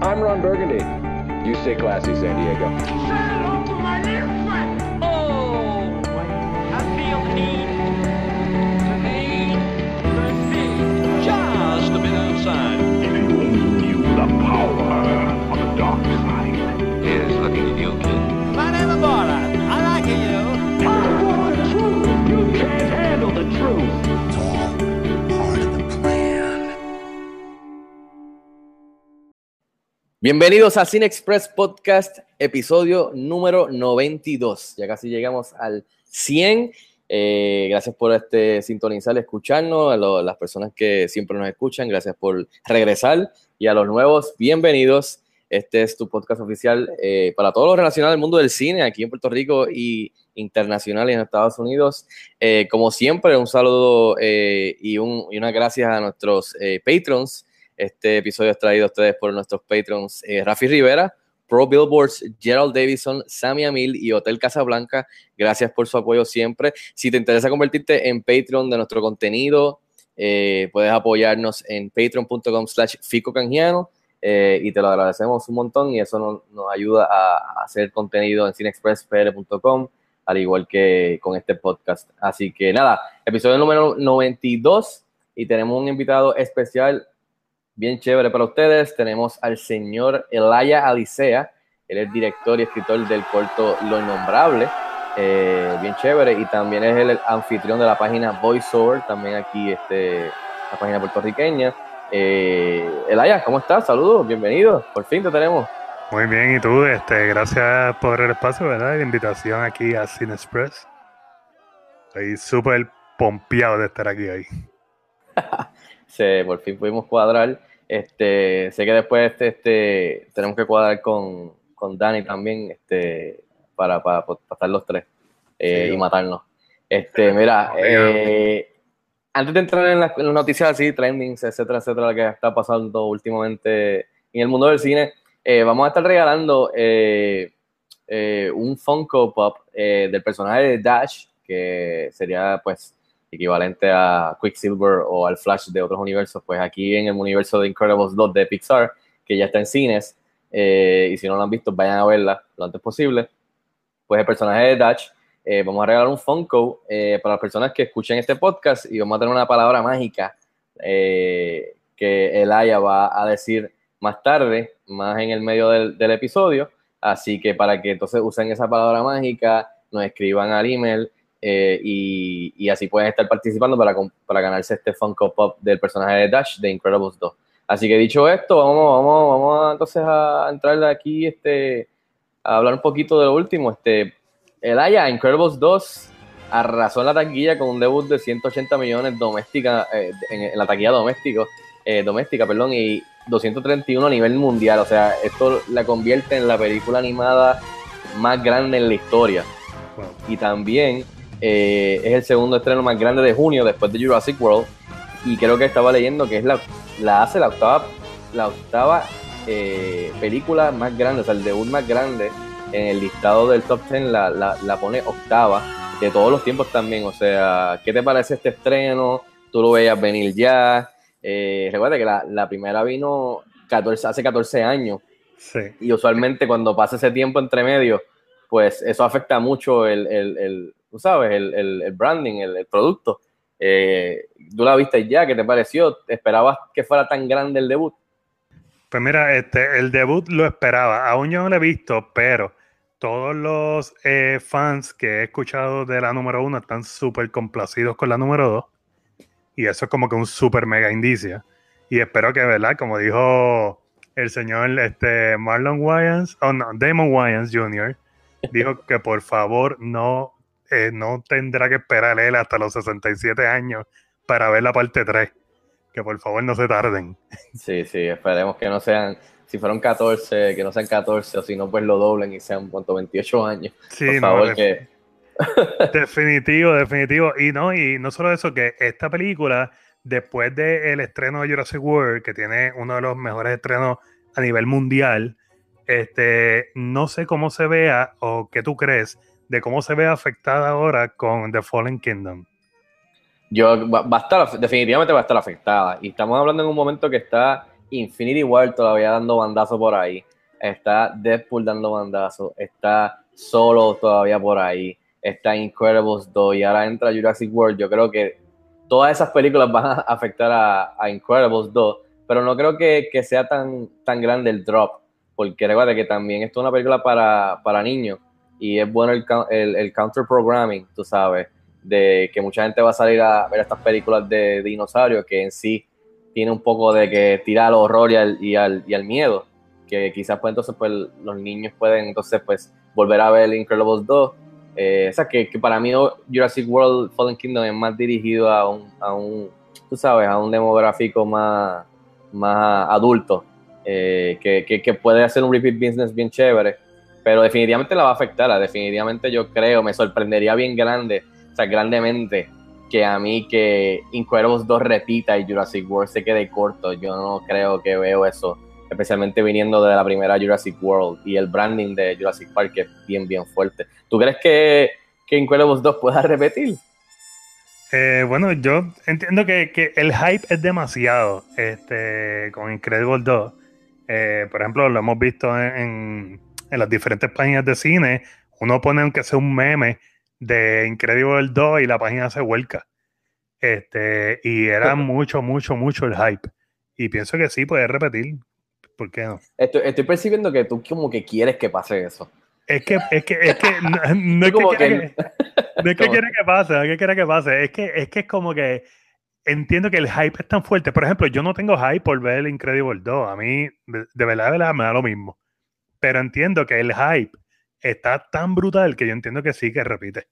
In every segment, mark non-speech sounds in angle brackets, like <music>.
I'm Ron Burgundy. You stay classy, San Diego. Oh, I feel the need, the need, the need, just a bit outside. If you only knew the power of the dark side. Here's looking at you, kid. My name is Bora. I like you. I want the truth. You can't handle the truth. Bienvenidos a Cine Express Podcast, episodio número 92. Ya casi llegamos al 100. Eh, gracias por este sintonizar, escucharnos, a las personas que siempre nos escuchan, gracias por regresar y a los nuevos, bienvenidos. Este es tu podcast oficial eh, para todo lo relacionado al mundo del cine aquí en Puerto Rico y internacional en Estados Unidos. Eh, como siempre, un saludo y, un, y unas gracias a nuestros patrons. Este episodio es traído a ustedes por nuestros patrons eh, Rafi Rivera, Pro Billboards, Gerald Davison, Sammy Amil y Hotel Casablanca. Gracias por su apoyo siempre. Si te interesa convertirte en Patreon de nuestro contenido, eh, puedes apoyarnos en patreon.com slash Fico Canjiano eh, y te lo agradecemos un montón y eso nos, nos ayuda a, hacer contenido en cinexpresspr.com al igual que con este podcast. Así que nada, episodio número 92 y tenemos un invitado especial bien chévere para ustedes. Tenemos al señor Elaya Alicea, él es director y escritor del corto Lo Innombrable, eh, bien chévere, y también es el anfitrión de la página VoiceOver, también aquí este, la página puertorriqueña. Eh, Elaya, ¿cómo estás? Saludos, bienvenido, por fin te tenemos. Muy bien, y tú, este, gracias por el espacio, ¿verdad? Y la invitación aquí a Cine Express. Estoy súper pompeado de estar aquí hoy. <laughs> se, por fin pudimos cuadrar. Este, sé que después este, este, tenemos que cuadrar con, con Dani también este, para, para, para estar los tres eh, Sí. y matarnos. Este, mira, <laughs> eh, antes de entrar en las, en las noticias así, trendings, etcétera, etcétera, que está pasando últimamente en el mundo del cine, eh, vamos a estar regalando un Funko Pop del personaje de Dash, que sería pues equivalente a Quicksilver o al Flash de otros universos, pues aquí en el universo de Incredibles 2 de Pixar, que ya está en cines, eh, y si no lo han visto, vayan a verla lo antes posible. Pues el personaje de Dash, eh, vamos a regalar un Funko eh, para las personas que escuchen este podcast y vamos a tener una palabra mágica eh, que Elaya va a decir más tarde, más en el medio del, del episodio. Así que para que entonces usen esa palabra mágica, nos escriban al email eh, y, y así pueden estar participando para, para ganarse este Funko Pop del personaje de Dash de Incredibles 2. Así que dicho esto, vamos, vamos, vamos a, entonces a entrar aquí este, a hablar un poquito de lo último. Este, Elaya, Incredibles 2 arrasó en la taquilla con un debut de 180 millones doméstica, eh, en, en la taquilla doméstico, eh, doméstica, perdón, y 231 a nivel mundial. O sea, esto la convierte en la película animada más grande en la historia. Wow. Y también eh, es el segundo estreno más grande de junio después de Jurassic World. Y creo que estaba leyendo que es la, la hace la octava, la octava eh, película más grande, o sea, el debut más grande en el listado del top 10 la, la, la pone octava de todos los tiempos también. O sea, ¿qué te parece este estreno? ¿Tú lo veías venir ya? Eh, recuerda que la, la primera vino 14, hace 14 años Sí. y usualmente cuando pasa ese tiempo entre medio, pues eso afecta mucho el, el, el tú sabes, el, el, branding, el, producto. Eh, ¿Tú la viste ya? ¿Qué te pareció? ¿Esperabas que fuera tan grande el debut? Pues mira, este, el debut lo esperaba. Aún yo no lo he visto, pero todos los eh, fans que he escuchado de la número uno están súper complacidos con la número dos. Y eso es como que un súper mega indicio. Y espero que, ¿verdad? Como dijo el señor este, Marlon Wayans, o no, Damon Wayans Jr., dijo que por favor no, eh, no tendrá que esperar él hasta los 67 años para ver la parte 3. Que por favor no se tarden. Sí, sí, esperemos que no sean, si fueron 14, que no sean 14, o si no, pues lo doblen y sean, ¿cuánto? 28 años. Sí, Por no, favor, def- que... <laughs> Definitivo, definitivo. Y no, y no solo eso, que esta película, después del estreno de Jurassic World, que tiene uno de los mejores estrenos a nivel mundial, este, no sé cómo se vea o qué tú crees de cómo se ve afectada ahora con The Fallen Kingdom. Yo, va, a estar, definitivamente va a estar afectada. Y estamos hablando en un momento que está Infinity War todavía dando bandazo por ahí, está Deadpool dando bandazo, está Solo todavía por ahí, está Incredibles 2 y ahora entra Jurassic World. Yo creo que todas esas películas van a afectar a, a Incredibles 2, pero no creo que, que, sea tan, tan grande el drop, porque recuerda que también esto es una película para, para niños y es bueno el, el, el, counter programming, tú sabes, de que mucha gente va a salir a ver estas películas de, dinosaurios que en sí tiene un poco de que tira al horror y al, y al, y al miedo, que quizás pues entonces pues los niños pueden entonces pues volver a ver Incredibles 2 eh, o sea, que, que, para mí Jurassic World Fallen Kingdom es más dirigido a un, a un tú sabes, a un demográfico más, más adulto, eh, que, que, que, puede hacer un repeat business bien chévere, pero definitivamente la va a afectar, definitivamente yo creo, me sorprendería bien grande, o sea, grandemente, que a mí que Incredibles 2 repita y Jurassic World se quede corto, yo no creo que veo eso especialmente viniendo de la primera Jurassic World y el branding de Jurassic Park que es bien, bien fuerte. ¿Tú crees que, que Incredibles 2 pueda repetir? Eh, bueno, yo entiendo que, que, el hype es demasiado este, con Incredibles 2. Eh, por ejemplo, lo hemos visto en, las diferentes páginas de cine. Uno pone aunque sea un meme de Incredibles 2 y la página se vuelca. Este, y era mucho, mucho, mucho el hype. Y pienso que sí, puede repetir. ¿Por qué no? Estoy, estoy, percibiendo que tú como que quieres que pase eso. Es que, es que, es que no, <laughs> no es que, quiere que, no es que quiere que pase, no es que quiere que pase, es que, es que es como que entiendo que el hype es tan fuerte. Por ejemplo, yo no tengo hype por ver el Incredible 2. A mí, de, de verdad, de verdad, me da lo mismo. Pero entiendo que el hype está tan brutal que yo entiendo que sí que repite.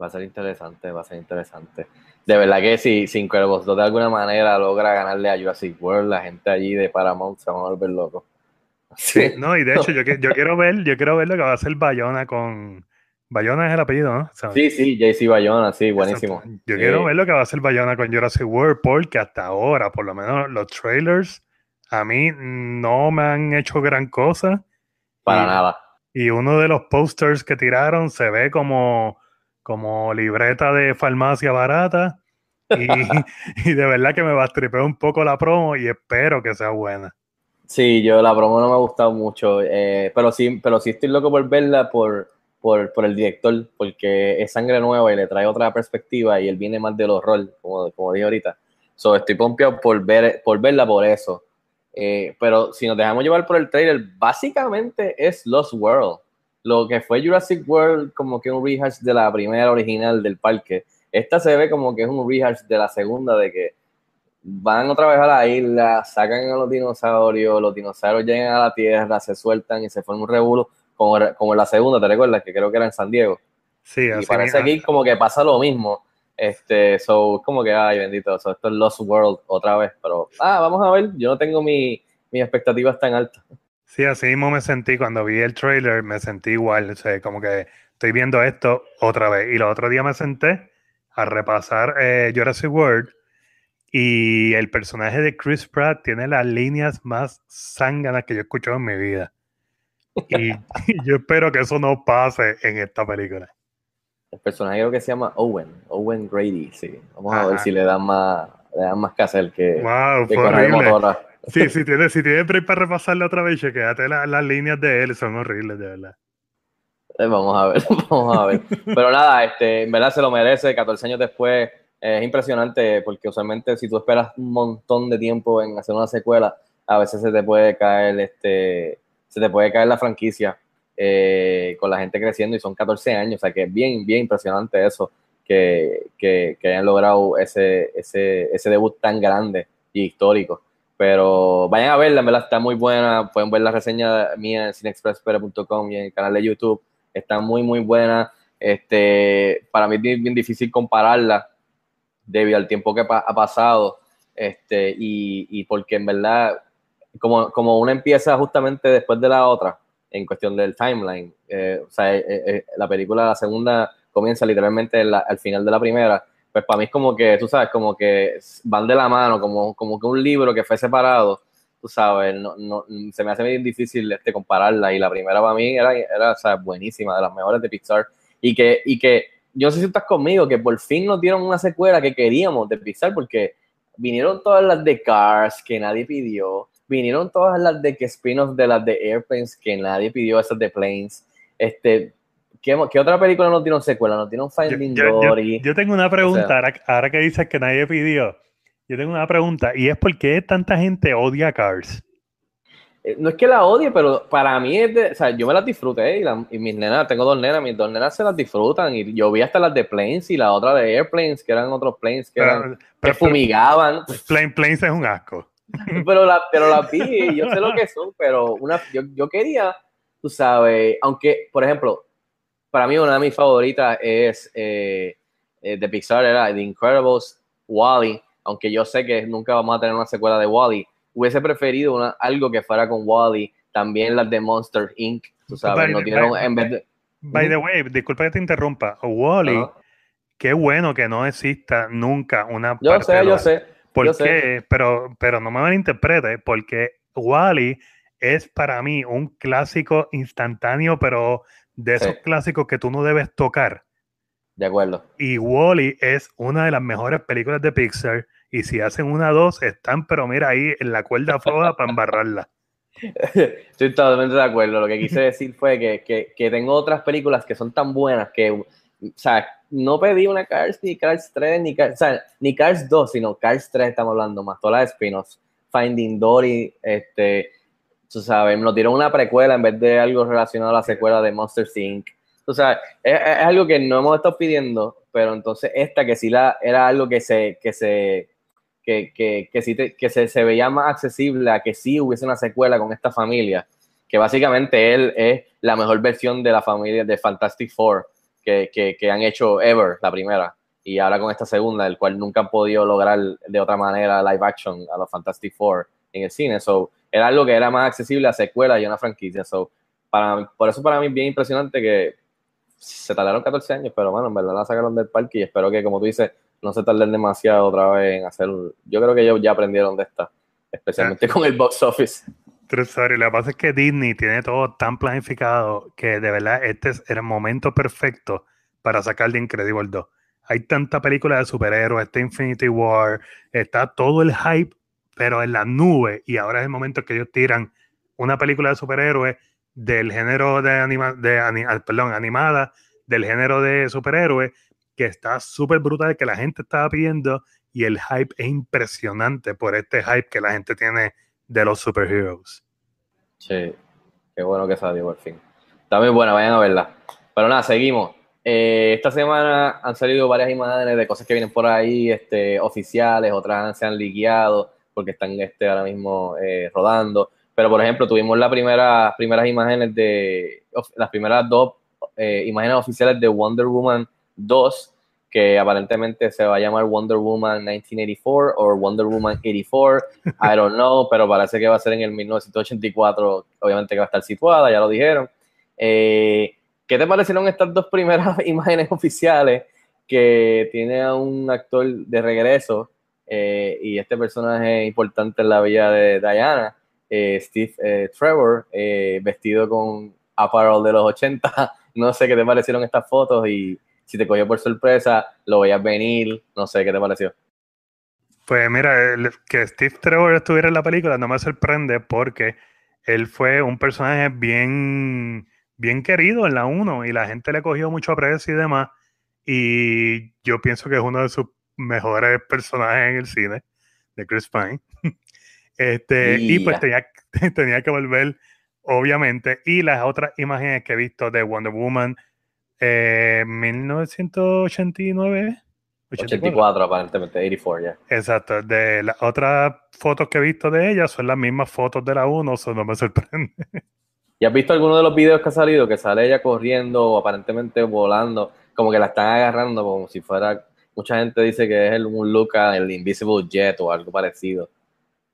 Va a ser interesante, va a ser interesante. De verdad que si, si Incredibles 2 de alguna manera logra ganarle a Jurassic World, la gente allí de Paramount se va a volver loco. Sí. <laughs> No, y de hecho, yo, yo, quiero ver, yo quiero ver lo que va a hacer Bayona con. Bayona es el apellido, ¿no? ¿Sabes? Sí, sí, JC Bayona, sí, buenísimo. Yo quiero ver lo que va a hacer Bayona con Jurassic World, porque hasta ahora, por lo menos los trailers, a mí no me han hecho gran cosa. Para y, nada. Y uno de los posters que tiraron se ve como, como libreta de farmacia barata. Y, <laughs> <laughs> y de verdad que me tripear un poco la promo y espero que sea buena. Sí, yo la promo no me ha gustado mucho, eh, pero sí, pero sí estoy loco por verla por, por, por, el director, porque es sangre nueva y le trae otra perspectiva y él viene más del horror, como, como dije ahorita. So, estoy pompeado por, ver, por verla por eso. Eh, pero si nos dejamos llevar por el trailer, básicamente es Lost World. Lo que fue Jurassic World, como que un rehash de la primera original del parque. Esta se ve como que es un rehash de la segunda, de que van otra vez a la isla, sacan a los dinosaurios, los dinosaurios llegan a la Tierra, se sueltan y se forma un revuelo, como, como en la segunda, ¿te recuerdas? Que creo que era en San Diego. Sí, así y parece aquí como que pasa lo mismo. Este, so, como que, ay, bendito, so, esto es Lost World otra vez, pero, ah, vamos a ver, yo no tengo mi, mis expectativas tan altas. Sí, así mismo me sentí cuando vi el trailer, me sentí igual, o sea, como que estoy viendo esto otra vez. Y el otro día me senté a repasar eh, Jurassic World y el personaje de Chris Pratt tiene las líneas más zánganas que yo he escuchado en mi vida. Y, y, <laughs> yo espero que eso no pase en esta película. El personaje creo que se llama Owen, Owen Grady, sí. Vamos Ajá. a ver si le dan más, le dan más que hacer que, wow, que horrible. Sí, <laughs> si tienes si tiene break para repasarlo otra vez, chequéate la, las líneas de él, son horribles, de verdad. Eh, vamos a ver, <laughs> vamos a ver. Pero nada, este, en verdad se lo merece, 14 años después es impresionante porque usualmente si tú esperas un montón de tiempo en hacer una secuela, a veces se te puede caer este se te puede caer la franquicia eh, con la gente creciendo y son 14 años, o sea que es bien, bien impresionante eso, que, que, que hayan logrado ese, ese, ese debut tan grande y histórico. Pero vayan a verla, en verdad está muy buena, pueden ver la reseña mía en cinexpresspere.com y en el canal de YouTube, está muy, muy buena. Este, para mí es bien difícil compararla debido al tiempo que pa ha pasado, este, y, y, porque en verdad, como, como una empieza justamente después de la otra, en cuestión del timeline, eh, o sea, eh, eh, la película, la segunda, comienza literalmente la, al final de la primera, pues para mí es como que, tú sabes, como que van de la mano, como, como que un libro que fue separado, tú sabes, no, no, se me hace bien difícil este, compararla, y la primera para mí era, era o sea, buenísima, de las mejores de Pixar, y que, y que yo no sé si estás conmigo, que por fin nos dieron una secuela que queríamos de Pixar, porque vinieron todas las de Cars que nadie pidió, vinieron todas las de que spin-off de las de Airplanes que nadie pidió, esas de Planes. Este, ¿qué, qué otra película no tiene secuela? No tiene un Finding yo- yo- Dory. yo tengo una pregunta, O sea- ahora, ahora que dices que nadie pidió. Yo tengo una pregunta, y es por qué tanta gente odia Cars. Eh, No es que la odie, pero para mí es de, o sea, yo me las disfruté y, la- y mis nenas, tengo dos nenas, mis dos nenas se las disfrutan y yo vi hasta las de Planes y la otra de Airplanes, que eran otros planes que, eran, Pero, que pero- fumigaban. Plain Planes es un asco. <laughs> pero la, pero la vi yo sé lo que son, pero una, yo, yo quería, tú sabes, aunque, por ejemplo, para mí una de mis favoritas es eh, eh, de Pixar, era The Incredibles, Wally, aunque yo sé que nunca vamos a tener una secuela de Wally, hubiese preferido una, algo que fuera con Wally, también las de Monster Inc., tú sabes, By no the- tienen, by- en vez de... By the way, disculpa que te interrumpa. Wally, Ajá. qué bueno que no exista nunca una Yo parte sé, yo sé, ¿Por yo sé. qué? Pero, pero no me malinterprete, porque Wally es para mí un clásico instantáneo, pero de esos Sí. clásicos que tú no debes tocar. de acuerdo. Y Wally es una de las mejores películas de Pixar. Y si hacen una dos, están, pero mira ahí en la cuerda floja para embarrarla. <laughs> Estoy totalmente de acuerdo. Lo que quise decir fue que, que, que tengo otras películas que son tan buenas que, o sea, no pedí una Cars, ni Cars 3, ni Cars, o sea, ni Cars 2, sino Cars 3 estamos hablando, más todas las spin-offs. Finding Dory, este, tú sabes, nos dieron una precuela en vez de algo relacionado a la secuela de Monster Inc. Tú sabes, es, algo que no hemos estado pidiendo, pero entonces esta que sí la, era algo que se, que se, que, que, que sí que se, se veía más accesible a que sí hubiese una secuela con esta familia, que básicamente él es la mejor versión de la familia de Fantastic Four que, que, que han hecho ever, la primera, y ahora con esta segunda, el cual nunca han podido lograr de otra manera live action a los Fantastic Four en el cine, so era algo que era más accesible a secuela y a una franquicia, so para, por eso para mí es bien impresionante que se tardaron 14 años, pero bueno, en verdad la sacaron del parque y espero que, como tú dices, no se tarden demasiado otra vez en hacer. Yo creo que ellos ya aprendieron de esta, especialmente con el box office. Story. Lo que pasa es que Disney tiene todo tan planificado que de verdad este es el momento perfecto para sacar de Incredible 2. Hay tanta película de superhéroes, está Infinity War, está todo el hype, pero en la nube. Y ahora es el momento que ellos tiran una película de superhéroes del género de, anima, de ah, perdón, animada, del género de superhéroes, que está súper brutal, que la gente estaba pidiendo. Y el hype es impresionante por este hype que la gente tiene de los superheroes. Sí, qué bueno que salió por fin. Muy buena, vayan a verla. Pero nada, seguimos. Eh, esta semana han salido varias imágenes de cosas que vienen por ahí, este, oficiales, otras se han liqueado porque están este, ahora mismo eh, rodando. Pero, por ejemplo, tuvimos las primera, primeras imágenes de, las primeras dos eh, imágenes oficiales de Wonder Woman 2, que aparentemente se va a llamar Wonder Woman 1984 o Wonder Woman 84. <laughs> I don't know, pero parece que va a ser en el 1984, obviamente que va a estar situada, ya lo dijeron. Eh, ¿Qué te parecieron estas dos primeras <laughs> imágenes oficiales que tiene a un actor de regreso eh, y este personaje importante en la vida de Diana, eh, Steve eh, Trevor, eh, vestido con apparel de los 80? <laughs> No sé qué te parecieron estas fotos y si te cogió por sorpresa, lo veías venir, no sé qué te pareció. Pues mira, el- que Steve Trevor estuviera en la película no me sorprende porque él fue un personaje bien, bien querido en la 1 y la gente le cogió mucho aprecio y demás. Y yo pienso que es uno de sus mejores personajes en el cine, de Chris Pine. <laughs> Este, Y pues tenía, <laughs> tenía que volver, obviamente. Y las otras imágenes que he visto de Wonder Woman eh, 1989. 84 aparentemente, 84 ya. Exacto, de las otras fotos que he visto de ella son las mismas fotos de la 1, eso no me sorprende. ¿Y has visto alguno de los videos que ha salido que sale ella corriendo o aparentemente volando, como que la están agarrando como si fuera, mucha gente dice que es el, un look el Invisible Jet o algo parecido.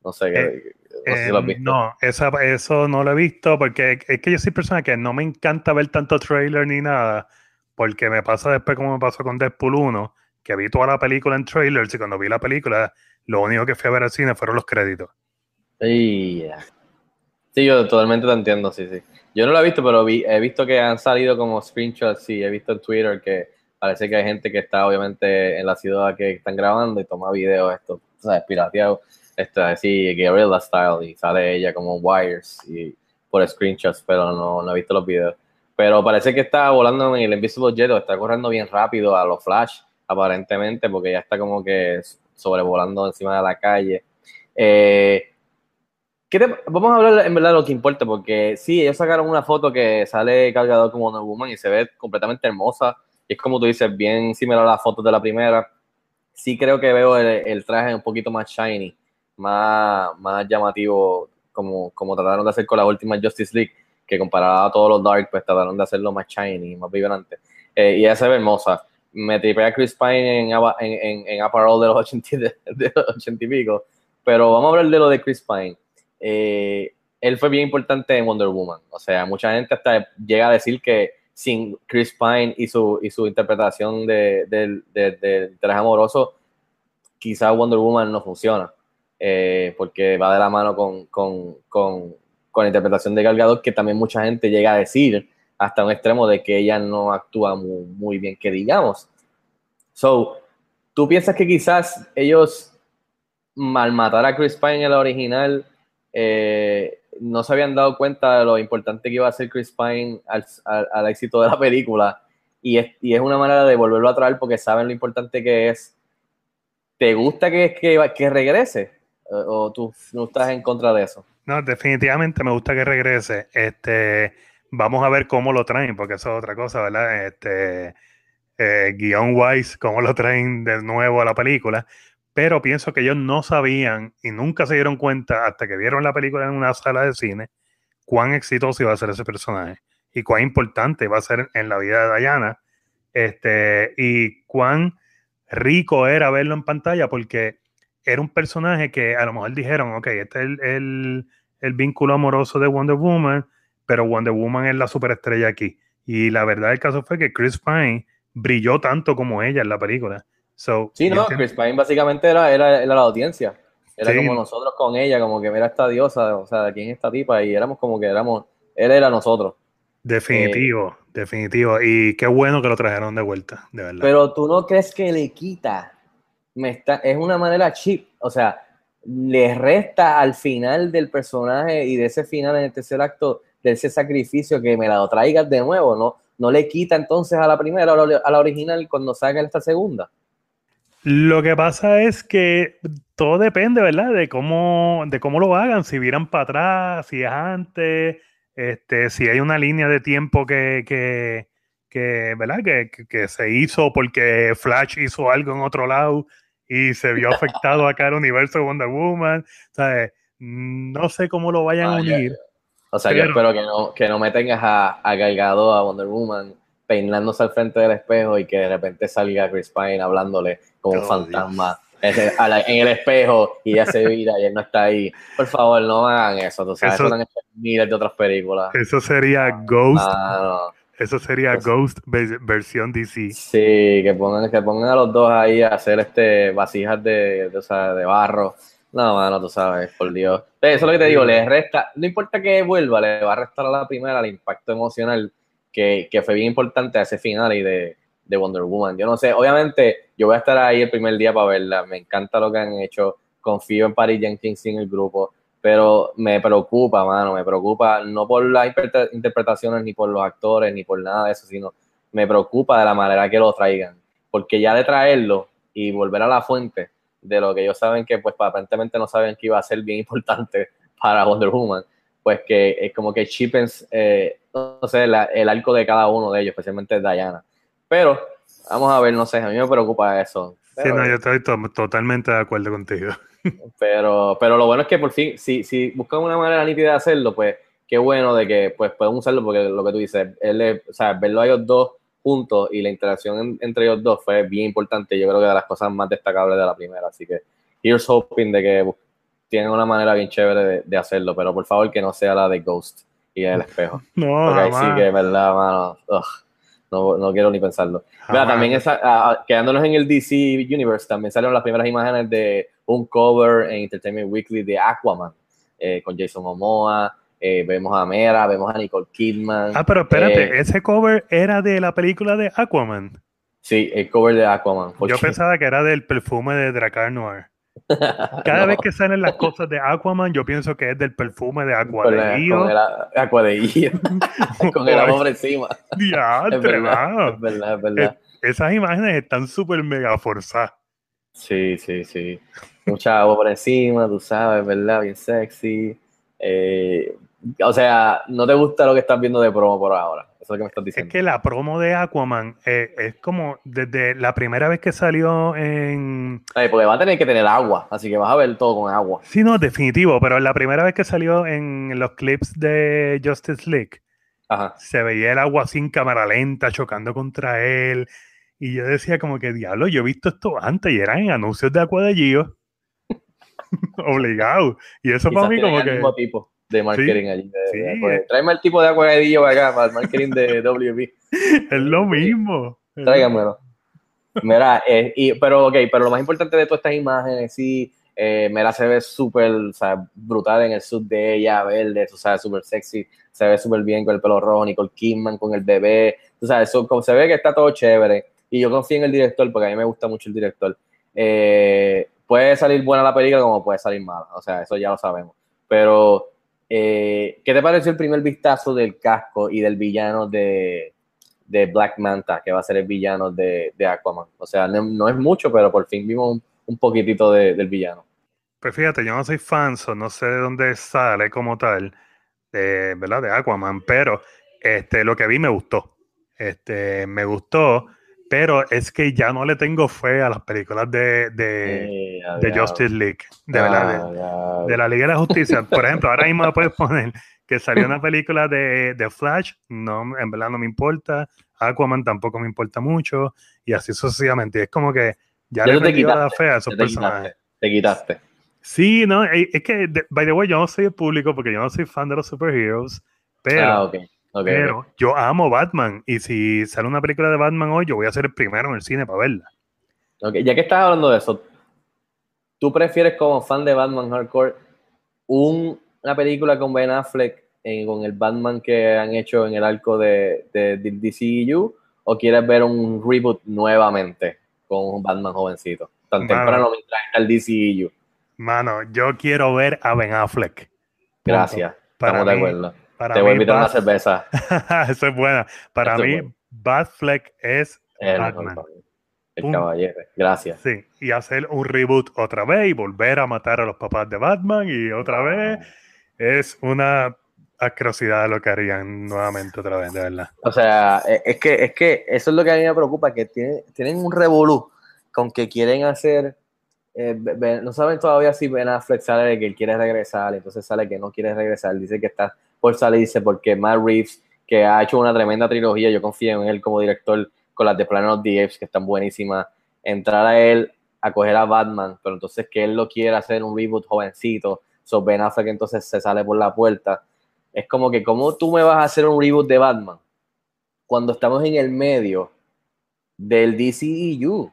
No sé, que- no sé si lo has Eh, no, esa, eso no lo he visto porque es que yo soy persona que no me encanta ver tanto trailer ni nada, porque me pasa después como me pasó con Deadpool 1, que vi toda la película en trailers y cuando vi la película, lo único que fui a ver al cine fueron los créditos. Ya. Sí, yo totalmente te entiendo, sí, sí. Yo no lo he visto, pero vi- he visto que han salido como screenshots, sí, he visto en Twitter que parece que hay gente que está obviamente en la ciudad que están grabando y toma videos esto. sabes, pirateado, este, así, guerrilla style, y sale ella como wires y por screenshots, pero no, no he visto los videos. Pero parece que está volando en el Invisible Jet o está corriendo bien rápido a los Flash, aparentemente, porque ya está como que sobrevolando encima de la calle. Eh, ¿qué te- vamos a hablar en verdad de lo que importa, porque sí, ellos sacaron una foto que sale cargado como Wonder Woman y se ve completamente hermosa. Y es como tú dices, bien similar a las fotos de la primera. Sí creo que veo el, el traje un poquito más shiny, más, más llamativo, como, como trataron de hacer con la última Justice League, que comparado a todos los Dark, pues trataron de hacerlo más shiny, más vibrante. Eh, y ella se hermosa. Me tripé a Chris Pine en, en, en, en Apparel de los 80, y- de, de los 80 y pico. Pero vamos a hablar de lo de Chris Pine. Eh, él fue bien importante en Wonder Woman. O sea, mucha gente hasta llega a decir que sin Chris Pine y su, y su interpretación de, del de, del traje amoroso, quizás Wonder Woman no funciona. Eh, porque va de la mano con, con, con, con la interpretación de Gal Gadot, que también mucha gente llega a decir hasta un extremo de que ella no actúa muy, muy bien, que digamos. So, ¿tú piensas que quizás ellos mal matar a Chris Pine en la original eh, no se habían dado cuenta de lo importante que iba a ser Chris Pine al, al- al éxito de la película y es, y es una manera de volverlo a traer porque saben lo importante que es. ¿Te gusta que, que, que regrese? ¿O o tú no estás en contra de eso? No, definitivamente me gusta que regrese. Este, vamos a ver cómo lo traen, porque eso es otra cosa, ¿verdad? Este, eh, wise, cómo lo traen de nuevo a la película. Pero pienso que ellos no sabían y nunca se dieron cuenta hasta que vieron la película en una sala de cine cuán exitoso iba a ser ese personaje y cuán importante va a ser en la vida de Diana. Este, y cuán rico era verlo en pantalla porque era un personaje que a lo mejor dijeron, ok, este es el, el- el vínculo amoroso de Wonder Woman, pero Wonder Woman es la superestrella aquí. Y la verdad del caso fue que Chris Pine brilló tanto como ella en la película. So, Sí, no, Chris Pine básicamente era, era, era la audiencia. Era Sí. como nosotros con ella, como que mira esta diosa, o sea, ¿quién es esta tipa? Y éramos como que éramos, él era nosotros. Definitivo, definitivo. Y qué bueno que lo trajeron de vuelta, de verdad. Pero tú no crees que le quita, es una manera cheap, o sea, le resta al final del personaje y de ese final en el tercer acto, de ese sacrificio que me la traigas de nuevo, ¿no? No le quita entonces a la primera, a la, original cuando sacan esta segunda. Lo que pasa es que todo depende, ¿verdad? De cómo, de cómo lo hagan, si vieran para atrás, si es antes, este, si hay una línea de tiempo que, que, que, ¿verdad? Que- que se hizo porque Flash hizo algo en otro lado y se vio <laughs> afectado acá el universo de Wonder Woman. O sea, no sé cómo lo vayan a Ah, ya, unir. ya. O sea, yo Pero- espero que no, que no me tengas a, a Gal Gadot, a Wonder Woman, peinándose al frente del espejo y que de repente salga Chris Pine hablándole como un Oh, fantasma ese- a la- en el espejo y ella se vira y él no está ahí. Por favor, no hagan eso, tú sabes, Eso- eso lo han hecho en miles de otras películas. Eso sería Ghost, Ah, eso sería Pues- Ghost ve- versión DC. Sí, que pongan, que pongan a los dos ahí a hacer este vasijas de, de, o sea, de barro. No, mano, tú sabes, por Dios. Eso es lo que te digo, le resta, no importa que vuelva, le va a restar a la primera el impacto emocional que, que fue bien importante a ese final y de, de Wonder Woman. Yo no sé, obviamente yo voy a estar ahí el primer día para verla, me encanta lo que han hecho, confío en Patty Jenkins y en el grupo, pero me preocupa, mano, me preocupa, no por las interpre- interpretaciones, ni por los actores, ni por nada de eso, sino me preocupa de la manera que lo traigan, porque ya de traerlo y volver a la fuente de lo que ellos saben que pues aparentemente no saben que iba a ser bien <laughs> importante para Wonder Woman, pues que es como que cheapens, eh, no sé, la- el arco de cada uno de ellos, especialmente Diana. Pero vamos a ver, no sé, a mí me preocupa eso. Sí, no, yo estoy to- totalmente de acuerdo contigo. Pero, pero lo bueno es que por fin, si, si buscan una manera nítida de hacerlo, pues qué bueno de que pues pueden usarlo porque lo que tú dices, él es- o sea, verlo a ellos dos juntos y la interacción en- entre ellos dos fue bien importante. Yo creo que de las cosas más destacables de la primera. Así que here's hoping de que tienen una manera bien chévere de, de hacerlo, pero por favor que no sea la de Ghost y el espejo. <laughs> No, Porque ahí sí que, verdad, mano, ugh, no, no quiero ni pensarlo. Mira, también esa, quedándonos en el DC Universe, también salieron las primeras imágenes de un cover en Entertainment Weekly de Aquaman, eh, con Jason Momoa, eh, vemos a Mera, vemos a Nicole Kidman. Ah, pero espérate, Eh, ese cover era de la película de Aquaman. Sí, el cover de Aquaman. Yo pensaba que era del perfume de Dracar Noir. <laughs> Cada No. vez que salen las cosas de Aquaman, yo pienso que es del perfume de Aqua Con, de con el a- agua <laughs> de con el amor encima. Es Diantre, verdad, es verdad, es verdad. Esas imágenes están súper mega forzadas. Sí, sí, sí. Mucha agua por encima, tú sabes, ¿verdad? Bien sexy. Eh, o sea, no te gusta lo que estás viendo de promo por ahora. Eso es lo que me estás Es diciendo. que la promo de Aquaman eh, es como desde la primera vez que salió en... Ay, porque va a tener que tener agua, así que vas a ver todo con agua. Sí, no, definitivo, pero la primera vez que salió en los clips de Justice League, Ajá. se veía el agua en cámara lenta chocando contra él. Y yo decía como que, diablo, yo he visto esto antes y eran en anuncios de Aqua de Gio. <laughs> Obligado. Y eso para mí como el que... mismo tipo de marketing allí. de- Sí. de- tráeme el tipo de acuadillo para acá, para el marketing de <laughs> WB. Es lo mismo. Tráigamelo. Mira, eh, y, pero ok, pero lo más importante de todas estas imágenes, sí, eh, Mera se ve súper, o sea, brutal en el suit de ella, verde, tú sabes, súper sexy, se ve súper bien con el pelo rojo, Nicole Kidman con el bebé, tú sabes, eso, como se ve que está todo chévere, y yo confío en el director, porque a mí me gusta mucho el director. Eh, puede salir buena la película como puede salir mala, o sea, eso ya lo sabemos, pero eh, ¿qué te pareció el primer vistazo del casco y del villano de, de Black Manta, que va a ser el villano de, de Aquaman. O sea, no, no es mucho, pero por fin vimos un, un poquitito de- del villano. Pues fíjate, yo no soy fan, so no sé de dónde sale como tal, de, ¿verdad? De Aquaman, pero este, lo que vi me gustó. Este, me gustó, pero es que ya no le tengo fe a las películas de, de. Justice League, de verdad, de- Ah, diablo. de la Liga de la Justicia. Por ejemplo, ahora mismo me puedes poner que salió una película de, de Flash, no, en verdad no me importa, Aquaman tampoco me importa mucho, y así sucesivamente. Es como que ya, Ya le te la quitaste, fe a esos te personajes. quitaste, te quitaste. Sí, no, eh, es que, by the way, yo no soy el público porque yo no soy fan de los superheroes, pero, ah, ok. Pero yo amo Batman y si sale una película de Batman hoy, yo voy a ser el primero en el cine para verla. Ok, Ya que estás hablando de eso, ¿tú prefieres como fan de Batman Hardcore un- una película con Ben Affleck eh, con el Batman que han hecho en el arco de, de, de DCU o quieres ver un reboot nuevamente con un Batman jovencito? Tan Mano. temprano mientras está el DCU. Mano, yo quiero ver a Ben Affleck. Gracias. Para Estamos de mí- acuerdo. Para Te voy a invitar una cerveza. <laughs> Eso es buena. Para Eso mí, bueno. Batfleck es el Batman. mejor. El caballero. Gracias. Sí, y hacer un reboot otra vez y volver a matar a los papás de Batman y otra vez es una asquerosidad lo que harían nuevamente otra vez, de verdad. O sea, eh, es que, es que eso es lo que a mí me preocupa, que tienen, tienen un revolú con que quieren hacer, eh, no saben todavía si Ben Affleck sale de que él quiere regresar, entonces sale que no quiere regresar, dice que está por salirse porque Matt Reeves, que ha hecho una tremenda trilogía, yo confío en él como director con las de Planet of the Apes, que están buenísimas, entrar a él a coger a Batman, pero entonces que él lo quiera hacer un reboot jovencito, so Ben Affleck entonces se sale por la puerta, es como que, ¿cómo tú me vas a hacer un reboot de Batman cuando estamos en el medio del DCEU?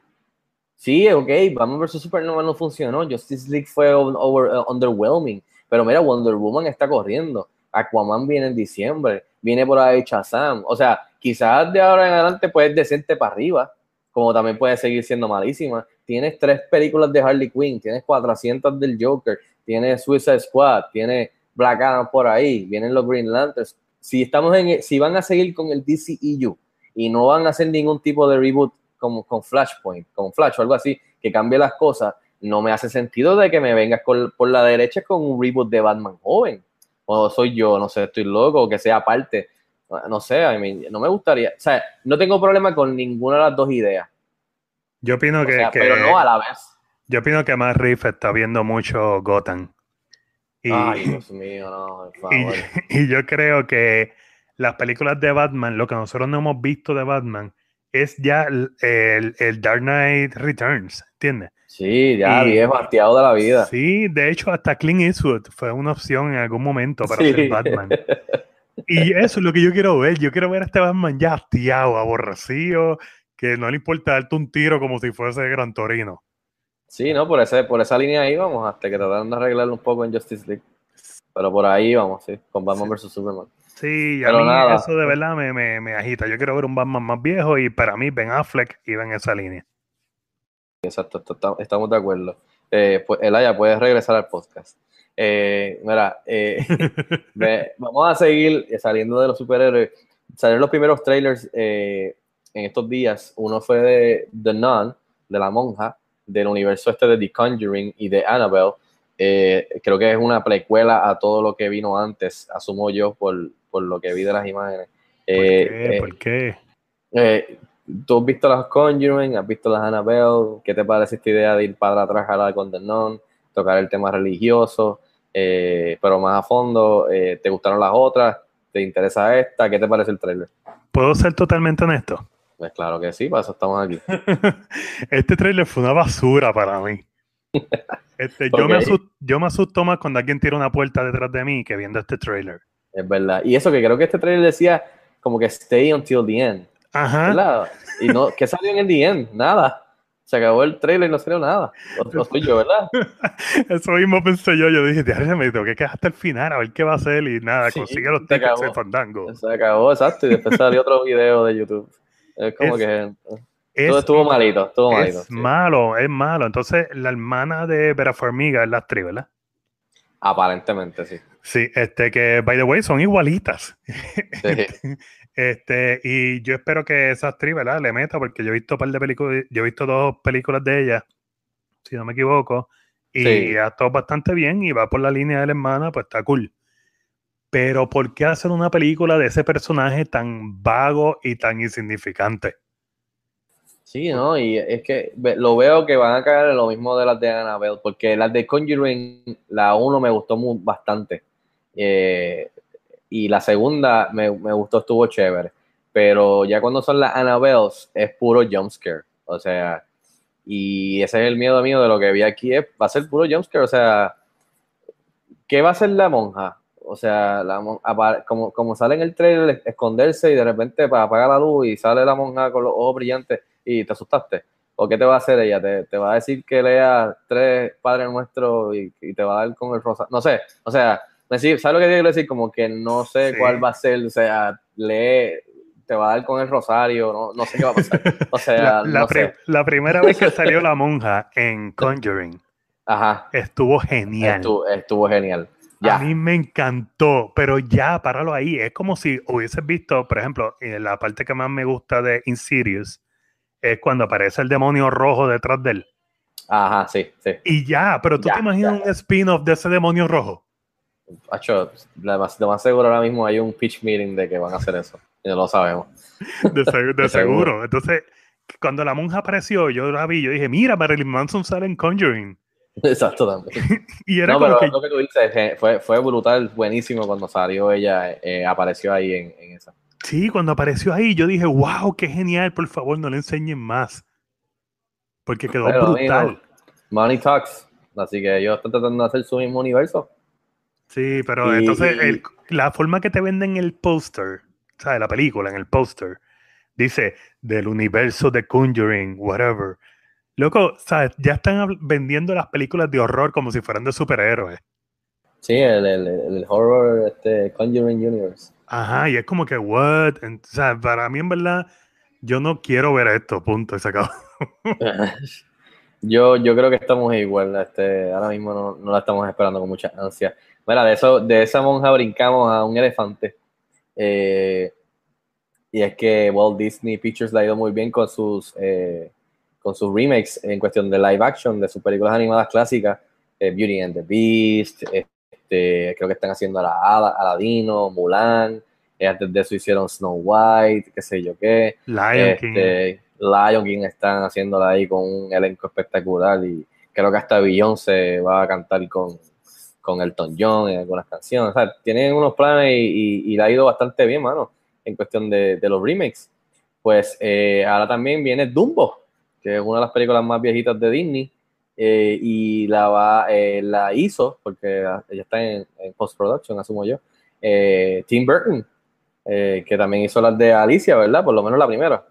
Sí, ok, Batman vs. Superman no funcionó, Justice League fue over- underwhelming, pero mira, Wonder Woman está corriendo, Aquaman viene en diciembre, viene por ahí Shazam, o sea, quizás de ahora en adelante puedes decente para arriba, como también puede seguir siendo malísima. Tienes tres películas de Harley Quinn, tienes 400 del Joker, tienes Suicide Squad, tienes Black Adam por ahí, vienen los Green Lanterns. Si estamos en, si van a seguir con el DCEU y no van a hacer ningún tipo de reboot como con Flashpoint, con Flash o algo así, que cambie las cosas, no me hace sentido de que me vengas con- por la derecha con un reboot de Batman joven. O soy yo, no sé, estoy loco, o que sea aparte. No sé, I mean, no me gustaría. O sea, no tengo problema con ninguna de las dos ideas. Yo opino O que, sea, que- pero no a la vez. yo opino que Matt Reeves está viendo mucho Gotham. Y, Ay, Dios mío, no, por <laughs> y, favor. y yo creo que las películas de Batman, lo que nosotros no hemos visto de Batman, es ya el, el- el Dark Knight Returns, ¿entiendes? Sí, ya Y- viejo, hastiado de la vida. Sí, de hecho, hasta Clint Eastwood fue una opción en algún momento para Sí. ser Batman. Y eso es lo que yo quiero ver. Yo quiero ver a este Batman ya hastiado, aborrecido, que no le importa darte un tiro como si fuese Gran Torino. Sí, no, por, ese, por esa línea ahí vamos, hasta que trataron de arreglarlo un poco en Justice League. Pero por ahí vamos, sí, con Batman vs. Superman. Sí, y a Pero mí nada. eso de verdad me, me, me agita. Yo quiero ver un Batman más viejo y para mí Ben Affleck iba en esa línea. Exacto, estamos de acuerdo. Eh, pues, Elaya, puedes regresar al podcast. Eh, mira, eh, <laughs> vamos a seguir saliendo de los superhéroes. Salieron los primeros trailers eh, en estos días. Uno fue de The Nun, de la monja, del universo este de The Conjuring y de Annabelle. Eh, creo que es una precuela a todo lo que vino antes, asumo yo, por, por lo que vi de las imágenes. ¿Por Eh, qué? eh, ¿Por qué? eh, ¿Tú has visto las Conjuring? ¿Has visto las Annabelle? ¿Qué te parece esta idea de ir para atrás a la de tocar el tema religioso, pero más a fondo? ¿Te gustaron las otras? ¿Te interesa esta? ¿Qué te parece el trailer? ¿Puedo ser totalmente honesto? Pues claro que sí, para eso estamos aquí. <laughs> Este trailer fue una basura para mí. <laughs> Este, yo, me yo me asusto más cuando alguien tira una puerta detrás de mí que viendo este trailer. Es verdad. Y eso que creo que este trailer decía como que stay until the end. Ajá. ¿Verdad? Y no, ¿qué salió en el the end? Nada. Se acabó el trailer y no salió nada. Lo, lo tuyo, ¿verdad? <laughs> Eso mismo pensé yo. Yo dije, "Diablo, me tengo que quedar hasta el final a ver qué va a hacer. Y nada, Sí, consigue los tickets de Fandango. Se acabó, exacto. Y después salió otro video de YouTube. Es como Es- que Es, todo estuvo malito, estuvo malito. es sí. malo, es malo. Entonces, la hermana de Vera Farmiga es la actriz, ¿verdad? Aparentemente, sí. Sí, este que, by the way, son igualitas. Sí. <laughs> Este, y yo espero que esa actriz, ¿verdad? Le meta, porque yo he visto un par de películas, yo he visto dos películas de ella, si no me equivoco, y Sí. ha estado bastante bien y va por la línea de la hermana, pues está cool. Pero ¿por qué hacer una película de ese personaje tan vago y tan insignificante? Sí, ¿no? Y es que lo veo que van a caer en lo mismo de las de Annabelle, porque las de Conjuring, la 1 me gustó bastante. Eh, y la segunda me, me gustó, estuvo chévere. Pero ya cuando son las Annabelles, es puro jumpscare. O sea, y ese es el miedo mío de lo que vi aquí, es, va a ser puro jumpscare. O sea, ¿qué va a hacer la monja? O sea, la mon- apa- como, como sale en el trailer, esconderse y de repente para apagar la luz y sale la monja con los ojos brillantes y te asustaste. ¿O qué te va a hacer ella? ¿Te, te va a decir que lea tres Padres Nuestros y, y te va a dar con el rosa? No sé, o sea, ¿sabes lo que quiero decir? Como que no sé Sí. cuál va a ser, o sea, lee, te va a dar con el rosario, no, no sé qué va a pasar. O sea, La, la no sé. la primera vez que salió la monja en Conjuring Ajá, estuvo genial. estuvo, estuvo genial. Ya. A mí me encantó, pero ya, páralo ahí. Es como si hubieses visto, por ejemplo, en la parte que más me gusta de Insidious es cuando aparece el demonio rojo detrás de él. Ajá, sí, sí. Y ya, pero tú Ya, te imaginas ya. un spin-off de ese demonio rojo. Hacho, lo más, lo más seguro ahora mismo hay un pitch meeting de que van a hacer eso. Y no lo sabemos. De, de <laughs> seguro. Entonces, cuando la monja apareció, yo la vi, yo dije, mira, Marilyn Manson sale en Conjuring. <laughs> Exacto también. <laughs> Y era No, como pero que, lo que tú dices eh, fue, fue brutal, buenísimo cuando salió ella, eh, apareció ahí en, en esa. Sí, cuando apareció ahí, yo dije, wow, qué genial, por favor, no le enseñen más. Porque quedó Pero, brutal. amigo, Money Talks. Así que ellos están tratando de hacer su mismo universo. Sí, pero Y- entonces el- la forma que te venden el póster, ¿sabes? La película, en el póster, dice del universo de Conjuring, whatever. Loco, ¿sabes? Ya están vendiendo las películas de horror como si fueran de superhéroes. Sí, el, el, el horror este, Conjuring Universe. Ajá, y es como que, what? O sea, para mí en verdad, yo no quiero ver esto, punto, se acabó. <laughs> yo, yo creo que estamos igual. Este, ahora mismo no, no la estamos esperando con mucha ansia. Mira, de, eso, de esa monja brincamos a un elefante. Eh, y es que Walt Disney Pictures le ha ido muy bien con sus, eh, con sus remakes en cuestión de live action de sus películas animadas clásicas. eh, Beauty and the Beast, este, creo que están haciendo Ala- Ala- Aladino, Mulan. eh, antes de eso hicieron Snow White, qué sé yo qué. Lion King. Este, Lion King están haciéndola ahí con un elenco espectacular y creo que hasta Beyoncé va a cantar con, con Elton John en algunas canciones. O sea, tienen unos planes y, y, y le ha ido bastante bien, mano, en cuestión de, de los remakes. Pues eh, ahora también viene Dumbo, que es una de las películas más viejitas de Disney. Eh, y la, va, eh, la hizo, porque ella está en, en post-production, asumo yo, eh, Tim Burton, eh, que también hizo las de Alicia, ¿verdad? Por lo menos la primera.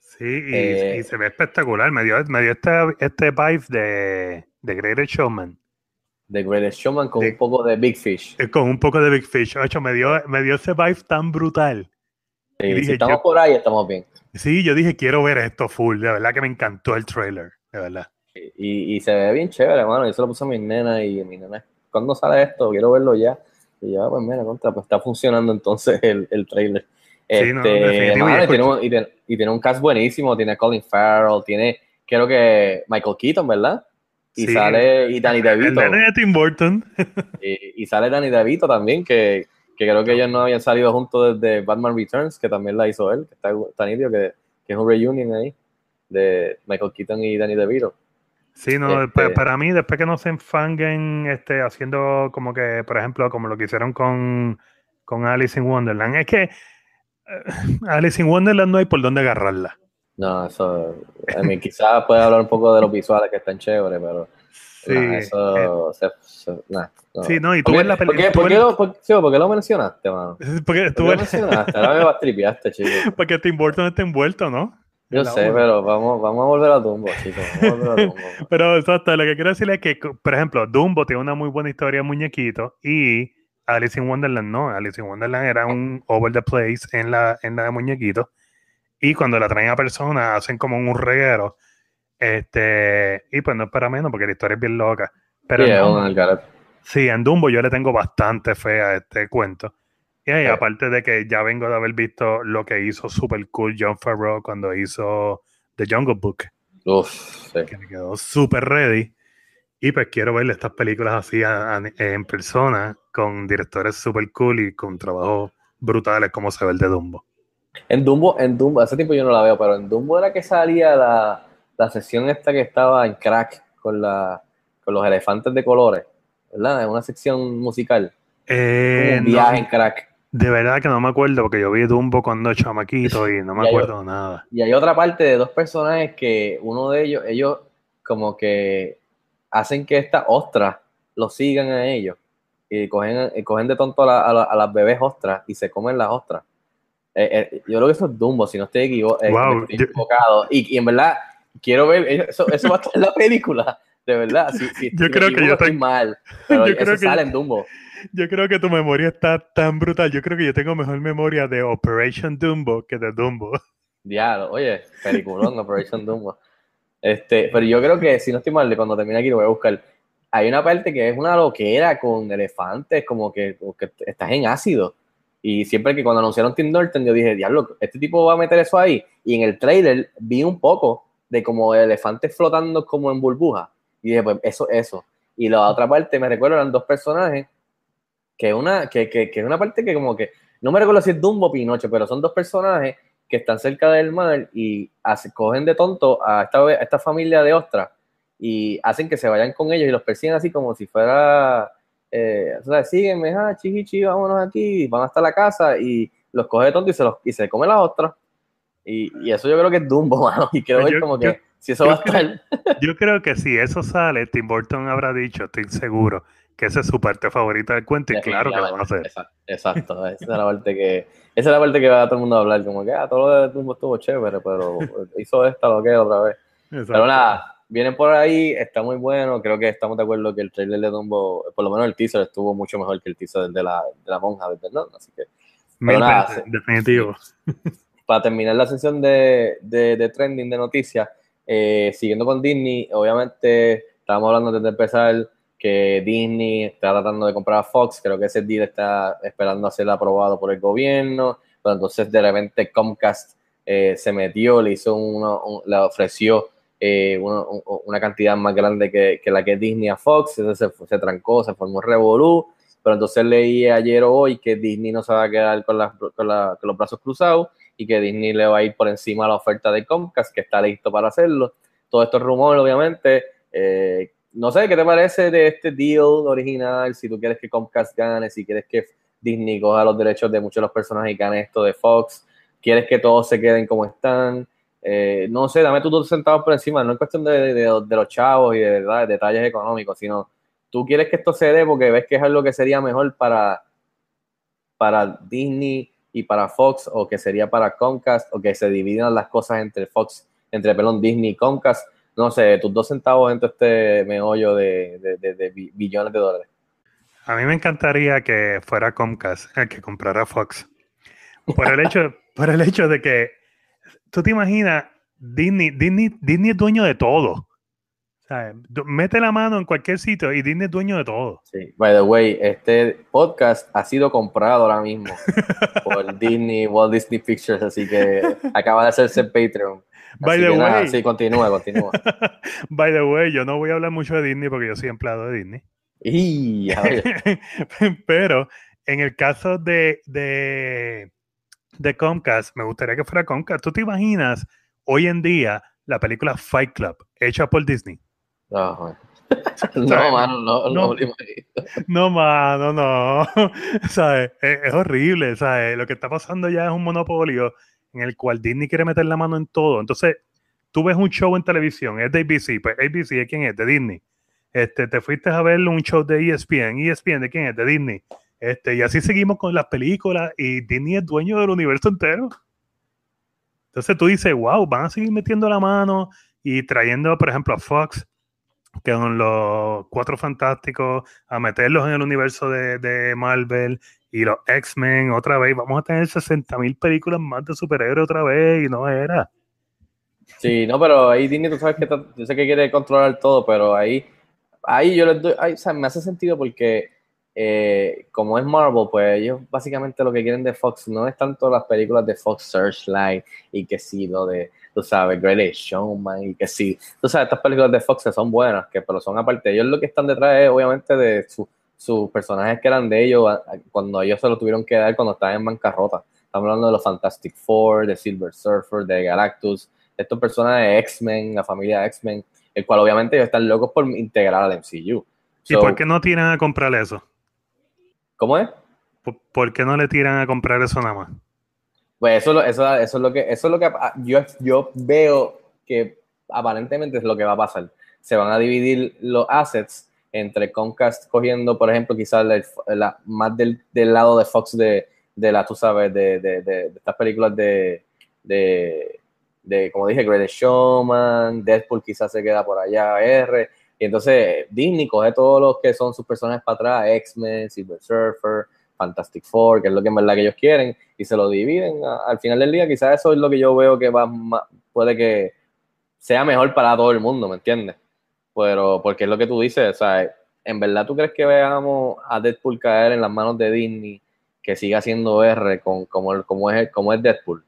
Sí, y, y se ve espectacular. Me dio, me dio este, este vibe de, de Greatest Showman. The Greatest Showman con De- un poco de Big Fish. Con un poco de Big Fish. Ocho, me dio, me dio ese vibe tan brutal. Y dije, si estamos yo- por ahí, estamos bien. Sí, yo dije, quiero ver esto full. De verdad que me encantó el trailer. De verdad. Y, y se ve bien chévere, hermano. Yo se lo puse a mi nena y mi nena, ¿cuándo sale esto? Quiero verlo ya. Y yo, ah, pues mira, contra, pues está funcionando entonces el, el trailer. Sí, no, Este, mano, y tiene un, y, tiene, y tiene un cast buenísimo, tiene Colin Farrell, tiene, creo que Michael Keaton, ¿verdad? Y Sí. sale, y Danny El DeVito. nene de Tim Burton. <laughs> Y, y sale Danny DeVito también, que, que creo que ellos no habían salido juntos desde Batman Returns, que también la hizo él, que está, nítido, que, que es un reunion ahí de Michael Keaton y Danny DeVito. Sí, no, Este- pa- para mí, después que no se enfanguen este, haciendo como que, por ejemplo, como lo que hicieron con, con Alice in Wonderland, es que eh, Alice in Wonderland no hay por dónde agarrarla. No, eso, a mí quizás puede hablar un poco de los visuales que están chéveres, pero Sí, nah, eh, eso, se- se- nah, no. sí, no, y tú ¿Por ves la película. por qué lo, por- sí, ¿por qué lo mencionaste, mano? <laughs> Porque, ¿Por tú qué lo mencionaste? Ahora me vas tripeaste, chico. <laughs> porque Tim Burton está envuelto, ¿no? Yo sé, pero vamos, vamos a volver a Dumbo, chicos. Vamos a volver a Dumbo. <laughs> Pero exacto, lo que quiero decir es que, por ejemplo, Dumbo tiene una muy buena historia de muñequito y Alice in Wonderland no. Alice in Wonderland era un over the place en la, en la de muñequito. Y cuando la traen a personas, hacen como un reguero. Este, y pues no es para menos porque la historia es bien loca. Pero sí, en Dumbo yo le tengo bastante fe a este cuento. Y ahí, Sí. aparte de que ya vengo de haber visto lo que hizo super cool John Favreau cuando hizo The Jungle Book Uf, sí. que me quedó súper ready. Y pues quiero ver estas películas así a- a- en persona, con directores súper cool y con trabajos brutales como se ve el de Dumbo. En Dumbo, en Dumbo, hace tiempo yo no la veo, pero en Dumbo era que salía la, la sesión esta que estaba en crack con, la, con los elefantes de colores, ¿verdad? En una sección musical. Eh, un no, viaje en crack. De verdad que no me acuerdo porque yo vi Dumbo cuando chamaquito y no me <laughs> acuerdo nada. Y hay otra parte de dos personajes que uno de ellos, ellos como que hacen que estas ostras los sigan a ellos. Y cogen, y cogen de tonto a, la- a la- a las bebés ostras y se comen las ostras. Eh, eh, yo creo que eso es Dumbo, si no estoy, equivo- eh, Wow, me estoy yo- equivocado. Y, y en verdad, quiero ver, eso, eso va a estar en la película, de verdad. Si, si- Yo si creo que yo estoy tengo- mal, <laughs> pero yo eso creo que- sale en Dumbo. Yo creo que tu memoria está tan brutal. Yo creo que yo tengo mejor memoria de Operation Dumbo que de Dumbo. <laughs> Diablo, oye, peliculón, Operation Dumbo. Este, pero yo creo que, si no estoy mal, cuando termine aquí lo voy a buscar. Hay una parte que es una loquera con elefantes, como que, como que estás en ácido. Y siempre que cuando anunciaron Tim Norton, yo dije, diablo, este tipo va a meter eso ahí. Y en el trailer vi un poco de como elefantes flotando como en burbuja. Y dije, pues eso, eso. Y la otra parte, me recuerdo, eran dos personajes, que una, que, que, que es una parte que como que, no me recuerdo si es Dumbo o Pinocho, pero son dos personajes que están cerca del mar y hace- cogen de tonto a esta, a esta familia de ostras y hacen que se vayan con ellos y los persiguen así como si fuera, eh, o sea, sígueme, ah, chichi, vámonos aquí, van hasta la casa y los coge de tonto y se, los, y se come las ostras. Y, y eso yo creo que es Dumbo, <laughs> mano, y quiero Pues ver yo- como yo- que si eso yo va a estar... Yo creo que si eso sale, Tim Burton habrá dicho, estoy seguro, que esa es su parte favorita del cuento y claro que lo van a hacer. Exacto, exacto. Esa es la parte que, esa es la parte que va a todo el mundo a hablar, como que ah, todo lo de Dumbo estuvo chévere, pero <laughs> hizo esta lo que otra vez. Exacto. Pero nada, vienen por ahí, está muy bueno. Creo que estamos de acuerdo que el trailer de Dumbo, por lo menos el teaser, estuvo mucho mejor que el teaser de la, de la monja. ¿No? Así que, Mil nada, definitivo. para terminar la sesión de, de, de trending de noticias, eh, siguiendo con Disney, obviamente estábamos hablando desde empezar que Disney está tratando de comprar a Fox, creo que ese deal está esperando a ser aprobado por el gobierno, pero entonces de repente Comcast eh, se metió, le hizo uno, un- le ofreció eh, un- una cantidad más grande que, la que Disney a Fox, entonces se, se trancó, se formó revolú, pero entonces leí ayer o hoy que Disney no se va a quedar con, las- con la- con los brazos cruzados y que Disney le va a ir por encima a la oferta de Comcast, que está listo para hacerlo. Todo esto es rumor, obviamente. Eh, no sé, ¿qué te parece de este deal original? Si tú quieres que Comcast gane, si quieres que Disney coja los derechos de muchos de los personajes y gane esto de Fox, quieres que todos se queden como están. Eh, no sé, dame tú dos centavos por encima, no es cuestión de, de- los chavos y de, de detalles económicos, sino tú quieres que esto se dé porque ves que es algo que sería mejor para, para Disney y para Fox, o que sería para Comcast, o que se dividan las cosas entre Fox, entre, perdón, Disney y Comcast. No sé, tus dos centavos en todo este meollo de, de- de- de bi- billones de dólares. A mí me encantaría que fuera Comcast el que comprara Fox. Por el hecho, <laughs> por el hecho de que tú te imaginas, Disney, Disney, Disney es dueño de todo. Mete la mano en cualquier sitio y Disney es dueño de todo. Sí. By the way, este podcast ha sido comprado ahora mismo <laughs> por Disney, Walt Disney Pictures, así que acaba de hacerse Patreon. By Así the nada, way. sí, continúa, continúa. <laughs> By the way, yo no voy a hablar mucho de Disney porque yo soy empleado de Disney. Y, <laughs> Pero en el caso de, de, de Comcast, me gustaría que fuera Comcast. ¿Tú te imaginas hoy en día la película Fight Club hecha por Disney? No, <laughs> mano, no, no, No. mano, no. <laughs> ¿Sabes? Es, es horrible, ¿sabes? Lo que está pasando ya es un monopolio en el cual Disney quiere meter la mano en todo. Entonces, tú ves un show en televisión, es de ABC, pues ABC, ¿de quién es? De Disney. Este, te fuiste a ver un show de ESPN, ESPN, ¿de quién es? De Disney. Este, y así seguimos con las películas y Disney es dueño del universo entero. Entonces tú dices, wow, van a seguir metiendo la mano y trayendo, por ejemplo, a Fox, que son los cuatro fantásticos, a meterlos en el universo de, de Marvel y los X-Men otra vez. Vamos a tener 60 mil películas más de superhéroes otra vez y no era. Sí, no, pero ahí Disney, tú sabes que ta- yo sé que quiere controlar todo, pero ahí, ahí yo les doy, ahí, o sea, me hace sentido porque eh, como es Marvel, pues ellos básicamente lo que quieren de Fox no es tanto las películas de Fox Searchlight y que sí, lo de, tú sabes, Greatest Showman y que sí, tú sabes, estas películas de Fox que son buenas, que pero son aparte, ellos lo que están detrás es obviamente de su- sus personajes que eran de ellos cuando ellos se lo tuvieron que dar cuando estaban en bancarrota. Estamos hablando de los Fantastic Four, de Silver Surfer, de Galactus, estos personajes de X-Men, la familia de X-Men, el cual obviamente ellos están locos por integrar al MCU. ¿Y So, por qué no tiran a comprar eso? ¿Cómo es? ¿Por, por qué no le tiran a comprar eso nada más? Pues eso, eso, eso es lo que, eso es lo que ah, yo, yo veo que aparentemente es lo que va a pasar. Se van a dividir los assets entre Comcast cogiendo, por ejemplo, quizás la- más del, del lado de Fox de, de la, tú sabes, de, de- de- estas películas de, como dije, Greatest Showman, Deadpool quizás se queda por allá, R, y entonces Disney coge todos los que son sus personajes para atrás, X-Men, Silver Surfer, Fantastic Four, que es lo que en verdad que ellos quieren, y se lo dividen al final del día. Quizás eso es lo que yo veo que va puede que sea mejor para todo el mundo, ¿me entiendes? Pero porque es lo que tú dices, o sea, ¿en verdad tú crees que veamos a Deadpool caer en las manos de Disney que siga siendo R con, como, como, es, como es Deadpool?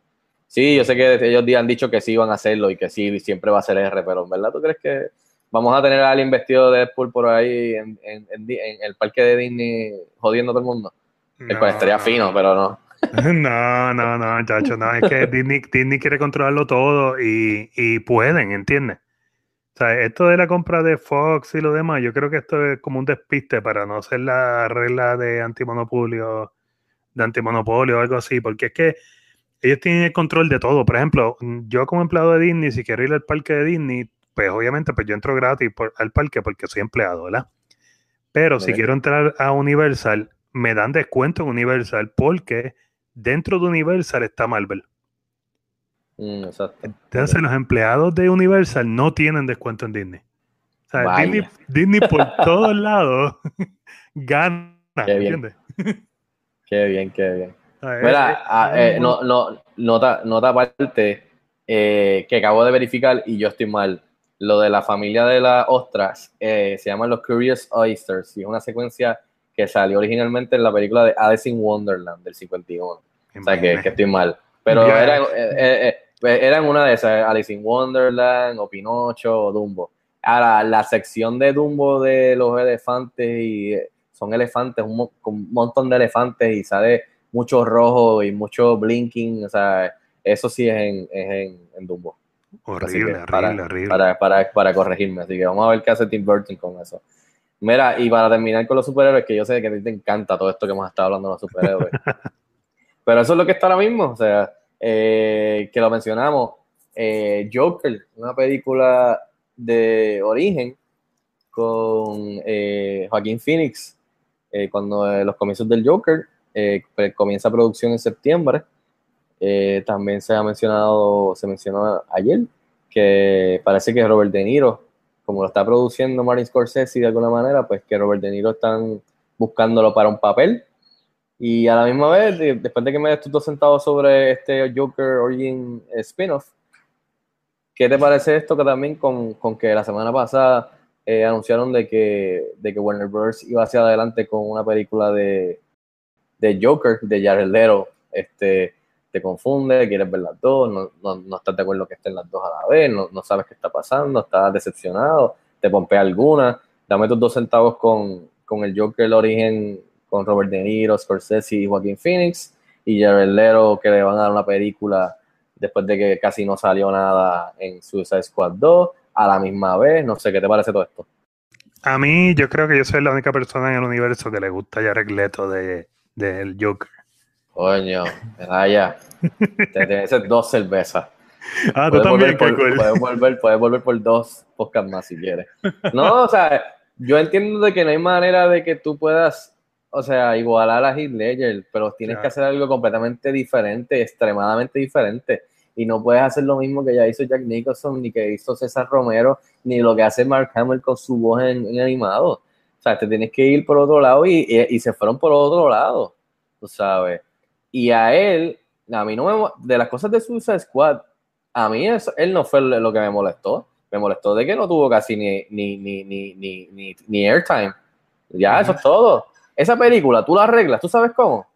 Sí, yo sé que ellos han dicho que sí van a hacerlo y que sí siempre va a ser R, pero ¿en verdad tú crees que vamos a tener a alguien vestido de Deadpool por ahí en, en el parque de Disney jodiendo a todo el mundo? Cual estaría fino, pero no. <laughs> No, no, no, chacho, no, es que <laughs> Disney, Disney quiere controlarlo todo y, y pueden, ¿entiendes? O sea, esto de la compra de Fox y lo demás, yo creo que esto es como un despiste para no hacer la regla de antimonopolio, de antimonopolio o algo así, porque es que ellos tienen el control de todo. Por ejemplo, yo como empleado de Disney, si quiero ir al parque de Disney, pues obviamente pues yo entro gratis por- al parque porque soy empleado, ¿verdad? Pero si quiero entrar a Universal, me dan descuento en Universal porque dentro de Universal está Marvel. Mm, exacto. Entonces los empleados de Universal no tienen descuento en Disney. O sea. Disney, Disney por <laughs> todos lados <laughs> gana, Qué bien. ¿entiendes? Qué bien, qué bien. Mira, ah, es eh, no, no, nota, nota aparte eh, que acabo de verificar y yo estoy mal. Lo de la familia de las ostras eh, se llaman los Curious Oysters y es una secuencia que salió originalmente en la película de Alice in Wonderland del 51. O sea que, que estoy mal. Pero Ya. eran, eh, eh, eh, eran una de esas, Alice in Wonderland o Pinocho o Dumbo. Ahora, la sección de Dumbo de los elefantes y eh, son elefantes, un, mo- un montón de elefantes y sale mucho rojo y mucho blinking, o sea, eso sí es en, es en, en Dumbo. Horrible, horrible, para, horrible. Para, para, para corregirme, así que vamos a ver qué hace Tim Burton con eso. Mira, y para terminar con los superhéroes, que yo sé que a ti te encanta todo esto que hemos estado hablando de los superhéroes. <laughs> Pero eso es lo que está ahora mismo, o sea, eh, que lo mencionamos. eh, Joker, una película de origen con eh, Joaquín Phoenix, eh, cuando los comienzos del Joker, pues, comienza producción en septiembre. También se ha mencionado, se mencionó ayer, que parece que Robert De Niro, como lo está produciendo Martin Scorsese de alguna manera, pues que Robert De Niro están buscándolo para un papel. Y a la misma vez, de- después de que me estuve sentado sobre este Joker Origin spin-off, ¿qué te parece esto que también con, con que la semana pasada eh, anunciaron de que, de que Warner Bros. iba hacia adelante con una película de, de Joker, de Jared Leto, este, te confunde, quieres ver las dos, no, no, no estás de acuerdo que estén las dos a la vez, no, no sabes qué está pasando, estás decepcionado, te pompea alguna, dame tus dos centavos con, con el Joker, el origen, con Robert De Niro, Scorsese y Joaquin Phoenix, y Jared Leto que le van a dar una película después de que casi no salió nada en Suicide Squad 2, a la misma vez, no sé, ¿qué te parece todo esto? A mí, yo creo que yo soy la única persona en el universo que le gusta Jared Leto de, del Joker. Coño, medalla. Te tienes dos cervezas. <laughs> Ah, tú Puedes también, volver, por, puedes, volver, puedes volver por dos podcasts más si quieres. No, o sea, yo entiendo de que no hay manera de que tú puedas, o sea, igualar a Heath Ledger, pero tienes Claro. que hacer algo completamente diferente, extremadamente diferente. Y no puedes hacer lo mismo que ya hizo Jack Nicholson, ni que hizo César Romero, ni lo que hace Mark Hamill con su voz en, en animado. O sea, te tienes que ir por otro lado y, y- y se fueron por otro lado, tú sabes. Y a él, a mí no me, de las cosas de Suicide Squad, a mí eso, él no fue lo que me molestó. Me molestó de que no tuvo casi ni, ni, ni, ni, ni, ni, ni airtime. Ya, eso es todo. Esa película, tú la arreglas, ¿tú sabes cómo?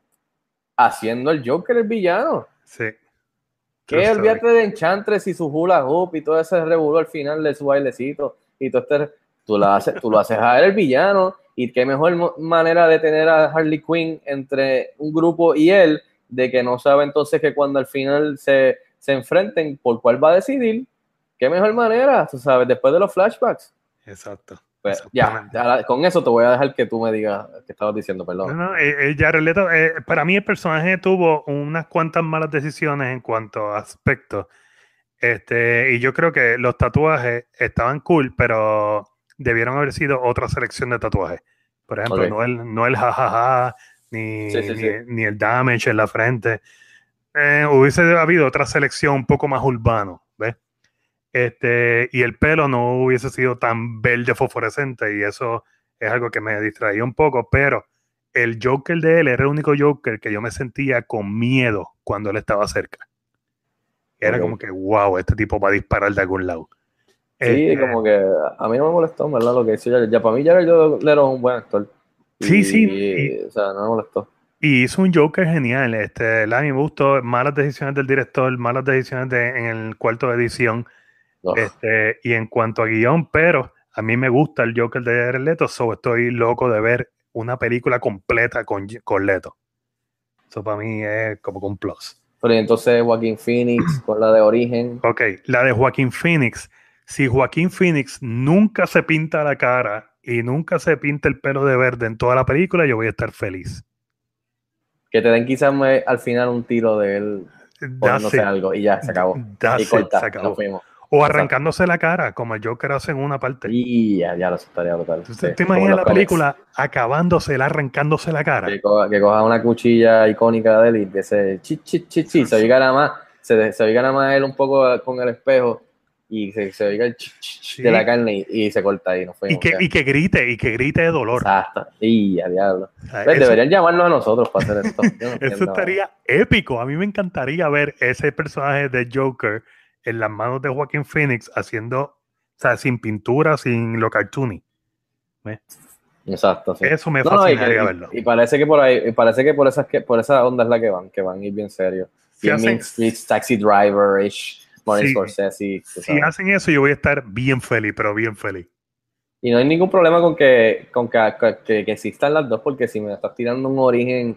Haciendo el Joker el villano. Sí. Que olvídate de Enchantress y su hula hoop y todo ese revuelo al final de su bailecito y todo este, tú lo haces, tú lo haces a él el villano y qué mejor manera de tener a Harley Quinn entre un grupo y él de que no sabe entonces que cuando al final se, se enfrenten por cuál va a decidir, qué mejor manera, tú sabes, después de los flashbacks. Exacto. Pues, ya, con eso te voy a dejar que tú me digas que estabas diciendo, No, perdón. no, eh, eh, Leto, eh, para mí el personaje tuvo unas cuantas malas decisiones en cuanto a aspectos. Este, y yo creo que los tatuajes estaban cool, pero debieron haber sido otra selección de tatuajes. Por ejemplo, no, el, no el jajaja, ni, Sí, sí, ni, sí. ni el damage en la frente. Eh, hubiese habido otra selección un poco más urbano, ¿ves? Este, y el pelo no hubiese sido tan verde fosforescente y eso es algo que me distraía un poco, pero el Joker de él era el único Joker que yo me sentía con miedo cuando él estaba cerca. Era como que, wow, este tipo va a disparar de algún lado. Sí, Este, como que a mí no me molestó, ¿verdad? Lo que hizo Jared. Ya para mí Jared Leto es un buen actor. Sí, Y- sí, y- o sea, no me molestó. Y hizo un Joker genial. Este, a mí me gustó malas decisiones del director, malas decisiones de- en el cuarto de edición. No. Este, y en cuanto a guion, pero a mí me gusta el Joker de Jared Leto, so estoy loco de ver una película completa con, con Leto. Eso para mí es como un plus. Pero entonces Joaquín Phoenix <clears throat> con la de Origen. Ok, la de Joaquín Phoenix. Si Joaquín Phoenix nunca se pinta la cara y nunca se pinta el pelo de verde en toda la película, yo voy a estar feliz. Que te den quizás me- al final un tiro de él That's poniéndose it. algo y ya se acabó. Y corta, se acabó. nos. O arrancándose la cara, como el Joker hace en una parte. Y ya, ya lo estaría brutal. ¿Tú Sí, te imaginas la película acabándose, arrancándose la cara? Que coja, que coja una cuchilla icónica de él y empiece chi, chi, chi, chi, se oiga nada más, se, se oiga nada más él un poco con el espejo y se, se oiga el Sí. de la carne y, y se corta ahí, nos Y fuimos. que, ya. y que grite, y que grite de dolor. Exacto. Y a diablo. O sea, Ves, eso, Deberían llamarnos a nosotros para hacer esto. No <laughs> eso estaría épico. A mí me encantaría ver ese personaje de Joker en las manos de Joaquín Phoenix haciendo, o sea, sin pintura, sin lo cartoony. Exacto, sí. Eso me No, no, y, fascinaría que- verlo. y parece que por ahí, y parece que por esas que por esa onda es la que van, que van a ir bien serio. Si hacen- Streets, Taxi Driver-ish, Martin Sí. Scorsese. Si hacen eso, yo voy a estar bien feliz, pero bien feliz. Y no hay ningún problema con que, con que, que, que existan las dos, porque si me estás tirando un origen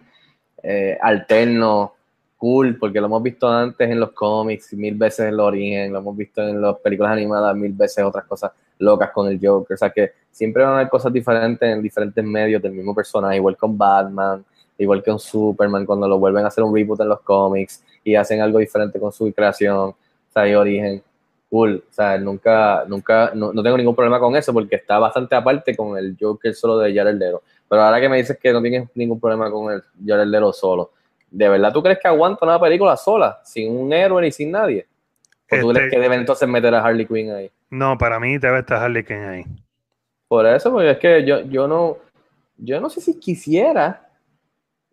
eh, alterno, cool, porque lo hemos visto antes en los cómics, mil veces el origen, lo hemos visto en las películas animadas, mil veces otras cosas locas con el Joker. O sea que siempre van a haber cosas diferentes en diferentes medios del mismo personaje, igual con Batman, igual que con Superman, cuando lo vuelven a hacer un reboot en los cómics y hacen algo diferente con su creación, sea, hay origen cool. O sea, nunca, nunca, no, no tengo ningún problema con eso porque está bastante aparte con el Joker solo de Jared Leto. Pero ahora que me dices que no tienes ningún problema con el Jared Leto solo, ¿de verdad tú crees que aguanta una película sola, sin un héroe ni sin nadie? ¿O tú Este- crees que deben entonces meter a Harley Quinn ahí? No, para mí debe estar Harley Quinn ahí. Por eso, porque es que yo, yo no, yo no sé si quisiera.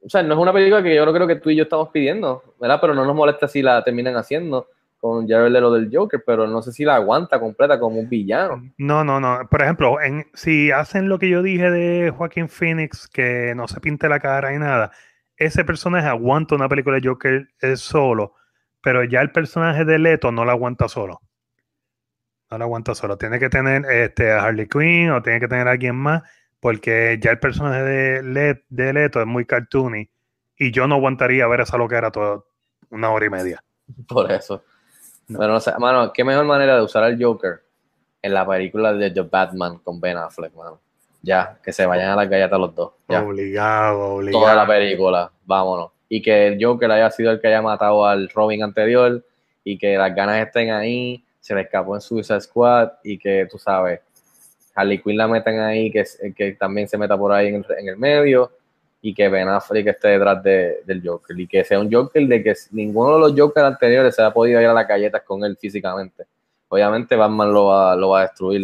O sea, no es una película que yo no creo que tú y yo estamos pidiendo, ¿verdad? Pero no nos molesta si la terminan haciendo con Jared Leto del Joker, pero no sé si la aguanta completa como un villano. No, no, no. Por ejemplo, en, si hacen lo que yo dije de Joaquín Phoenix, que no se pinte la cara y nada, ese personaje aguanta una película de Joker es solo, pero ya el personaje de Leto no la aguanta solo. No la aguanta solo. Tiene que tener este, a Harley Quinn o tiene que tener a alguien más, porque ya el personaje de, de Leto es muy cartoony y yo no aguantaría ver esa loquera toda una hora y media. Por eso. No. Pero no sé, mano, qué mejor manera de usar al Joker en la película de The Batman con Ben Affleck, mano. Ya, que se vayan a las galletas los dos. Ya. Obligado, obligado. Toda la película, vámonos. Y que el Joker haya sido el que haya matado al Robin anterior y que las ganas estén ahí, se le escapó en Suicide Squad y que tú sabes, Harley Quinn la metan ahí, que, que también se meta por ahí en el, en el medio y que Ben Affleck esté detrás de- del Joker y que sea un Joker de que ninguno de los Jokers anteriores se ha podido ir a las galletas con él físicamente. Obviamente Batman lo va, lo va a destruir,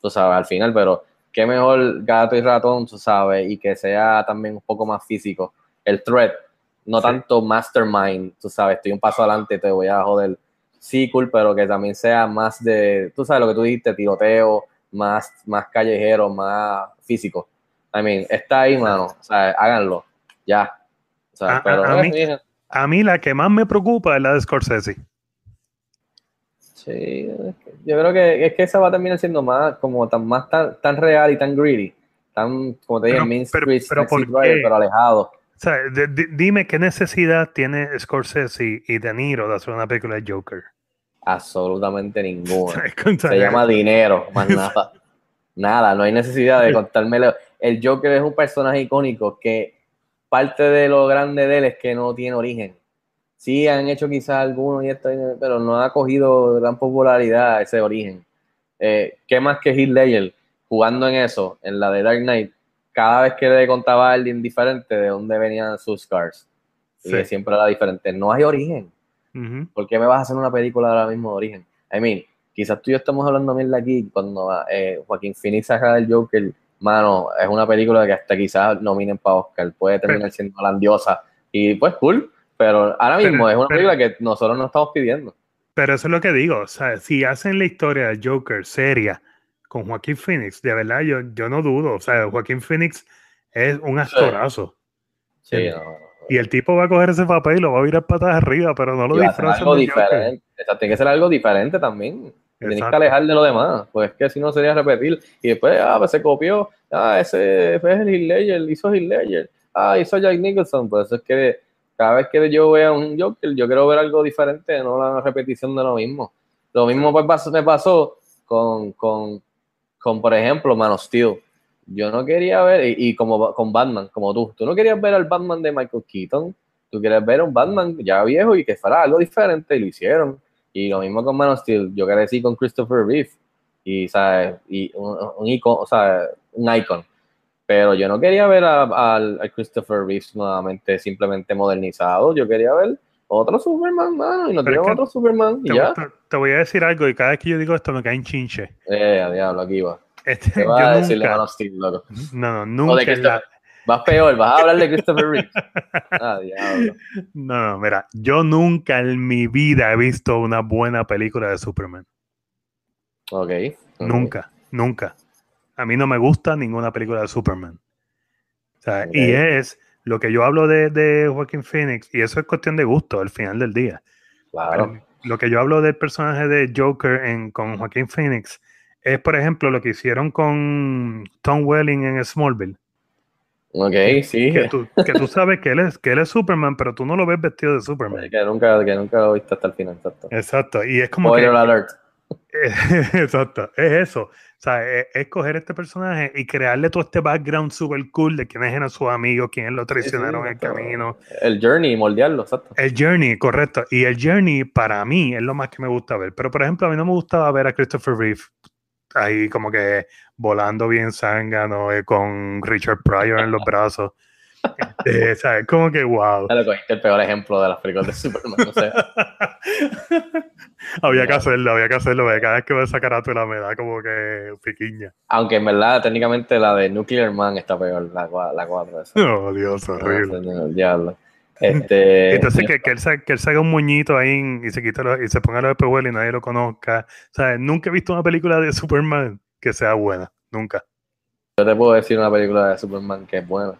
tú sabes, al final, pero qué mejor gato y ratón, tú sabes, y que sea también un poco más físico. El threat, no Sí. tanto mastermind, tú sabes, estoy un paso adelante, te voy a joder. Sí, cool, pero que también sea más de, tú sabes lo que tú dijiste, tiroteo, más, más callejero, más físico. I mean, está ahí, mano. O sea, háganlo. Ya. O sea, A- a- pero a mí- eh, A mí la que más me preocupa es la de Scorsese. Sí, yo creo que es que esa va a terminar siendo más como tan más tan, tan real y tan greedy, tan como te dije, Pero- Main pero- Street, pero pero alejado. O sea, de- dime qué necesidad tiene Scorsese y De Niro de hacer una película de Joker. Absolutamente ninguna. <laughs> Se Se llama dinero, más nada. <laughs> Nada, no hay necesidad de contármelo. El Joker es un personaje icónico que parte de lo grande de él es que no tiene origen. Sí, han hecho quizás algunos y esto, pero no ha cogido gran popularidad ese origen. Eh, ¿Qué más que Heath Ledger jugando en eso, en la de Dark Knight? Cada vez que le contaba a alguien diferente de dónde venían sus scars. Sí. siempre era diferente. No hay origen. Ujú. ¿Por qué me vas a hacer una película ahora mismo de origen? I mean, quizás tú y yo estamos hablando mierda aquí cuando eh, Joaquín Phoenix saca del Joker, mano, es una película que hasta quizás nominen para Oscar, puede terminar siendo grandiosa y pues cool, pero ahora Pero- mismo es una pero- película que nosotros no estamos pidiendo. Pero eso es lo que digo. O sea, si hacen la historia de Joker seria con Joaquín Phoenix, de verdad yo, yo no dudo. O sea, Joaquín Phoenix es un actorazo. Sí, Sí. no, no, no. Y el tipo va a coger ese papel y lo va a virar patas arriba, pero no lo Y va a ser disfrazan algo diferente. Tiene que ser algo diferente también. Tienes que alejar de lo demás, pues es que si no sería repetir. Y después, ah, pues se copió, ah, ese fue el Heath Ledger, hizo Heath Ledger, ah, hizo Jack Nicholson. Pues eso es que cada vez que yo vea un Joker, yo quiero ver algo diferente, no la repetición de lo mismo. Lo mismo pues, me pasó con, con, con, por ejemplo, Man of Steel. Yo no quería ver, y, y como con Batman, como tú, tú no querías ver al Batman de Michael Keaton, tú querías ver un Batman ya viejo y que fuera algo diferente, y lo hicieron. Y lo mismo con Man of Steel, yo crecí con Christopher Reeve, y, ¿sabes? y un, un icono, o sea, un icon. Pero yo no quería ver a, a- a Christopher Reeve nuevamente simplemente modernizado, yo quería ver otro Superman, mano, y no tenemos otro Superman, y Te, ya. te- te voy a decir algo y cada vez que yo digo esto me cae en chinche. Eh, diablo, aquí va. Este, ¿Qué <laughs> yo vas a decirle Man nunca, of Steel, loco? no, no, O de nunca la- Vas peor, vas a hablar de Christopher Reeve. <laughs> Ah, diablo. no, no, mira, yo nunca en mi vida he visto una buena película de Superman. Ok. ok. Nunca, nunca. A mí no me gusta ninguna película de Superman. O sea, Ok. y es lo que yo hablo de, de Joaquin Phoenix, y eso es cuestión de gusto al final del día. Claro. Lo que yo hablo del personaje de Joker en, con Joaquin Phoenix es, por ejemplo, lo que hicieron con Tom Welling en Smallville. Ok, sí. Que tú, que tú sabes que él, es, que él es Superman, pero tú no lo ves vestido de Superman. Que nunca, que nunca lo viste hasta el final, exacto. Exacto. Y es como que. Spoiler alert. <laughs> Exacto, es eso. O sea, es, es coger este personaje y crearle todo este background super cool de quiénes eran sus amigos, quiénes lo traicionaron en el camino. El journey, moldearlo, exacto. El journey, correcto. Y el journey para mí es lo más que me gusta ver. Pero por ejemplo, a mí no me gustaba ver a Christopher Reeve ahí como que volando bien zángano eh, con Richard Pryor en los brazos. Este, o sea, es como que wow. Le cogiste el peor ejemplo de las películas de Superman. O sea, <laughs> había que hacerlo, había que hacerlo. porque Cada vez que veo esa carátula me da como que piquiña. aunque en verdad, técnicamente la de Nuclear Man está peor, la, la 4. esa. <laughs> Oh, Dios, horrible. No, diablo. Este, Entonces que, que, él que él saque un muñito ahí y se quita los- y se ponga los espejuelos y nadie lo conozca. O sea, nunca he visto una película de Superman que sea buena. Nunca. yo te puedo decir una película de Superman que es buena.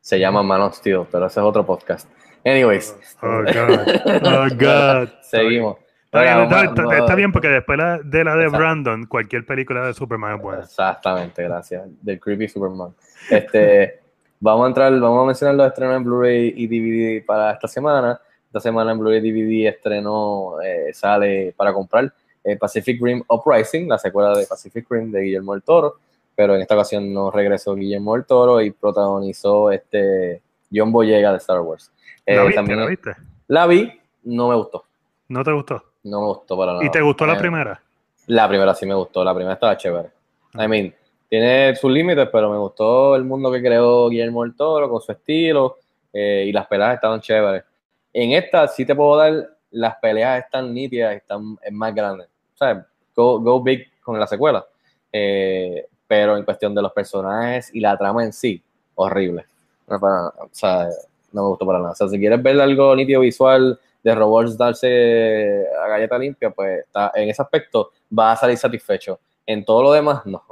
Se llama Man of Steel, pero ese es otro podcast. Anyways, Oh, God. Oh, <laughs> God. seguimos. Está bien, Ahora, está, vamos a- está- está bien porque después la- de la de Exacto. Brandon, cualquier película de Superman es buena. Exactamente, gracias. Del Creepy Superman. Este, vamos a entrar, vamos a mencionar los estrenos en Blu-ray y DVD para esta semana. Esta semana en Blu-ray y DVD estreno eh, sale para comprar eh, Pacific Rim Uprising, la secuela de Pacific Rim de Guillermo del Toro, pero en esta ocasión no regresó Guillermo del Toro y protagonizó este John Boyega de Star Wars. Eh, ¿La viste? también ¿La viste? la vi, no me gustó. ¿No te gustó? No me gustó para nada. ¿Y te gustó la Eh, primera? La primera sí me gustó, la primera estaba chévere. I mean, tiene sus límites, pero me gustó el mundo que creó Guillermo del Toro con su estilo eh, y las peleas estaban chéveres. En esta sí te puedo dar, las peleas están nítidas, están es más grandes. O sea, go, big con la secuela. Eh, pero en cuestión de los personajes y la trama en sí, horrible. No. O sea, no me gustó para nada. O sea, si quieres ver algo nítido visual de robots darse a galleta limpia, pues está, en ese aspecto va a salir satisfecho. En todo lo demás, no.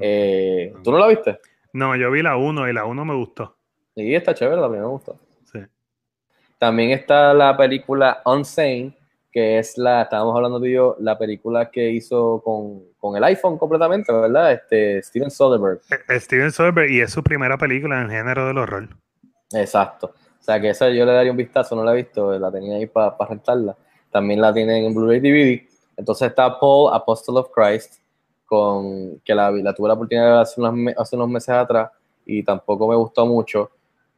Eh, ¿Tú no la viste? No, yo vi la 1 y la 1 me gustó. Sí, está chévere, la primera me gustó. Sí. También está la película Unsane, que es la, estábamos hablando tú y yo, la película que hizo con, con el iPhone completamente, ¿verdad? Este, Steven Soderbergh. Eh, Steven Soderbergh y es su primera película en el género del horror. Exacto. O sea, que esa yo le daría un vistazo, no la he visto, la tenía ahí para rentarla. También la tienen en Blu-ray DVD. Entonces está Paul, Apostle of Christ, con, que la, la tuve la oportunidad de ver hace unos, hace unos meses atrás y tampoco me gustó mucho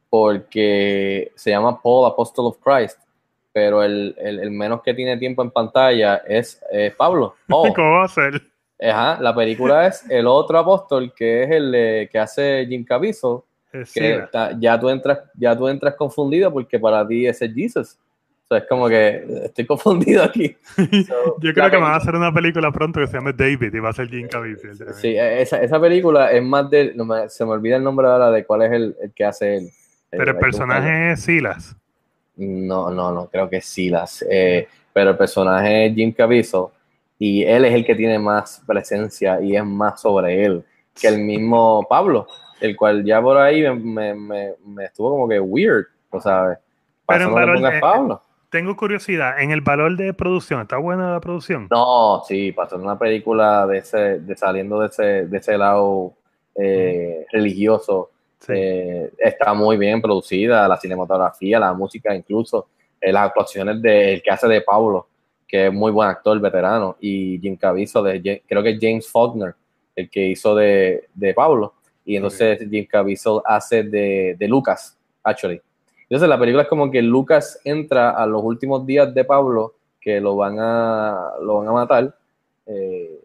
porque se llama Paul, Apostle of Christ, pero el, el- el menos que tiene tiempo en pantalla es eh, Pablo. Paul. <laughs> ¿Cómo va a ser? Ajá, la película es el otro apóstol que es el eh, que hace Jim Caviezel que ya tú entras ya tú entras confundido porque para ti ese es Jesus o sea es como que estoy confundido aquí <laughs> So, Yo creo que van a hacer una película pronto que se llame David y va a ser Jim Caviezel. también. sí e, esa, esa película es más de no me- se me olvida el nombre ahora de cuál es el, el que hace él Pero Eh, el hay que personaje es Silas. no no no creo que sí las eh, pero el personaje es Jim Caviezel y él es el que tiene más presencia y es más sobre él que el mismo Pablo el cual ya por ahí me, me, me- me estuvo como que weird sabes Pero pongas eh, Pablo Tengo curiosidad, en el valor de producción, ¿está buena la producción? No, sí, para hacer una película de ese, de saliendo de ese, de ese lado eh, religioso, Sí. eh, está muy bien producida, la cinematografía, la música, incluso eh, las actuaciones del que hace de Pablo, que es muy buen actor veterano, y Jim Caviezel, de, creo que es James Faulkner, el que hizo de, de Pablo, y entonces Jim Caviezel hace de, de Lucas, actually. Entonces la película es como que Lucas entra a los últimos días de Pablo, que lo van a, lo van a matar, eh,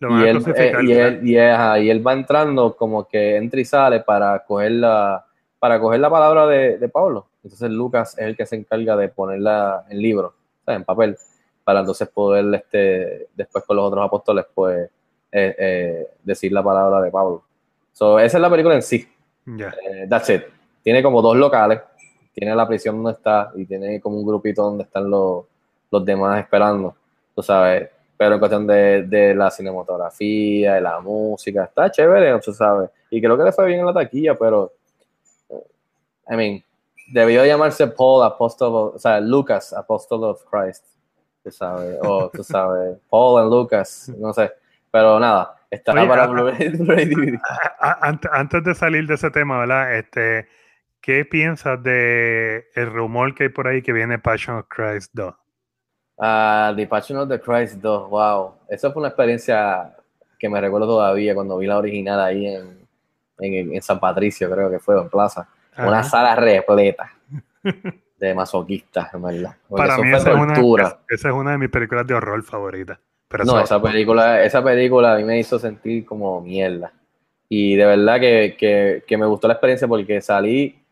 Lo van y a él, eh, y, él, y, él, ajá, y él va entrando como que entra y sale para coger la, para coger la palabra de, de Pablo. Entonces Lucas es el que se encarga de ponerla en libro, en papel, para entonces poder este, después con los otros apóstoles pues eh, eh, decir la palabra de Pablo. So, esa es la película en sí. Ya. Eh, that's it. Tiene como dos locales. Tiene la prisión donde está y tiene como un grupito donde están los, los demás esperando. Tú sabes. Pero en cuestión de, de la cinematografía, de la música, está chévere, tú sabes. Y creo que le fue bien en la taquilla, pero. eh, I mean, debió llamarse Paul Apostle, of- o sea, Lucas Apostle of Christ. Tú sabes. O tú sabes, <laughs> Paul and Lucas, no sé. Pero nada, para Blu-ray <laughs> Antes de salir de ese tema, ¿verdad? Este, ¿Qué piensas de el rumor que hay por ahí que viene Passion of Christ 2? Ah, The Passion of the Christ 2, wow. Eso fue una experiencia que me recuerdo todavía cuando vi la original ahí en, en, en San Patricio, creo que fue, en Plaza. Una sala repleta <laughs> de masoquistas, en verdad. Porque Para mí esa es, una, esa es una de mis películas de horror favoritas. Pero No, esa película, esa película a mí me hizo sentir como mierda. Y de verdad que, que, que me gustó la experiencia porque salí,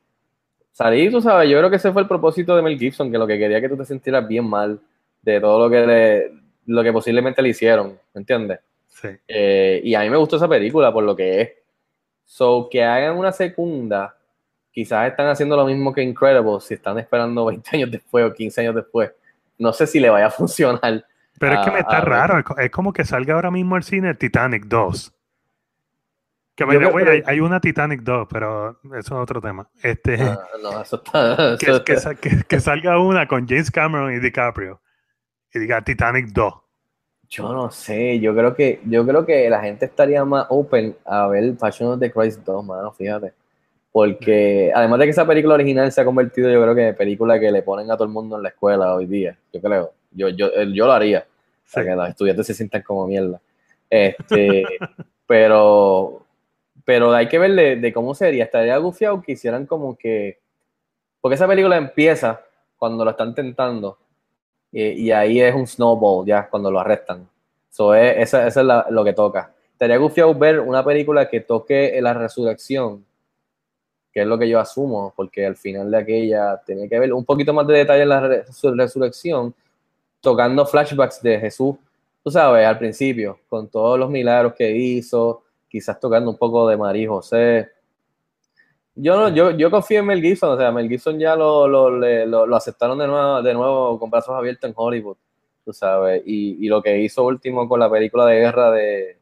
salí, tú sabes, yo creo que ese fue el propósito de Mel Gibson, que lo que quería que tú te sintieras bien mal de todo lo que le, lo que posiblemente le hicieron, ¿entiendes? sí. Eh, y a mí me gustó esa película por lo que es. So, que hagan una segunda quizás están haciendo lo mismo que Incredible, si están esperando <laughs> 20 años después o 15 años después. No sé si le vaya a funcionar. Pero es que me está a- raro. es co- Es como que salga ahora mismo el cine Titanic 2. Que the creo que- hay, hay una Titanic 2, pero eso es otro tema. Este, Ah, no, eso está. <laughs> que, eso que está- sa- que- que salga una con James Cameron y DiCaprio. Y diga Titanic 2. Yo no sé, yo creo que yo creo que la gente estaría más open a ver Passion of the Christ 2, mano, fíjate. Porque además de que esa película original se ha convertido, yo creo que en película que le ponen a todo el mundo en la escuela hoy día. Yo creo. Yo, yo, eh, yo lo haría. Para Sí. que los estudiantes se sientan como mierda. Este, <laughs> pero, pero hay que ver de, de cómo sería. Estaría gufiado que hicieran como que. Porque esa película empieza cuando lo están tentando. Y, y ahí es un snowball, ya, cuando lo arrestan. So, es, esa, esa es la- lo que toca. Estaría gufiado ver una película que toque la resurrección, que es lo que yo asumo, porque al final de aquella tenía que ver un poquito más de detalle en la re- resurrección, tocando flashbacks de Jesús, tú sabes, al principio, con todos los milagros que hizo, quizás tocando un poco de María José. Yo, no, yo, yo confío en Mel Gibson, o sea, Mel Gibson ya lo, lo, lo- lo aceptaron de nuevo, de nuevo con brazos abiertos en Hollywood, tú sabes, y, y lo que hizo último con la película de guerra de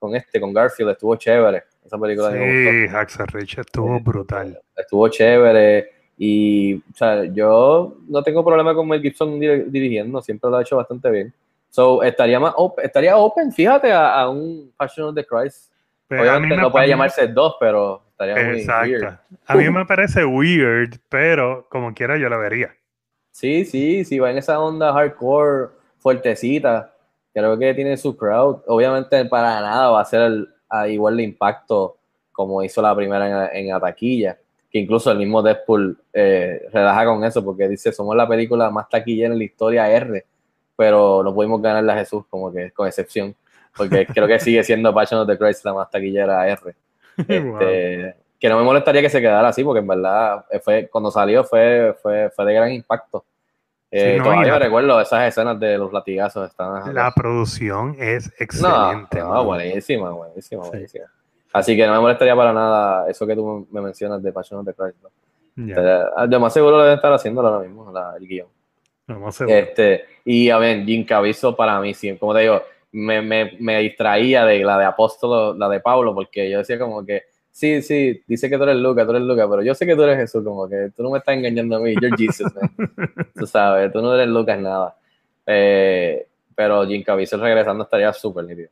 con este, con Garfield, estuvo chévere, esa película me gustó Sí, Axel Rich estuvo brutal. estuvo chévere y o sea, yo no tengo problema con Mel Gibson dir- dirigiendo, siempre lo ha hecho bastante bien. So, estaría más op- estaría open, fíjate, a, a un Passion of the Christ. Pero Obviamente me- no puede llamarse dos, pero estaría muy weird. A mí me parece weird, pero como quiera yo la vería. Sí, sí, sí, va en esa onda hardcore, fuertecita. Creo que tiene su crowd. Obviamente para nada va a ser el- a igual de impacto como hizo la primera en, en la taquilla. Que incluso el mismo Deadpool eh, relaja con eso porque dice, somos la película más taquillera en la historia R, pero no pudimos ganarle a Jesús, como que con excepción. Porque creo que sigue siendo Passion of the Christ la más taquillera R. <laughs> Wow. Este, que no me molestaría que se quedara así, porque en verdad fue, cuando salió fue, fue, fue de gran impacto. Eh, Sí, no, todavía la- me recuerdo esas escenas de los latigazos. Están, La producción es excelente. no, buenísima, buenísima, Sí. buenísima. Así que no me molestaría para nada eso que tú me mencionas de Passion of the Christ. ¿no? Eh, De más seguro lo deben estar haciendo ahora mismo, la- el guion. vamos a ver. Este, y a ver, Jim para mí, sí, como te digo, me, me, me distraía de la de Apóstolo, la de Pablo, porque yo decía como que, sí, sí, dice que tú eres Luca, tú eres Luca, pero yo sé que tú eres Jesús, como que tú no me estás engañando a mí, you're Jesus, man. <laughs> tú sabes, tú no eres Lucas nada. Eh, pero Jim Caviezel regresando estaría súper nítido.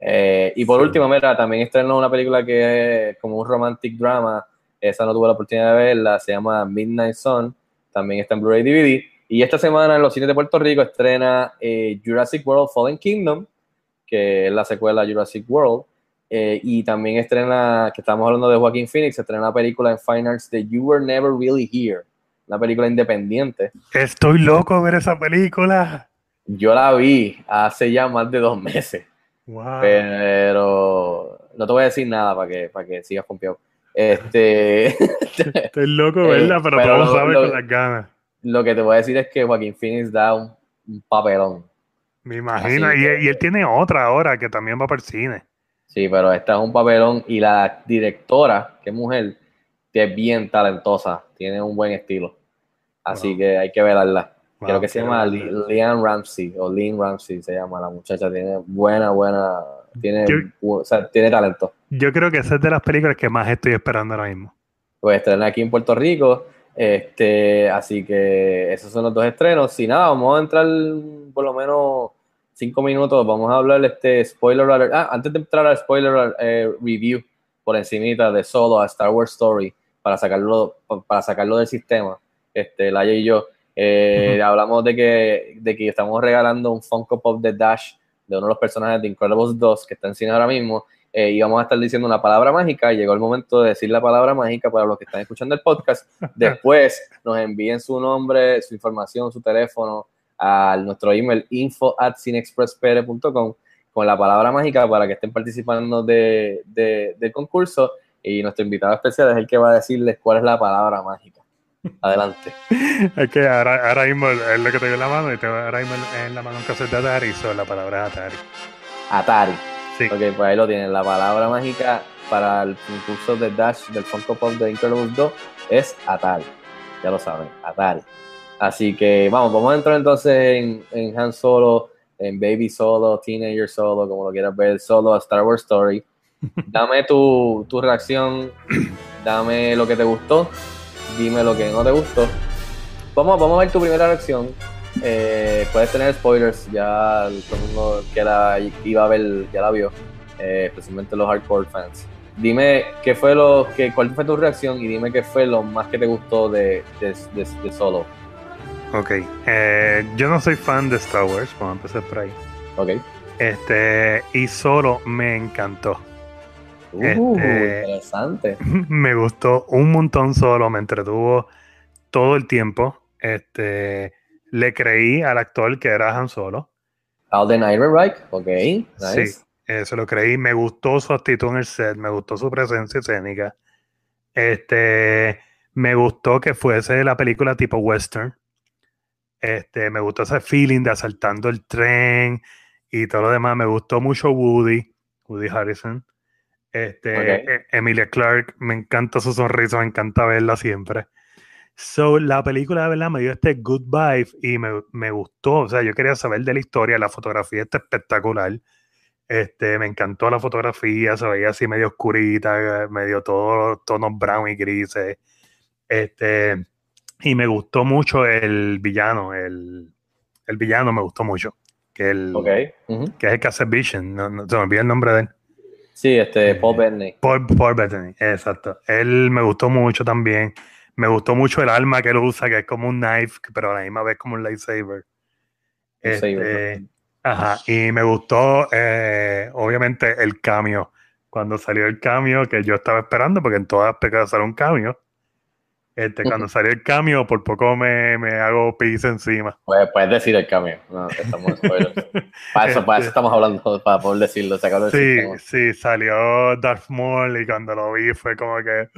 Eh, y por Sí. último, mira, también estrenó una película que es como un romantic drama, esa no tuve la oportunidad de verla, se llama Midnight Sun, también está en Blu-ray DVD. Y esta semana en los cines de Puerto Rico estrena eh, Jurassic World Fallen Kingdom, que es la secuela de Jurassic World. Eh, y también estrena, que estamos hablando de Joaquín Phoenix, estrena una película en Fine Arts de You Were Never Really Here, una película independiente. Estoy loco de ver esa película. Yo la vi hace ya más de dos meses, Wow. pero no te voy a decir nada para que, para que sigas confiado. Este, <laughs> Estoy loco de <laughs> Eh, verla, pero, pero todos lo- saben lo- con las ganas. Lo que te voy a decir es que Joaquín Phoenix da un, un papelón. Me imagino. Y, que- y él tiene otra ahora que también va para el cine. Sí, pero esta es un papelón y la directora, que es mujer, que es bien talentosa, tiene un buen estilo. Así Wow. que hay que verla. Wow, Creo que se llama Leanne Ramsey o Lean Ramsey se llama la muchacha. Tiene buena, buena, tiene, Yo- o sea, tiene talento. Yo creo que esa es de las películas que más estoy esperando ahora mismo. Pues estrena aquí en Puerto Rico. Este, así que esos son los dos estrenos. Y nada, vamos a entrar por lo menos cinco minutos. Vamos a hablar este spoiler alert. Ah, antes de entrar al spoiler eh, review por encimita de Solo a Star Wars Story para sacarlo, para sacarlo del sistema. Este, Laia y yo eh, hablamos de que, de que estamos regalando un Funko Pop de Dash de uno de los personajes de Incredibles 2 que está en cine ahora mismo eh, y vamos a estar diciendo una palabra mágica. Llegó el momento de decir la palabra mágica para los que están escuchando el podcast. <laughs> Después nos envíen su nombre, su información, su teléfono a nuestro email info at cinexpresspr.com con la palabra mágica para que estén participando de, de- del concurso y nuestro invitado especial es el que va a decirles cuál es la palabra mágica. Adelante. <laughs> Es que ahora, ahora mismo es lo que tengo en la mano y tengo ahora mismo en la mano un cassette de Atari, so la palabra Atari. Atari. Sí. Ok, pues ahí lo tienen. La palabra mágica para el concurso de Dash del Funko Pop de Incredibles 2 es Atari. Ya lo saben, Atari. Así que vamos, vamos a entrar entonces en, en Han Solo, en Baby Solo, Teenager Solo, como lo quieras ver, Solo, a Star Wars Story. <laughs> Dame tu, tu reacción, dame lo que te gustó, dime lo que no te gustó. Vamos, vamos a ver tu primera reacción. Eh, puedes tener spoilers, ya todo el mundo que la iba a ver ya la vio, eh, especialmente los hardcore fans. Dime qué fue lo que, cuál fue tu reacción y dime qué fue lo más que te gustó de, de, de- de Solo. Ok. eh, yo no soy fan de Star Wars, vamos a empezar por ahí. Ok. Este, y solo me encantó. Uh, Este- interesante. <laughs> me gustó un montón solo, me entretuvo todo el tiempo. Este, le creí al actor que era Han Solo. Alden Ehrenreich, ok. Nice. Sí, eh, se lo creí. Me gustó su actitud en el set, me gustó su presencia escénica. Este, me gustó que fuese la película tipo western. Este, me gustó ese feeling de asaltando el tren y todo lo demás. Me gustó mucho Woody, Woody Harrison. Este, eh, Emilia Clarke, me encanta su sonrisa, me encanta verla siempre. So, la película de verdad me dio este good vibe y me, me gustó. O sea, yo quería saber de la historia, la fotografía está espectacular. Este, me encantó la fotografía, se veía así medio oscurita, medio todo tonos brown y grises. Este, y me gustó mucho el villano, el, el villano me gustó mucho. Que, el, Ok. ujú. que es el que hace Vision, no, no- se me olvida el nombre de él. Sí, este, Eh, Paul Bettany. Paul, Paul Bettany, exacto. Él me gustó mucho también. Me gustó mucho el arma que él usa, que es como un knife, pero a la misma vez como un lightsaber. Este, ¿no? ajá, y me gustó, eh, obviamente, el cambio. Cuando salió el cambio, que yo estaba esperando, porque en todas las películas sale un cambio. Este, cuando salió el cambio, por poco me, me hago pis encima. Pues, puedes decir el cambio. No, estamos spoilers. <laughs> Para eso, para eso Este- estamos hablando, para poder decirlo, sacarlo Sí, sistema. sí, salió Darth Maul y cuando lo vi fue como que.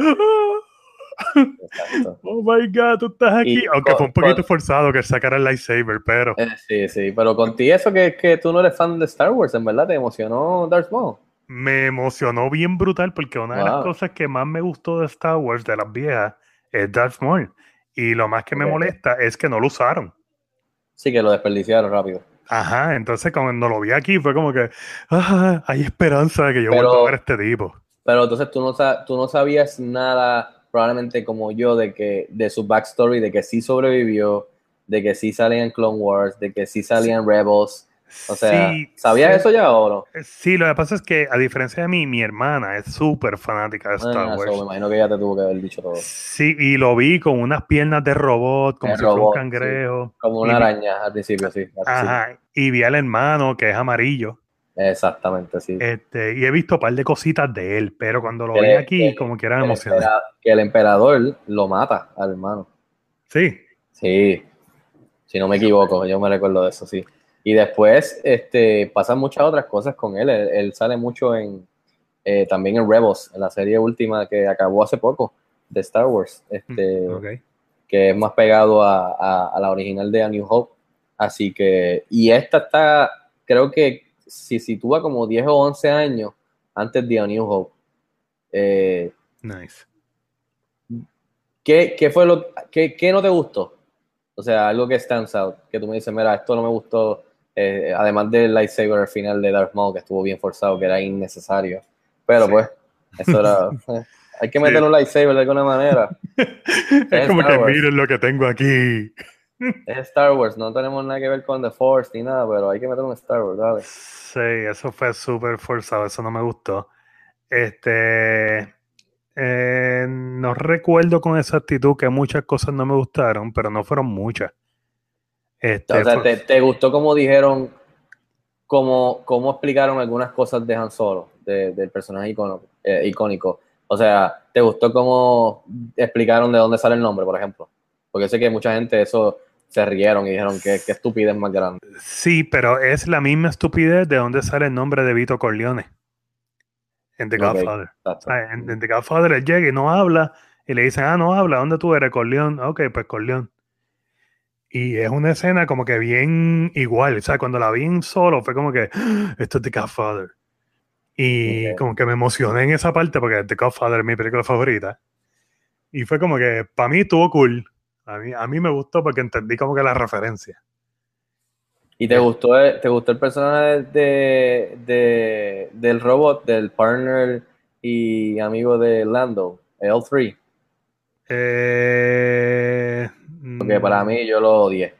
Exacto. <laughs> Oh my god, tú estás aquí. Y Aunque con- fue un poquito con- forzado que sacara el lightsaber, pero Eh, sí, sí, pero contigo eso que, que tú no eres fan de Star Wars, en verdad te emocionó Darth Maul. me emocionó bien brutal porque una de las cosas que más me gustó de Star Wars, de las viejas, es Darth Maul. Y lo más que me molesta es que no lo usaron. Sí, que lo desperdiciaron rápido. Ajá, entonces cuando lo vi aquí fue como que, ah, hay esperanza de que yo vuelva a ver a este tipo. Pero entonces tú no, tú no sabías nada, probablemente como yo, de que de su backstory, de que sí sobrevivió, de que sí salía en Clone Wars, de que sí salía en Rebels. O sea, Sí, ¿sabías sí, eso ya o no? Sí, lo que pasa es que a diferencia de mí, mi hermana es súper fanática de Star Ah, Wars. me imagino que ella te tuvo que haber dicho todo. Sí, y lo vi con unas piernas de robot, como si fuera un robot, sí. cangrejo. Como Y una vi- araña al principio, sí. al principio. Ajá, y vi al hermano que es amarillo. Exactamente, sí. Este, y he visto un par de cositas de él, pero cuando lo Que vi le- aquí, como que era que, el emocionante. empera- que el emperador lo mata al hermano. Sí, Sí, si no me equivoco, yo me recuerdo de eso, sí. Y después este, pasan muchas otras cosas con él. Él, él sale mucho en eh, también en Rebels, en la serie última que acabó hace poco de Star Wars, este, ok. que es más pegado a, a- a la original de A New Hope. Así que, y esta está, creo que se sitúa como 10 o 11 años antes de A New Hope. Eh, Nice. ¿Qué, qué fue lo qué, qué no te gustó? O sea, algo que stands out, que tú me dices, mira, esto no me gustó, eh, además del lightsaber al final de Darth Maul, que estuvo bien forzado, que era innecesario. Pero Sí. pues, eso era. <laughs> hay que meter Sí. un lightsaber de alguna manera. <laughs> Es como que miren lo que tengo aquí. <laughs> Es Star Wars, no tenemos nada que ver con The Force ni nada, pero hay que meter un Star Wars, dale. Sí, eso fue súper forzado, eso no me gustó. Este, eh, no recuerdo con exactitud que muchas cosas no me gustaron, pero no fueron muchas. Este, O sea, te, te gustó como dijeron, cómo, cómo explicaron algunas cosas de Han Solo, de- del personaje icono- eh, icónico. O sea, ¿te gustó cómo explicaron de dónde sale el nombre, por ejemplo? Porque sé que mucha gente eso se rieron y dijeron que, que estupidez más grande. Sí, pero es la misma estupidez de donde sale el nombre de Vito Corleone en The. Godfather. Exacto. Ah, En, en The Godfather él llega y no habla y le dicen, ah, no habla, ¿dónde tú eres, Corleone? Ok, pues Corleone. Y es una escena como que bien igual, o sea, cuando la vi en solo fue como que, "Ah, esto es The Godfather. Y Ok. como que me emocioné en esa parte porque The Godfather es mi película favorita. Y fue como que para mí estuvo cool. A mí, a mí me gustó porque entendí como que la referencia. ¿Y te gustó, el- te gustó el personaje de, de- del robot, del partner y amigo de Lando, L3? Eh, Porque para mí yo lo odié.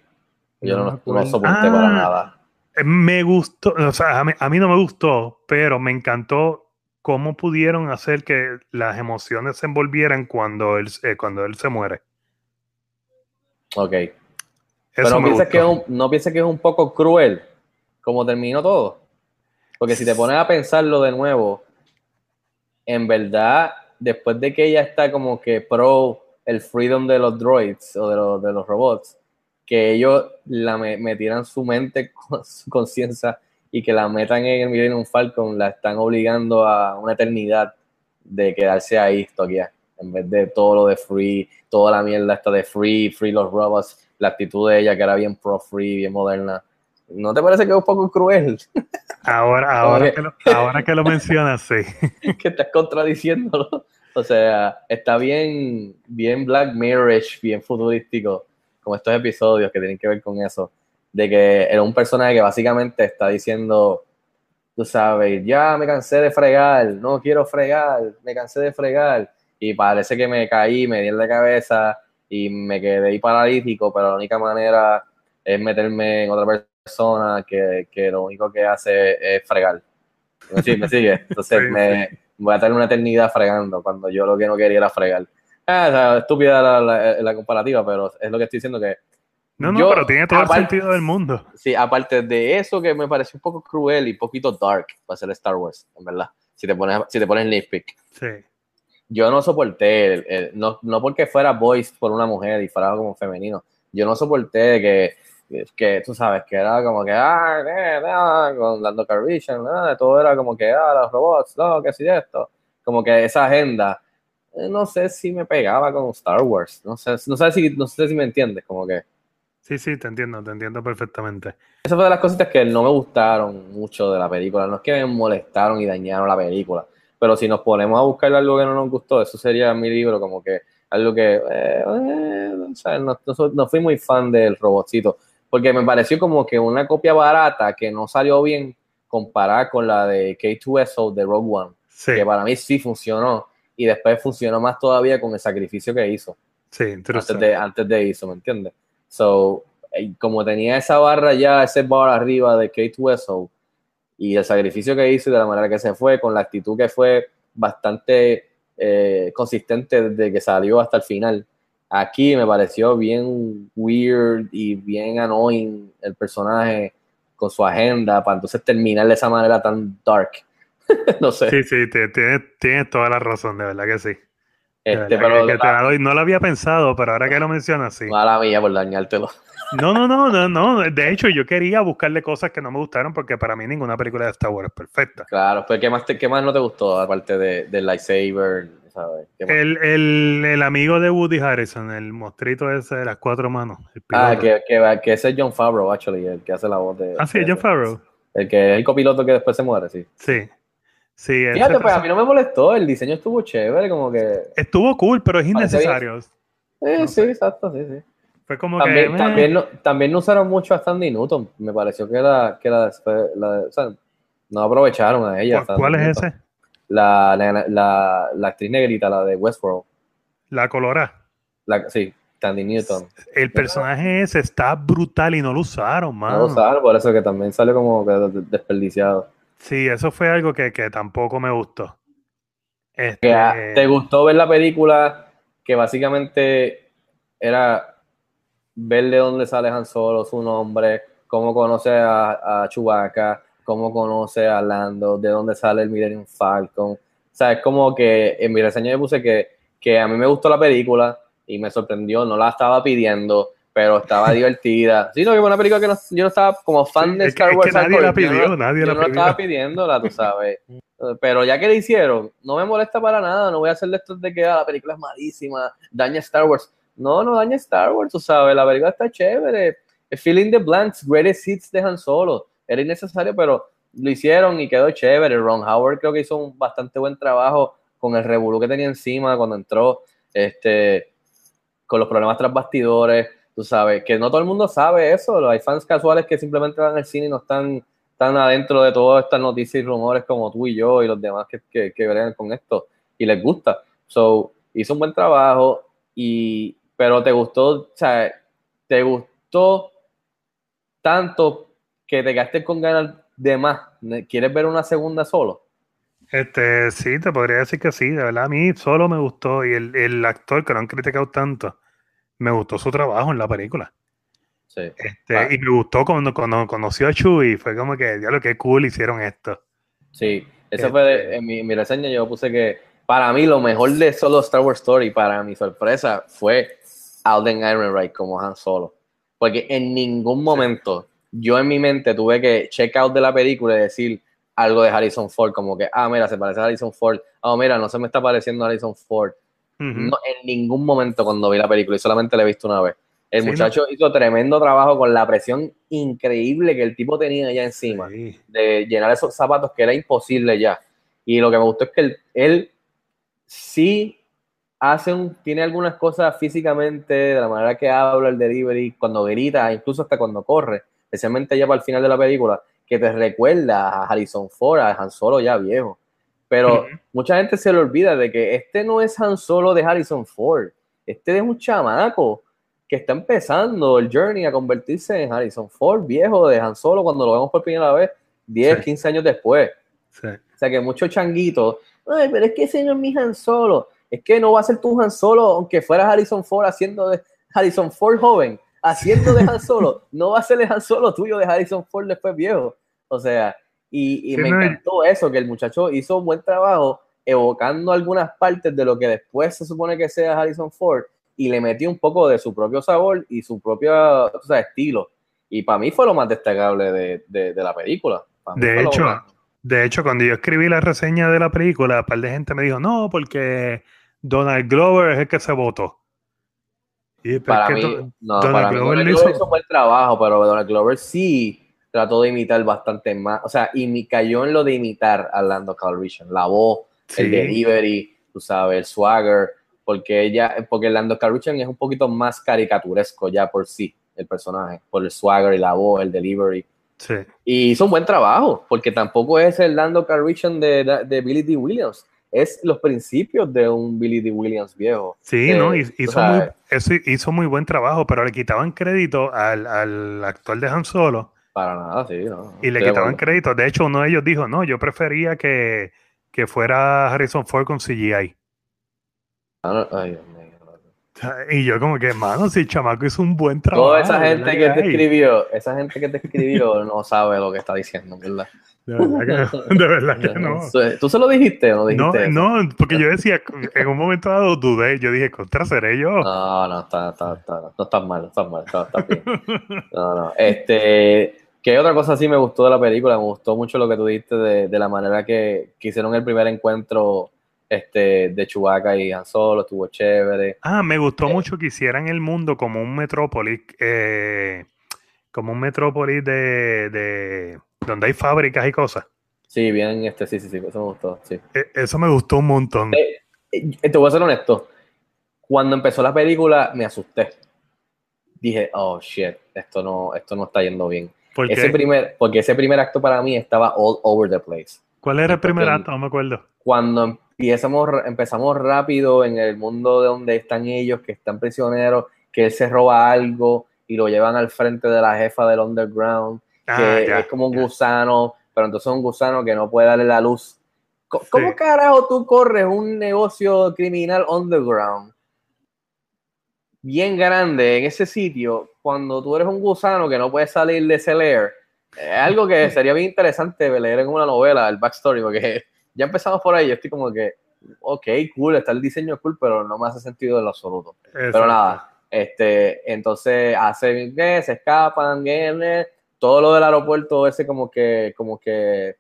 Yo No no, soporté para Ah. nada. Eh, Me gustó, o sea, a mí, a mí no me gustó, pero me encantó cómo pudieron hacer que las emociones se envolvieran cuando él, eh, cuando él se muere. Ok. Eso Pero no piensas, que es un, no piensas que es un poco cruel como terminó todo. Porque si te <laughs> pones a pensarlo de nuevo, en verdad, después de que ella está como que pro el freedom de los droids o de los, de los robots, que ellos la me- metieran su mente <laughs> con su conciencia y que la metan en el Millennium Falcon, la están obligando a una eternidad de quedarse ahí, toquear, en vez de todo lo de free, toda la mierda esta de free, free los robots, la actitud de ella que era bien pro free, bien moderna. ¿No te parece que es un poco cruel? <laughs> Ahora, ahora, que- lo, ahora que lo mencionas, sí. <laughs> que estás contradiciéndolo. O sea, está bien, bien Black Mirror-ish, bien futurístico, como estos episodios que tienen que ver con eso, de que era un personaje que básicamente está diciendo, tú sabes, ya me cansé de fregar, no quiero fregar, me cansé de fregar, y parece que me caí, me di en la cabeza y me quedé ahí paralítico, pero la única manera es meterme en otra persona que, que lo único que hace es fregar. ¿Me sigue? ¿Me sigue? Entonces <laughs> Sí, me voy a tener una eternidad fregando cuando yo lo que no quería era fregar. Ah, o sea, estúpida la, la- la comparativa, pero es lo que estoy diciendo que No, no, Yo, pero tiene todo aparte- el sentido del mundo. Sí, aparte de eso que me pareció un poco cruel y poquito dark para ser Star Wars, en verdad. Si te pones, si te pones nitpick. Sí. Yo no soporté, el- el- no, no porque fuera voiced por una mujer y fuera como femenino. Yo no soporté que, que tú sabes, que era como que, ah, eh, ah, con Lando Calrissian, ah, todo era como que, ah, los robots, no, que sí esto. Como que esa agenda, eh, no sé si me pegaba con Star Wars. No sé, no sé si, no sé si me entiendes, como que. Sí, sí, te entiendo, te entiendo perfectamente. Esa fue de las cositas que no me gustaron mucho de la película. No es que me molestaron y dañaron la película, pero si nos ponemos a buscar algo que no nos gustó, eso sería mi libro, como que algo que, eh, eh, o sea, no, no no fui muy fan del robotcito, porque me pareció como que una copia barata que no salió bien comparada con la de K2SO de Rogue One, Sí, que para mí sí funcionó. Y después funcionó más todavía con el sacrificio que hizo. Sí, antes de, antes de eso, ¿me entiendes? So, eh, como tenía esa barra ya, ese bar arriba de K2SO y el sacrificio que hizo y de la manera que se fue, con la actitud que fue bastante eh, consistente desde que salió hasta el final. Aquí me pareció bien weird y bien annoying el personaje con su agenda para entonces terminar de esa manera tan dark. <laughs> no sé. Sí, sí, tienes, tienes toda la razón, de verdad que sí. Este, verdad pero que- que te la doy. No lo había pensado, pero ahora que lo mencionas, sí. mala mía por dañártelo. No, no, no, no, no. De hecho, yo quería buscarle cosas que no me gustaron porque para mí ninguna película de Star Wars es perfecta. Claro, pues ¿qué más, te- qué más no te gustó aparte de, del lightsaber? ¿sabes? El, el, el amigo de Woody Harrison, el mostrito ese de las cuatro manos. Ah, que, que, que ese es John Favreau, actually, el que hace la voz de. Ah, sí, de John. Favreau. El que es el copiloto que después se muere, sí. Sí. Sí, Fíjate, pues a mí no me molestó, el diseño estuvo chévere, como que. estuvo cool, pero es innecesario. Eh, No sí, sé. exacto, sí, sí. Fue como También, que. eh, también, no, también no usaron mucho a Sandy Newton. Me pareció que la, que la, la- o sea, no aprovecharon a ella. ¿cu- Sandy ¿Cuál es ese? La, la, la, actriz negrita, la de Westworld. La colora. La, sí, Sandy Newton. El personaje ese está brutal y no lo usaron, No mano. lo usaron, por eso que también salió como desperdiciado. Sí, eso fue algo que, que tampoco me gustó. Este, ah, ¿Te gustó ver la película que básicamente era ver de dónde sale Han Solo, su nombre, cómo conoce a, a Chewbacca, cómo conoce a Lando, de dónde sale el Millennium Falcon? O sea, es como que en mi reseña yo puse que, que a mí me gustó la película y me sorprendió, no la estaba pidiendo, pero estaba divertida. <laughs> Sí, no, que fue una película que no- yo no estaba como fan de es que- Star es Wars. que nadie la yo pidió, no- nadie yo la no pidió. estaba pidiéndola, tú sabes. <laughs> Pero ya que le hicieron, no me molesta para nada, no voy a hacer de estos de que ah, la película es malísima, daña Star Wars. No, no daña Star Wars, tú sabes, la película está chévere. Filling the blanks, greatest hits de Han Solo. Era innecesario, pero lo hicieron y quedó chévere. Ron Howard creo que hizo un bastante buen trabajo con el revolú que tenía encima cuando entró, este, con los problemas tras bastidores, tú sabes, que no todo el mundo sabe eso, hay fans casuales que simplemente van al cine y no están tan adentro de todas estas noticias y rumores como tú y yo y los demás que, que, que con esto y les gusta. So, hizo un buen trabajo y, pero te gustó, o sea, te gustó tanto que te gastes con ganas de más. ¿Quieres ver una segunda solo? Este, sí, te podría decir que sí, de verdad. A mí solo me gustó y el, el actor que no han criticado tanto, me gustó su trabajo en la película. Sí. Este, Ah. Y me gustó cuando, cuando conoció a Chewie, fue como que, diablo, qué cool hicieron esto. Sí, eso fue de- en mi, mi reseña. Yo puse que para mí lo mejor de solo Star Wars Story, para mi sorpresa, fue Alden Ehrenreich como Han Solo. Porque en ningún momento yo en mi mente tuve que check out de la película y decir algo de Harrison Ford, como que, ah, mira, se parece a Harrison Ford. Ah, mira, no se me está pareciendo a Harrison Ford. No, en ningún momento cuando vi la película y solamente la he visto una vez. El Sí, muchacho hizo tremendo trabajo con la presión increíble que el tipo tenía allá encima Sí. de llenar esos zapatos que era imposible ya. Y lo que me gustó es que él, él sí hace un, tiene algunas cosas físicamente, de la manera que habla el delivery, cuando grita, incluso hasta cuando corre, especialmente ya para el final de la película, que te recuerda a Harrison Ford, a Han Solo ya viejo. Pero mucha gente se le olvida de que este no es Han Solo de Harrison Ford. Este es un chamaco que está empezando el journey a convertirse en Harrison Ford, viejo de Han Solo, cuando lo vemos por primera vez, 10, Sí. 15 años después. Sí. O sea que muchos changuitos, ay, pero es que ese no es mi Han Solo. Es que no va a ser tu Han Solo, aunque fuera Harrison Ford haciendo de Harrison Ford joven, haciendo de Han Solo. <laughs> no va a ser el Han Solo tuyo de Harrison Ford después viejo. O sea, y, me no, encantó eso, que el muchacho hizo un buen trabajo evocando algunas partes de lo que después se supone que sea Harrison Ford y le metió un poco de su propio sabor y su propio o sea, estilo. Y para mí fue lo más destacable de, de- de la película. De hecho, De hecho, cuando yo escribí la reseña de la película, un par de gente me dijo, no, porque Donald Glover es el que se votó. Y, para mí, no, Donald para mí Glover Donald lo Glover hizo- buen trabajo, pero Donald Glover sí trató de imitar bastante más, o sea, y mi- cayó en lo de imitar a Lando Calrissian, la voz, el delivery, tú sabes, el swagger, porque ella, porque Lando Calrissian es un poquito más caricaturesco ya por sí, el personaje, por el swagger y la voz, el delivery. Sí. Y hizo un buen trabajo, porque tampoco es el Lando Calrissian de, de, Billy D. Williams, es los principios de un Billy D. Williams viejo. Sí, Eh, ¿no? Hizo muy, eso hizo muy buen trabajo, pero le quitaban crédito al, al actor de Han Solo Para nada, sí, no. y le quitaban crédito. De hecho, uno de ellos dijo, no, yo prefería que, que fuera Harrison Ford con CGI. Ah, no, Ay. Y yo como que, mano, si el chamaco hizo un buen trabajo. Toda esa ¿verdad gente que te escribió, esa gente que te escribió <laughs> no sabe lo que está diciendo, ¿verdad? De verdad que, <laughs> de verdad que no. ¿Tú se lo dijiste o no No, dijiste? eso? no, porque yo decía, en un momento dado dudé, yo dije, contra, seré yo. No, no, está, está, está, no estás mal, no estás mal, está, está bien. <laughs> No, no. Este, ¿qué otra cosa sí me gustó de la película? Me gustó mucho lo que tú dijiste de, de la manera que, que hicieron el primer encuentro este, de Chewbacca y Han Solo, estuvo chévere. Ah, me gustó Eh. mucho que hicieran el mundo como un metrópolis, eh, como un metrópolis de, de donde hay fábricas y cosas. Sí, bien, este, sí, sí, sí, eso me gustó, sí. E- Eso me gustó un montón. Eh, te voy a ser honesto. Cuando empezó la película me asusté. Dije, oh shit, esto no, esto no está yendo bien. Porque, Ese primer, porque ese primer acto para mí estaba all over the place. ¿Cuál era el primer acto? No me acuerdo. Cuando empezamos, empezamos rápido en el mundo de donde están ellos, que están prisioneros, que él se roba algo y lo llevan al frente de la jefa del underground, Ah, que ya, es como un ya. gusano, pero entonces es un gusano que no puede darle la luz. ¿Cómo Sí. carajo tú corres un negocio criminal underground bien grande en ese sitio cuando tú eres un gusano que no puedes salir de ese lair? Es algo que <laughs> sería bien interesante leer en una novela, el backstory, porque ya empezamos por ahí, yo estoy como que, ok, cool, está el diseño cool, pero no me hace sentido en lo absoluto. Pero Exacto. nada, este, entonces hacen que se escapan, que todo lo del aeropuerto ese como que, como que,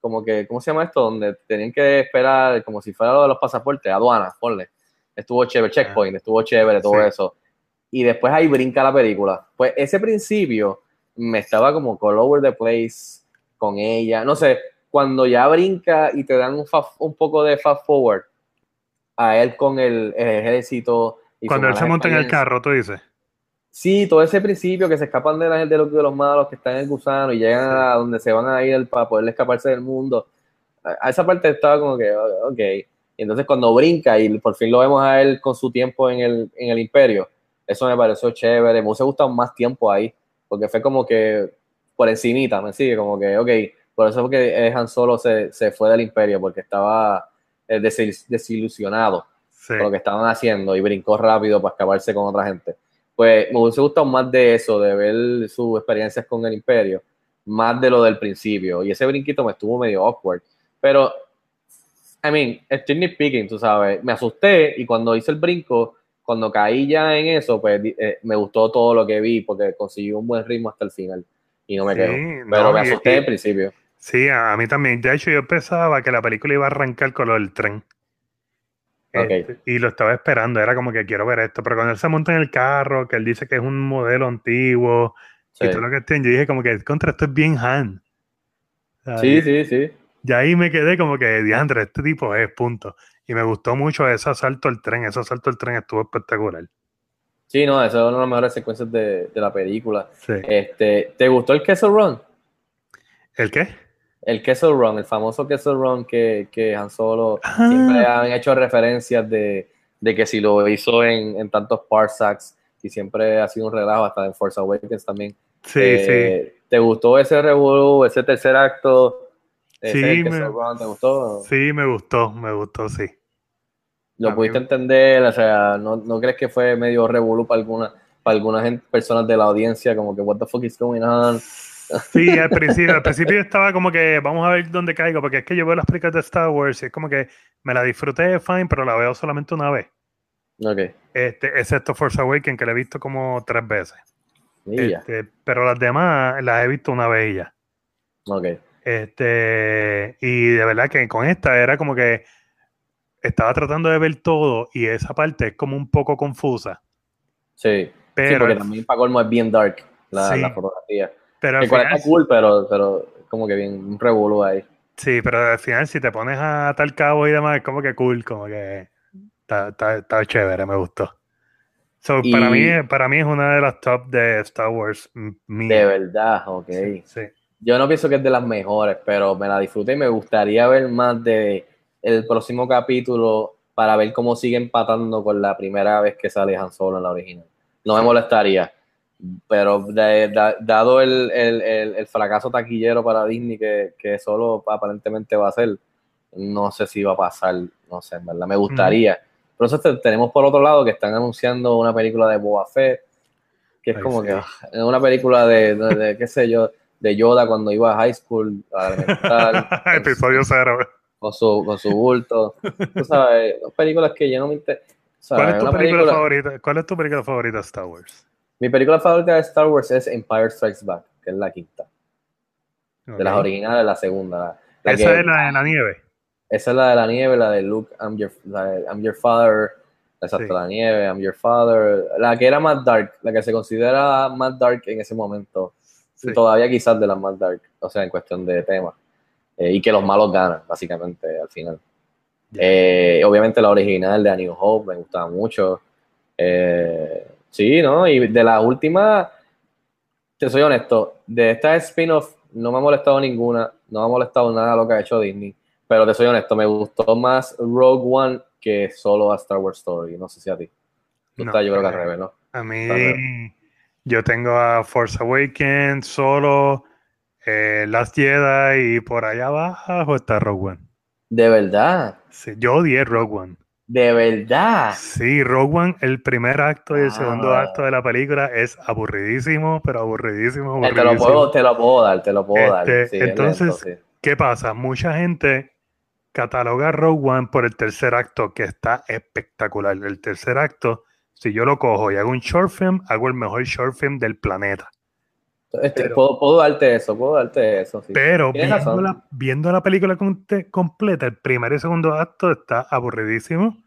como que, ¿cómo se llama esto? Donde tenían que esperar como si fuera lo de los pasaportes, aduanas, ponle. Estuvo chévere, checkpoint, estuvo chévere, todo Sí. eso. Y después ahí brinca la película. Pues ese principio me estaba como all over the place, con ella. No sé, cuando ya brinca y te dan un, fa- un poco de fast forward a él con el, el ejército. y Cuando él se monta en el carro, tú dices. Sí, todo ese principio que se escapan de, la, de, los, de los malos que están en el gusano y llegan a donde se van a ir para poder escaparse del mundo. A, a esa parte estaba como que, oh, ok. Y entonces cuando brinca y por fin lo vemos a él con su tiempo en el, en el imperio, eso me pareció chévere. Me hubiese gustado más tiempo ahí, porque fue como que por encimita, me sigue, como que, ok, por eso es que Han Solo se, se fue del imperio, porque estaba eh, desil- desilusionado Sí. con lo que estaban haciendo y brincó rápido para escaparse con otra gente. Pues me hubiese gustado más de eso, de ver sus experiencias con el Imperio, más de lo del principio. Y ese brinquito me estuvo medio awkward. Pero, I mean, estoy nitpicking, tú sabes. Me asusté y cuando hice el brinco, cuando caí ya en eso, pues eh, me gustó todo lo que vi porque consiguió un buen ritmo hasta el final. Y no me Sí, quedo. no, Pero me y- asusté al principio. Sí, a, mí también. De hecho, yo pensaba que la película iba a arrancar con lo del tren. Ok. Este, y lo estaba esperando, era como que quiero ver esto. Pero cuando él se monta en el carro, que él dice que es un modelo antiguo, Sí, y todo lo que tiene, yo dije como que contra esto es bien Han. Sí, sí. sí. Y ahí me quedé como que, diantre, este tipo es, punto. Y me gustó mucho ese asalto al tren, ese asalto al tren estuvo espectacular. Sí, no, esa es una de las mejores secuencias de, de la película. Sí. Este, ¿Te gustó el Kessel Run? ¿El qué? El Kessel Run, el famoso Kessel Run que, que Han Solo Ah. siempre han hecho referencias de, de que si lo hizo en, en tantos parsecs y siempre ha sido un relajo, hasta en Force Awakens también. Sí, Eh, ¿Te gustó ese revolú, ese tercer acto? Ese Sí, me- Run, ¿te gustó? sí. Sí, me gustó, me gustó, sí. ¿Lo a pudiste mí- entender? O sea, ¿no, no crees que fue medio revolú para alguna, para algunas personas de la audiencia? Como que, what the fuck is going on? Sí, al principio, al principio estaba como que vamos a ver dónde caigo, porque es que yo veo las películas de Star Wars y es como que me la disfruté fine, pero la veo solamente una vez. Ok, Este, excepto Force Awakens, que la he visto como tres veces. Este, pero las demás las he visto una vez y ya. Ok. Este, y de verdad que con esta era como que estaba tratando de ver todo y esa parte es como un poco confusa. Sí. Sí, Pero, porque también para colmo es bien dark la, Sí. la fotografía. Pero final, está cool, pero, pero como que bien un revolú ahí. sí, pero al final si te pones a tal cabo y demás, es como que cool, como que está, está- está chévere, me gustó. So, para, mí, para mí es una de las top de Star Wars mía. De verdad, ok. Sí, sí. Yo no pienso que es de las mejores, pero me la disfruté y me gustaría ver más de el próximo capítulo para ver cómo sigue empatando con la primera vez que sale Han Solo en la original. No me molestaría, pero de- da- dado el, el- el- el fracaso taquillero para Disney que, que solo aparentemente va a ser, no sé si va a pasar, no sé, en verdad me gustaría. Pero eso te- tenemos por otro lado que están anunciando una película de Boba Fett, que es Ay, como sí. que ah, una película de, de- de, qué sé yo, de Yoda cuando iba a high school, a elemental, <laughs> con, Episodio cero. con su, con su bulto. Tú sabes, películas que yo no me inter- ¿Cuál es tu película, película- favorita? ¿Cuál es tu película favorita de Star Wars? Mi película favorita de Star Wars es Empire Strikes Back, que es la quinta. De las originales, la segunda. La, Esa que- es la de la nieve. Esa es la de la nieve, la de Luke, I'm your, la de I'm your father. Exacto, Sí. la nieve, I'm your father. La que era más dark, la que se considera más dark en ese momento. Sí. Todavía quizás de las más dark, o sea, en cuestión de tema. Eh, y que los malos ganan, básicamente, al final. Eh, obviamente la original de A New Hope me gustaba mucho. Eh, sí, ¿no? Y de la última, te soy honesto, de esta spin-off no me ha molestado ninguna, no me ha molestado nada lo que ha hecho Disney, pero te soy honesto, me gustó más Rogue One que solo a Star Wars Story, no sé si a ti. No, estás, yo creo que al eh, revés, ¿no? A mí, yo tengo a Force Awakens, Solo, eh, Last Jedi y por allá abajo está Rogue One. De verdad, Sí, yo odié Rogue One. De verdad. Sí, Rogue One, el primer acto y el segundo Ah. acto de la película es aburridísimo, pero aburridísimo, Eh, te, lo puedo, te lo puedo dar, te lo puedo dar. Este, Sí, entonces, lento, sí. ¿Qué pasa? Mucha gente cataloga Rogue One por el tercer acto, que está espectacular. El tercer acto, si yo lo cojo y hago un short film, hago el mejor short film del planeta. Este, pero- puedo, puedo darte eso, puedo darte eso. Sí. Pero viendo la, viendo la película completa, el primer y segundo acto está aburridísimo.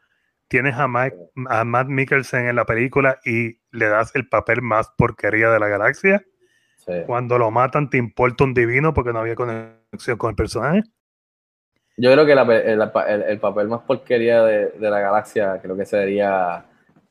Tienes a, Mike, a Matt Mikkelsen en la película y le das el papel más porquería de la galaxia. sí. Cuando lo matan, te importa un divino porque no había conexión con el personaje. Yo creo que la el, el- el papel más porquería de, de la galaxia creo que sería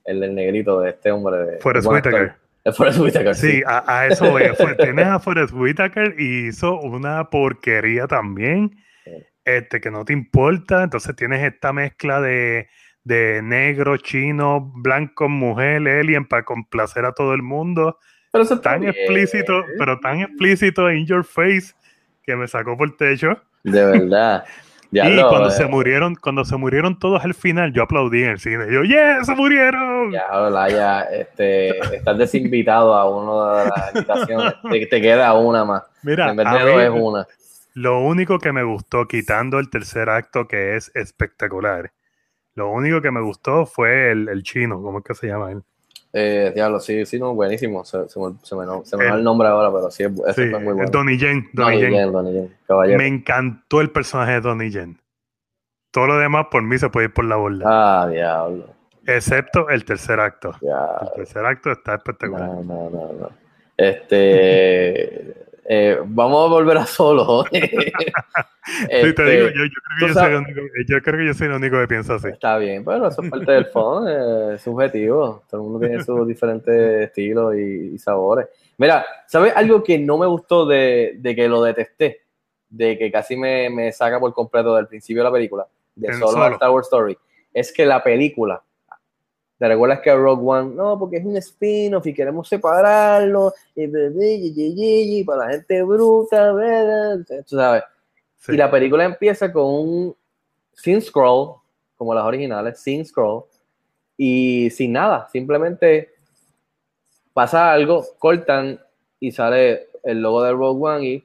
el del negrito de este hombre. De, Forrest. Whitaker. <laughs> Forrest Whitaker, sí. Sí, a, a eso voy. Tienes a Forrest Whitaker y hizo una porquería también, Sí. este, que no te importa. Entonces tienes esta mezcla de, de negro, chino, blanco, mujer, alien para complacer a todo el mundo. Pero eso Tan bien. explícito, pero tan explícito in your face que me sacó por el techo. De verdad. <laughs> y Diablo, cuando eh, se murieron, cuando se murieron todos al final, yo aplaudí en el cine. Yo, ¡yeah! ¡Se murieron! Ya, Olaya, este, estás desinvitado a uno de las invitaciones. <laughs> Te, te queda una más. Mira, en vez a de dos es una. Lo único que me gustó, quitando el tercer acto que es espectacular, lo único que me gustó fue el, el chino, ¿cómo es que se llama él? Eh, diablo, sí, sí, no, buenísimo. Se, se me, se me, se me va El- el nombre ahora, pero sí, ese Sí, fue muy bueno. Donnie Yen. Donnie Donnie Yen. Yen, Donnie Yen, caballero. Me encantó el personaje de Donnie Yen. Todo lo demás por mí se puede ir por la borda, Ah, diablo. excepto el tercer acto. El tercer acto está espectacular. No, no, no, no. Este. Eh, vamos a volver a solo. Yo, creo que yo, soy el único, que piensa así. Está bien, pero eso es parte del fondo, eh, es subjetivo. Todo el mundo tiene sus <laughs> diferentes estilos y, y sabores. Mira, ¿sabes algo que no me gustó de, de que lo detesté? De que casi me, me saca por completo del principio de la película, de solo, Solo. Star Wars Story. Es que la película, ¿te recuerdas que Rogue One, no, porque es un spin-off y queremos separarlo, y, para la gente bruta, tú sabes. Sí. Y la película empieza con un sin scroll, como las originales, sin scroll, y sin nada, simplemente pasa algo, cortan y sale el logo de Rogue One y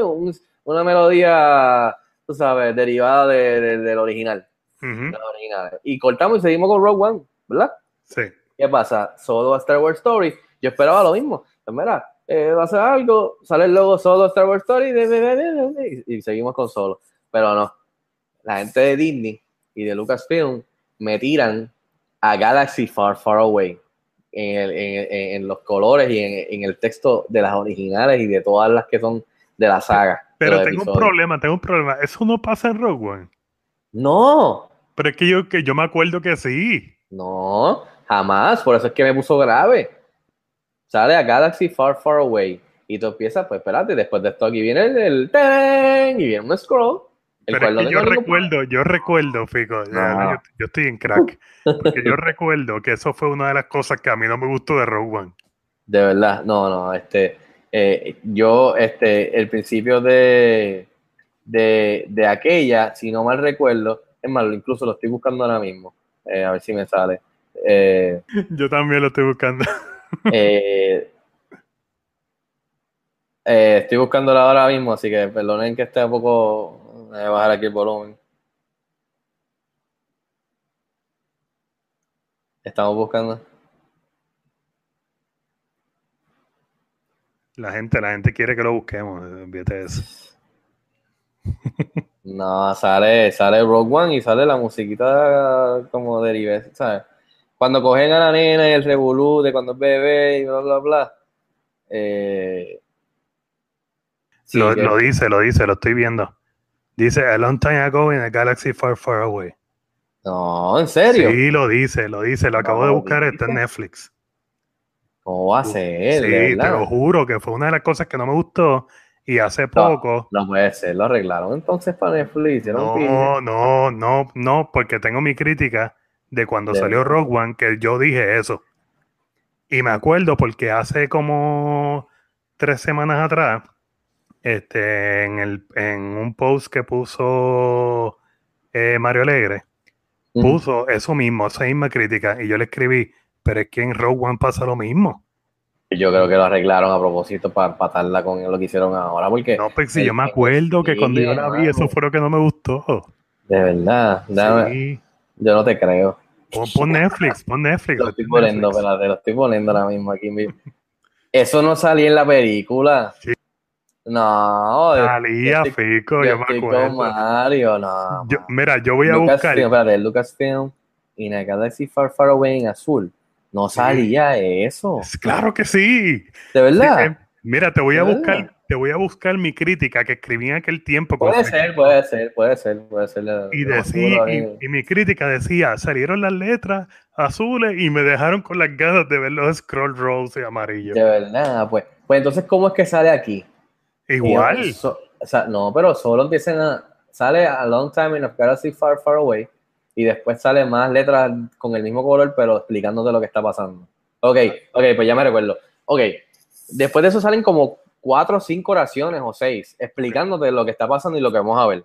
un- una melodía, tú sabes, derivada de- de- del original, Las originales. Y cortamos y seguimos con Rogue One, ¿verdad? sí. ¿Qué pasa? Solo a Star Wars Story. Yo esperaba lo mismo. Pues mira, eh, va a ser algo, sale el logo Solo Star Wars Story de- de- de- de- de- y, y seguimos con Solo. Pero no. La gente de Disney y de Lucasfilm me tiran a Galaxy Far, Far Away en, el- en- en- en los colores y en, en el texto de las originales y de todas las que son de la saga. Pero tengo un problema, tengo un problema. Eso no pasa en Rogue One. No, Pero es que yo, que yo me acuerdo que sí. No, jamás. Por eso es que me puso grave. Sale a Galaxy Far, Far Away. Y tú empiezas, pues espérate, después de esto aquí viene el, el ¡tarán! y viene un scroll. El Pero es que yo recuerdo, yo recuerdo, Fico, No. yo, yo estoy en crack. Porque yo recuerdo que eso fue una de las cosas que a mí no me gustó de Rogue One. De verdad, no, no, este, eh, yo, este, el principio de, de, de aquella, si no mal recuerdo, es malo, incluso lo estoy buscando ahora mismo, eh, a ver si me sale. Eh, <laughs> Yo también lo estoy buscando. <laughs> eh, eh, estoy buscándola ahora mismo, así que perdonen que esté un poco, voy a bajar aquí el volumen. Estamos buscando. La gente, la gente quiere que lo busquemos. Olvídate de eso. <laughs> No, sale, sale Rogue One y sale la musiquita como derive, ¿sabes? Cuando cogen a la nena y el revolú de cuando es bebé y bla, bla, bla. Eh, sí, lo, que- lo dice, lo dice, lo estoy viendo. Dice, a long time ago in a galaxy far, far away. no, en serio. Sí, lo dice, lo dice. Lo acabo No, de buscar, está en Netflix. ¿Cómo va a ser? Sí, te lo juro que fue una de las cosas que no me gustó. Y hace poco, No puede ser, lo arreglaron entonces para Netflix. un no, no, no, no, porque tengo mi crítica de cuando De salió. Rogue One, que yo dije eso. Y me acuerdo porque hace como tres semanas atrás, este, en, el, en un post que puso eh, Mario Alegre, Mm. puso eso mismo, esa misma crítica, y yo le escribí, pero es que en Rogue One pasa lo mismo. Yo creo que lo arreglaron a propósito para empatarla con lo que hicieron ahora, porque No, pues si el- yo me acuerdo que sí, cuando yo la vi, eso fue lo que no me gustó. de verdad, Sí. yo no te creo. Pon, pon Netflix, pon Netflix. Lo estoy pon poniendo, espérate, lo estoy poniendo ahora mismo aquí. Eso no salía en la película. Sí. No, Salía, yo estoy- Fico, yo yo, me estoy con acuerdo. Mario, no. Yo- mira, yo voy a buscar. espérate, Lucasfilm in a Galaxy Far Far Away en azul. No salía eso. Claro que sí. ¿De verdad? Sí, eh, mira, te voy a ¿De buscar, verdad? te voy a buscar mi crítica que escribí en aquel tiempo. Puede ser, puede ser, puede ser, puede ser. Y, lo más decía, y, y mi crítica decía, salieron las letras azules y me dejaron con las ganas de ver los scroll rolls y amarillos. De verdad, pues. Pues entonces, ¿cómo es que sale aquí? Igual. Y, so- o sea, no, pero solo empiezan a. Sale a Long Time in a Galaxy Far, Far Away. Y después sale más letras con el mismo color, pero explicándote lo que está pasando. Ok, ok, pues ya me recuerdo. Ok, después de eso salen como cuatro o cinco oraciones o seis, explicándote lo que está pasando y lo que vamos a ver.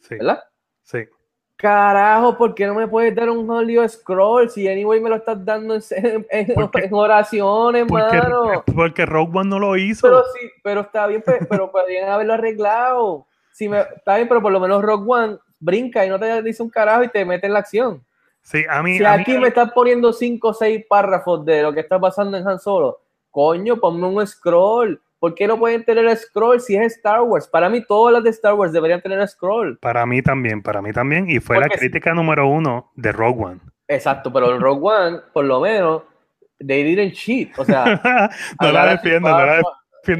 Sí, ¿Verdad? sí. Carajo, ¿por qué no me puedes dar un jodido scroll? Si anyway me lo estás dando en, en- oraciones, Porque, mano. <laughs> porque Rogue One no lo hizo. Pero sí, pero está bien, pe- pero podrían haberlo arreglado. Si me, está bien, pero por lo menos Rock One brinca y no te dice un carajo y te mete en la acción. sí, a mí, Si a mí- aquí me estás poniendo cinco o seis párrafos de lo que está pasando en Han Solo, coño, ponme un scroll. ¿Por qué no pueden tener scroll si es Star Wars? Para mí, todas las de Star Wars deberían tener scroll. para mí también, para mí también. Y fue la sí. crítica número uno de Rogue One. Exacto, pero en Rogue One, por lo menos, they didn't cheat. O sea, <laughs> no la defiendas, no la Far-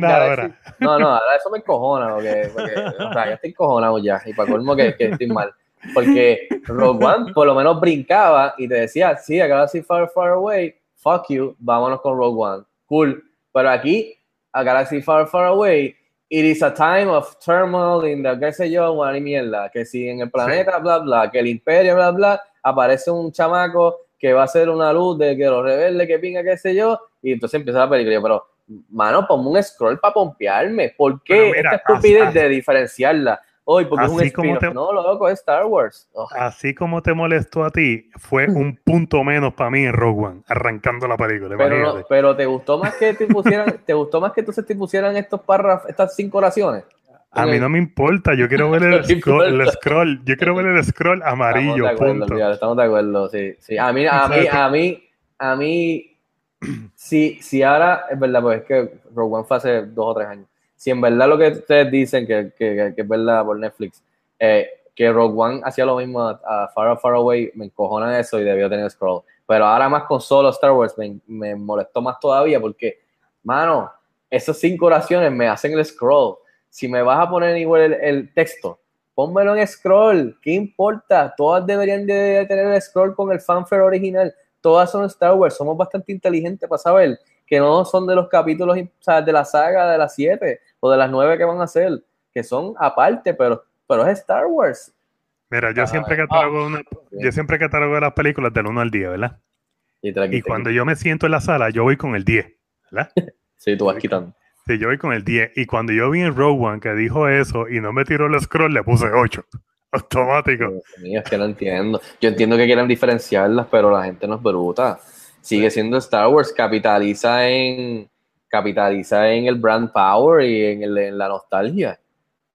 ahora. No, no, ahora eso me encojona, porque, porque, o sea, yo estoy encojonado ya, y para colmo que, que estoy mal. Porque Rogue One por lo menos brincaba y te decía, sí, a Galaxy Far, Far Away, fuck you, vámonos con Rogue One. Cool. Pero aquí, a Galaxy Far, Far Away, it is a time of turmoil in the, qué sé yo, una mierda, que si en el planeta, bla, bla, que el imperio, bla, bla, aparece un chamaco que va a ser una luz de que los rebeldes, que pinga, qué sé yo, y entonces empieza la película. Pero, mano, ponme un scroll para pompearme. ¿Por qué mira, esta estupidez así- de diferenciarla? Hoy, porque es un como te- No, loco, es Star Wars. Oh, Así como te molestó a ti, fue un <laughs> punto menos para mí en Rogue One, arrancando la película. pero, no, pero te gustó más que te pusieran, <laughs> te gustó más que entonces te pusieran estos párrafos, estas cinco oraciones. A mí no me importa, yo quiero ver <laughs> el, scroll, el importa. scroll, yo quiero ver el scroll Estamos amarillo, de acuerdo, punto. estamos de acuerdo, sí, sí. A mí, a mí, a mí, a mí, si, si ahora, es verdad, pues es que Rogue One fue hace dos o tres años. Si en verdad lo que ustedes dicen, que, que, que es verdad por Netflix, eh, que Rogue One hacía lo mismo a, a Far, Far Away, me encojona eso y debió tener scroll. Pero ahora más con solo Star Wars me, me molestó más todavía porque, mano, esas cinco oraciones me hacen el scroll. Si me vas a poner igual el, el texto, pónmelo en scroll, ¿qué importa? Todas deberían de tener el scroll con el fanfare original. Todas son Star Wars, somos bastante inteligentes para saber que no son de los capítulos o sea, de la saga de las siete o de las nueve que van a hacer, que son aparte, pero, pero es Star Wars. Mira, yo Ah, siempre ah, catalogo una- bien. yo siempre catalogo las películas del 1 al 10, ¿verdad? Y, la Y cuando yo me siento en la sala, yo voy con el 10, ¿verdad? <laughs> Sí, tú vas quitando. Sí, yo voy con el 10. Y cuando yo vi en Rogue One que dijo eso y no me tiró el scroll, le puse 8. Automático. Dios mío, es que no entiendo. Yo entiendo que quieran diferenciarlas, pero la gente no es bruta. Sigue siendo Star Wars, capitaliza en capitaliza en el brand power y en, el- en la nostalgia.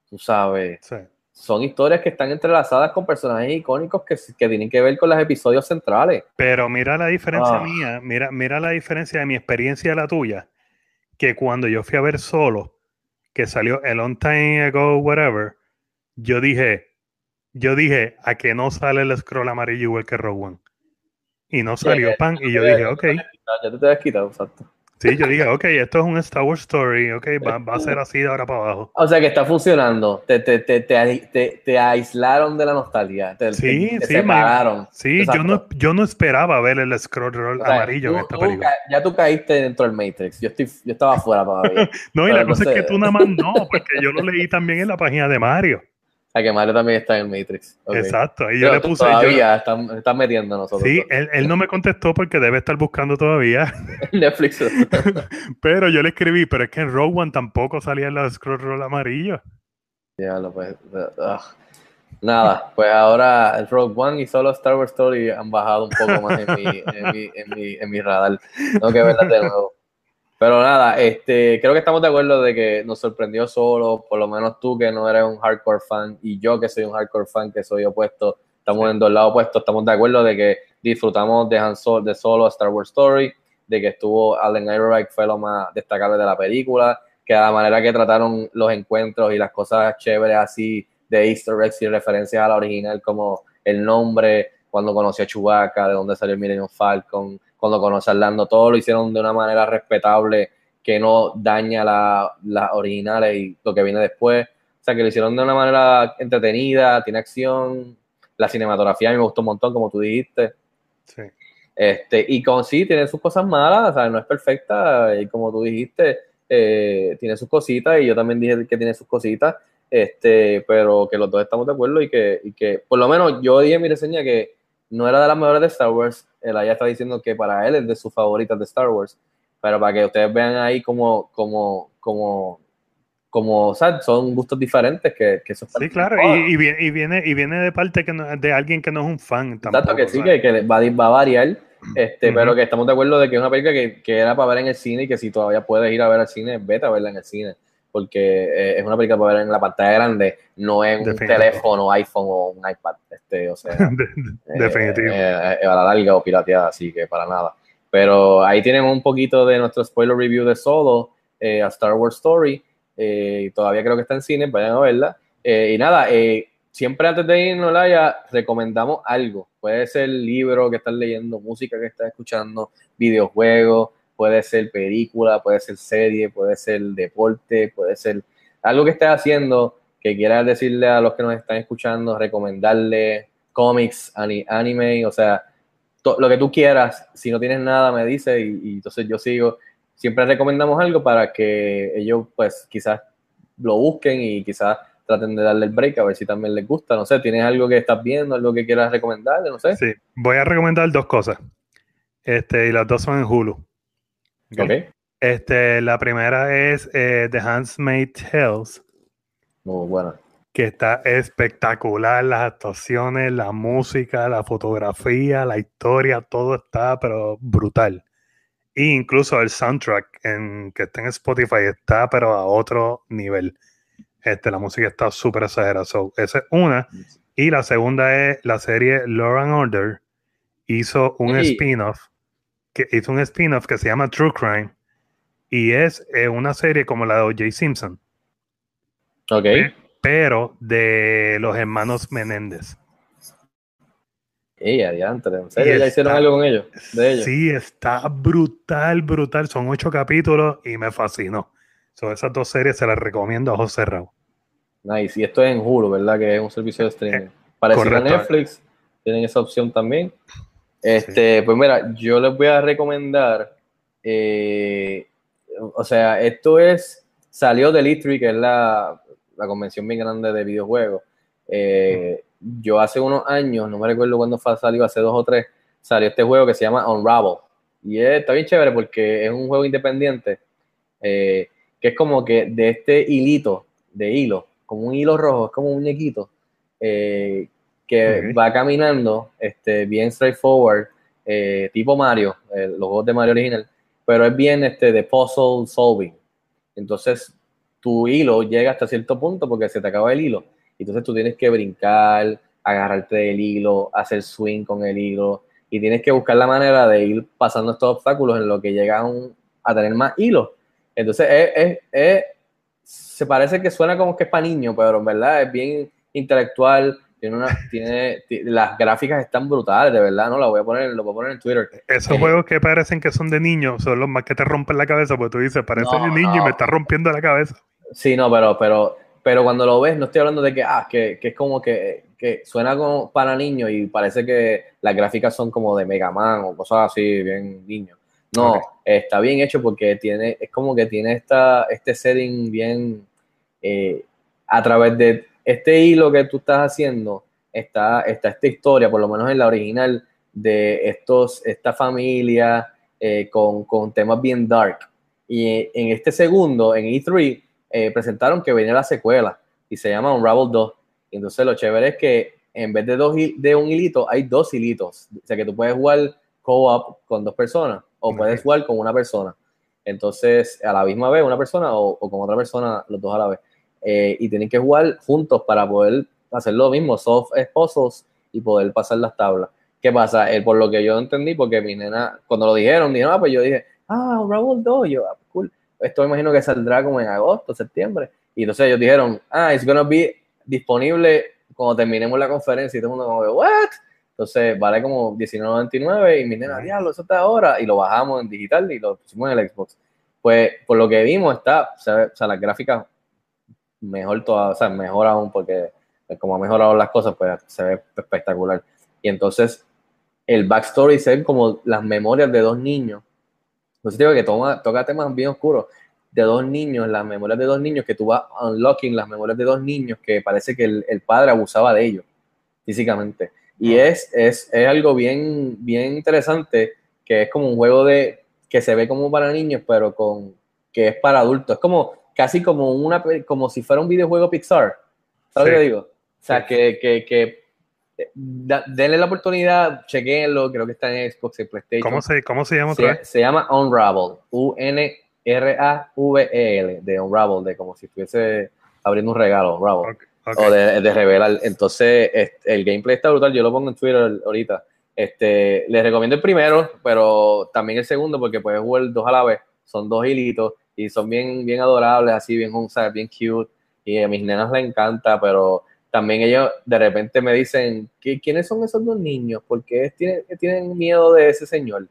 Tú sabes, Sí. son historias que están entrelazadas con personajes icónicos que, que tienen que ver con los episodios centrales. Pero mira la diferencia Ah. mía, mira, mira la diferencia de mi experiencia y la tuya, que cuando yo fui a ver solo, que salió a long time ago, whatever, yo dije, yo dije, a que no sale el scroll amarillo igual que Rogue One. Y no salió ya, pan, y yo dije, ok, Ya te te has quitado, exacto. sí, yo dije, ok, esto es un Star Wars story, ok, va, va a ser así de ahora para abajo. O sea que está funcionando. Te, te, te, te, te- aislaron de la nostalgia. Te, Sí, sí, me- separaron. Sí, yo no, yo no esperaba ver el scroll roll O sea, amarillo en esta película. ya tú caíste dentro del Matrix. Yo, estoy, yo estaba afuera todavía. <laughs> No, y la cosa es que tú nada más no, porque yo lo leí también en la página de Mario. Que Mario también está en el Matrix. Exacto. Y yo le puse. yo- Todavía están, están metiendo a nosotros. sí, él, él no me contestó porque debe estar buscando todavía. <laughs> Netflix. <laughs> Pero yo le escribí, pero es que en Rogue One tampoco salía el scroll roll amarillo. Diablo, pues, ugh. Nada, pues ahora el Rogue One y solo Star Wars Story han bajado un poco más en mi, en mi, en mi, en mi radar. Tengo que verlas de nuevo. Pero nada, este, creo que estamos de acuerdo de que nos sorprendió solo, por lo menos tú que no eres un hardcore fan y yo que soy un hardcore fan que soy opuesto, estamos en dos lados opuestos, estamos de acuerdo de que disfrutamos de Han Solo, de solo Star Wars Story, de que estuvo Allen Ehrenreich fue lo más destacable de la película, que la manera que trataron los encuentros y las cosas chéveres así de Easter eggs y referencias a la original como el nombre, cuando conoció a Chewbacca, de dónde salió el Millennium Falcon, cuando conoce a Orlando, todo lo hicieron de una manera respetable que no daña la- las originales y lo que viene después. O sea, que lo hicieron de una manera entretenida, tiene acción, la cinematografía a mí me gustó un montón, como tú dijiste. Sí. Este, y con sí, tiene sus cosas malas, o sea, no es perfecta, y como tú dijiste, eh, tiene sus cositas, y yo también dije que tiene sus cositas, este, pero que los dos estamos de acuerdo y que, y que por lo menos yo dije en mi reseña que no era de las mejores de Star Wars, él allá está diciendo que para él es de sus favoritas de Star Wars, pero para que ustedes vean ahí como, como, como, como, o sea, son gustos diferentes que, que eso es Sí, claro, y, y viene, y, viene, y viene de parte que no- de alguien que no es un fan Exacto, tampoco. que sí, que, que va, a- va a variar, este, Ujú. pero que estamos de acuerdo de que es una película que, que era para ver en el cine y que si todavía puedes ir a ver al cine, vete a verla en el cine, porque eh, es una película para ver en la pantalla grande, no en un teléfono, iPhone o un iPad, este, o sea, <laughs> de- Definitivo. eh, eh, a la larga o pirateada, así que para nada. Pero ahí tienen un poquito de nuestro spoiler review de Solo, eh, a Star Wars Story, eh, todavía creo que está en cine, vayan a verla. Eh, y nada, eh, siempre antes de irnos, Laia, recomendamos algo. Puede ser libro que estás leyendo, música que estás escuchando, videojuegos, puede ser película, puede ser serie, puede ser deporte, puede ser algo que estés haciendo que quieras decirle a los que nos están escuchando, recomendarle cómics, ani- anime, o sea, lo que tú quieras. Si no tienes nada, me dice y, y entonces yo sigo. Siempre recomendamos algo para que ellos, pues, quizás lo busquen y quizás traten de darle el break a ver si también les gusta. No sé, ¿tienes algo que estás viendo, algo que quieras recomendarle? No sé. Sí, voy a recomendar dos cosas. Este, y las dos son en Hulu. ¿Ok? Ok. Este, la primera es eh, The Handmaid's Tales, Muy bueno. que está espectacular, las actuaciones, la música, la fotografía, la historia, todo está, pero brutal. E incluso el soundtrack en, que está en Spotify está, pero a otro nivel. Este, la música está súper exagerada. So, esa es una. Y la segunda es la serie Law and Order. Hizo un Sí. spin-off. Que hizo un spin-off que se llama True Crime. Y es eh, una serie como la de O.J. Simpson. Ok. Pero de los hermanos Menéndez. Ey, adiante. ¿En serio Y ya hicieron algo con ellos? De ellos. Sí, está brutal, brutal. Son ocho capítulos y me fascinó. So, esas dos series se las recomiendo a José Raúl. Nice. Y esto es en Hulu, ¿verdad? Que es un servicio de streaming. Parecido a. Netflix, tienen esa opción también. Este, pues mira, yo les voy a recomendar, eh, o sea, esto es, salió del E3, que es la, la convención bien grande de videojuegos. Eh, yo hace unos años, no me recuerdo cuándo salió, hace dos o tres, salió este juego que se llama Unravel. Y es- está bien chévere porque es un juego independiente, eh, que es como que de este hilito, de hilo, como un hilo rojo, es como un muñequito, eh, que va caminando, este, bien straightforward, eh, tipo Mario, eh, los juegos de Mario original, pero es bien este, de puzzle solving. Entonces, tu hilo llega hasta cierto punto porque se te acaba el hilo. Entonces tú tienes que brincar, agarrarte del hilo, hacer swing con el hilo, y tienes que buscar la manera de ir pasando estos obstáculos en lo que llegas a, un- a tener más hilos. Entonces, es, es- es- se parece que suena como que es para niños, pero en verdad es bien intelectual. Tiene una, tiene, ti- las gráficas están brutales, de verdad, ¿no? La voy a poner, lo voy a poner en Twitter. Esos Eh, juegos que parecen que son de niños son los más que te rompen la cabeza, porque tú dices, parece No, de niño y me está rompiendo la cabeza. Sí, no, pero, pero, pero cuando lo ves, no estoy hablando de que, ah, que, que es como que, que suena como para niños y parece que las gráficas son como de Mega Man o cosas así, bien niños. No, está bien hecho porque tiene, es como que tiene esta, este setting bien, eh, a través de este hilo que tú estás haciendo, está, está esta historia, por lo menos en la original, de estos, esta familia eh, con, con temas bien dark. Y en este segundo, en E3, eh, presentaron que venía la secuela y se llama Unravel 2. Y entonces lo chévere es que en vez de, dos, de un hilito, hay dos hilitos. O sea que tú puedes jugar co-op con dos personas o Ok. puedes jugar con una persona. Entonces, a la misma vez, una persona o, o con otra persona, los dos a la vez. Eh, y tienen que jugar juntos para poder hacer lo mismo, soft puzzles y poder pasar las tablas. ¿Qué pasa? Eh, por lo que yo entendí, porque mi nena, cuando lo dijeron, dijeron, ah, pues yo dije, ah, Unravel 2, y yo, ah, cool. Esto me imagino que saldrá como en agosto, septiembre. Y entonces ellos dijeron, ah, it's gonna be disponible cuando terminemos la conferencia. Y todo el mundo como, what? Entonces vale como $19.99 y mi nena, diablo, eso está ahora. Y lo bajamos en digital y lo pusimos en el Xbox. Pues por lo que vimos está, o sea, las gráficas mejor toda, o sea, mejor aún porque pues, como han mejorado las cosas, pues se ve espectacular. Y entonces el backstory se ven como las memorias de dos niños. Entonces digo que toma, toca temas bien oscuros de dos niños, las memorias de dos niños, que tú vas unlocking las memorias de dos niños que parece que el, el padre abusaba de ellos físicamente. Y es, es, es algo bien, bien interesante, que es como un juego de que se ve como para niños, pero con que es para adultos. Es como casi como una como si fuera un videojuego Pixar. ¿Sabes Sí. lo que digo? O sea, Sí. que, que, que eh, da- denle la oportunidad, chequenlo, creo que está en Xbox, en PlayStation. ¿Cómo se, ¿Cómo se llama otra Se, vez? se llama Unravel, U-N-R-A-V-E-L, de Unravel, de como si estuviese abriendo un regalo, Unravel, Ok, ok. o de, de revelar. Entonces, este, el gameplay está brutal, yo lo pongo en Twitter ahorita. Este, les recomiendo el primero, pero también el segundo, porque puedes jugar dos a la vez. Son dos hilitos y son bien, bien adorables, así, bien, sea, bien cute. Y a mis nenas les encanta, pero también ellos de repente me dicen, "¿Qui- ¿quiénes son esos dos niños? ¿Por qué tienen, tienen miedo de ese señor?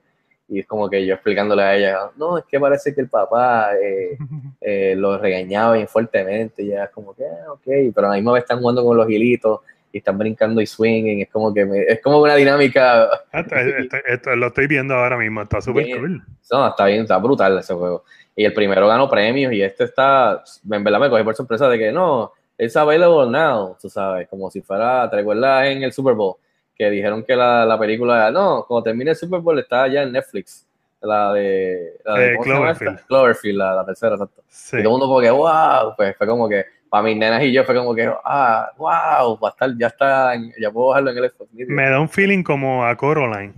Y es como que yo explicándole a ella, no, es que parece que el papá eh, <laughs> eh, lo regañaba bien fuertemente, y ella es como que, "Ah, ok, pero a la misma vez están jugando con los hilitos y están brincando y swinging, es como que me- es como una dinámica, <laughs> Ah, esto- <laughs> esto- esto lo estoy viendo ahora mismo, está súper cool. no, está bien, está brutal ese juego. Y el primero ganó premios y este está, en verdad me cogí por sorpresa de que no, it's available now, tú sabes, como si fuera, ¿te recuerdas en el Super Bowl? Que dijeron que la, la película, no, cuando termine el Super Bowl está ya en Netflix, la de, la de Eh. Cloverfield. Cloverfield, la, la tercera, exacto. Sí. Y todo el mundo como que, wow, pues fue como que, para mis nenas y yo fue como que, ah, wow, va a estar, ya está, ya puedo bajarlo en el Xbox. Me da un feeling como a Coraline.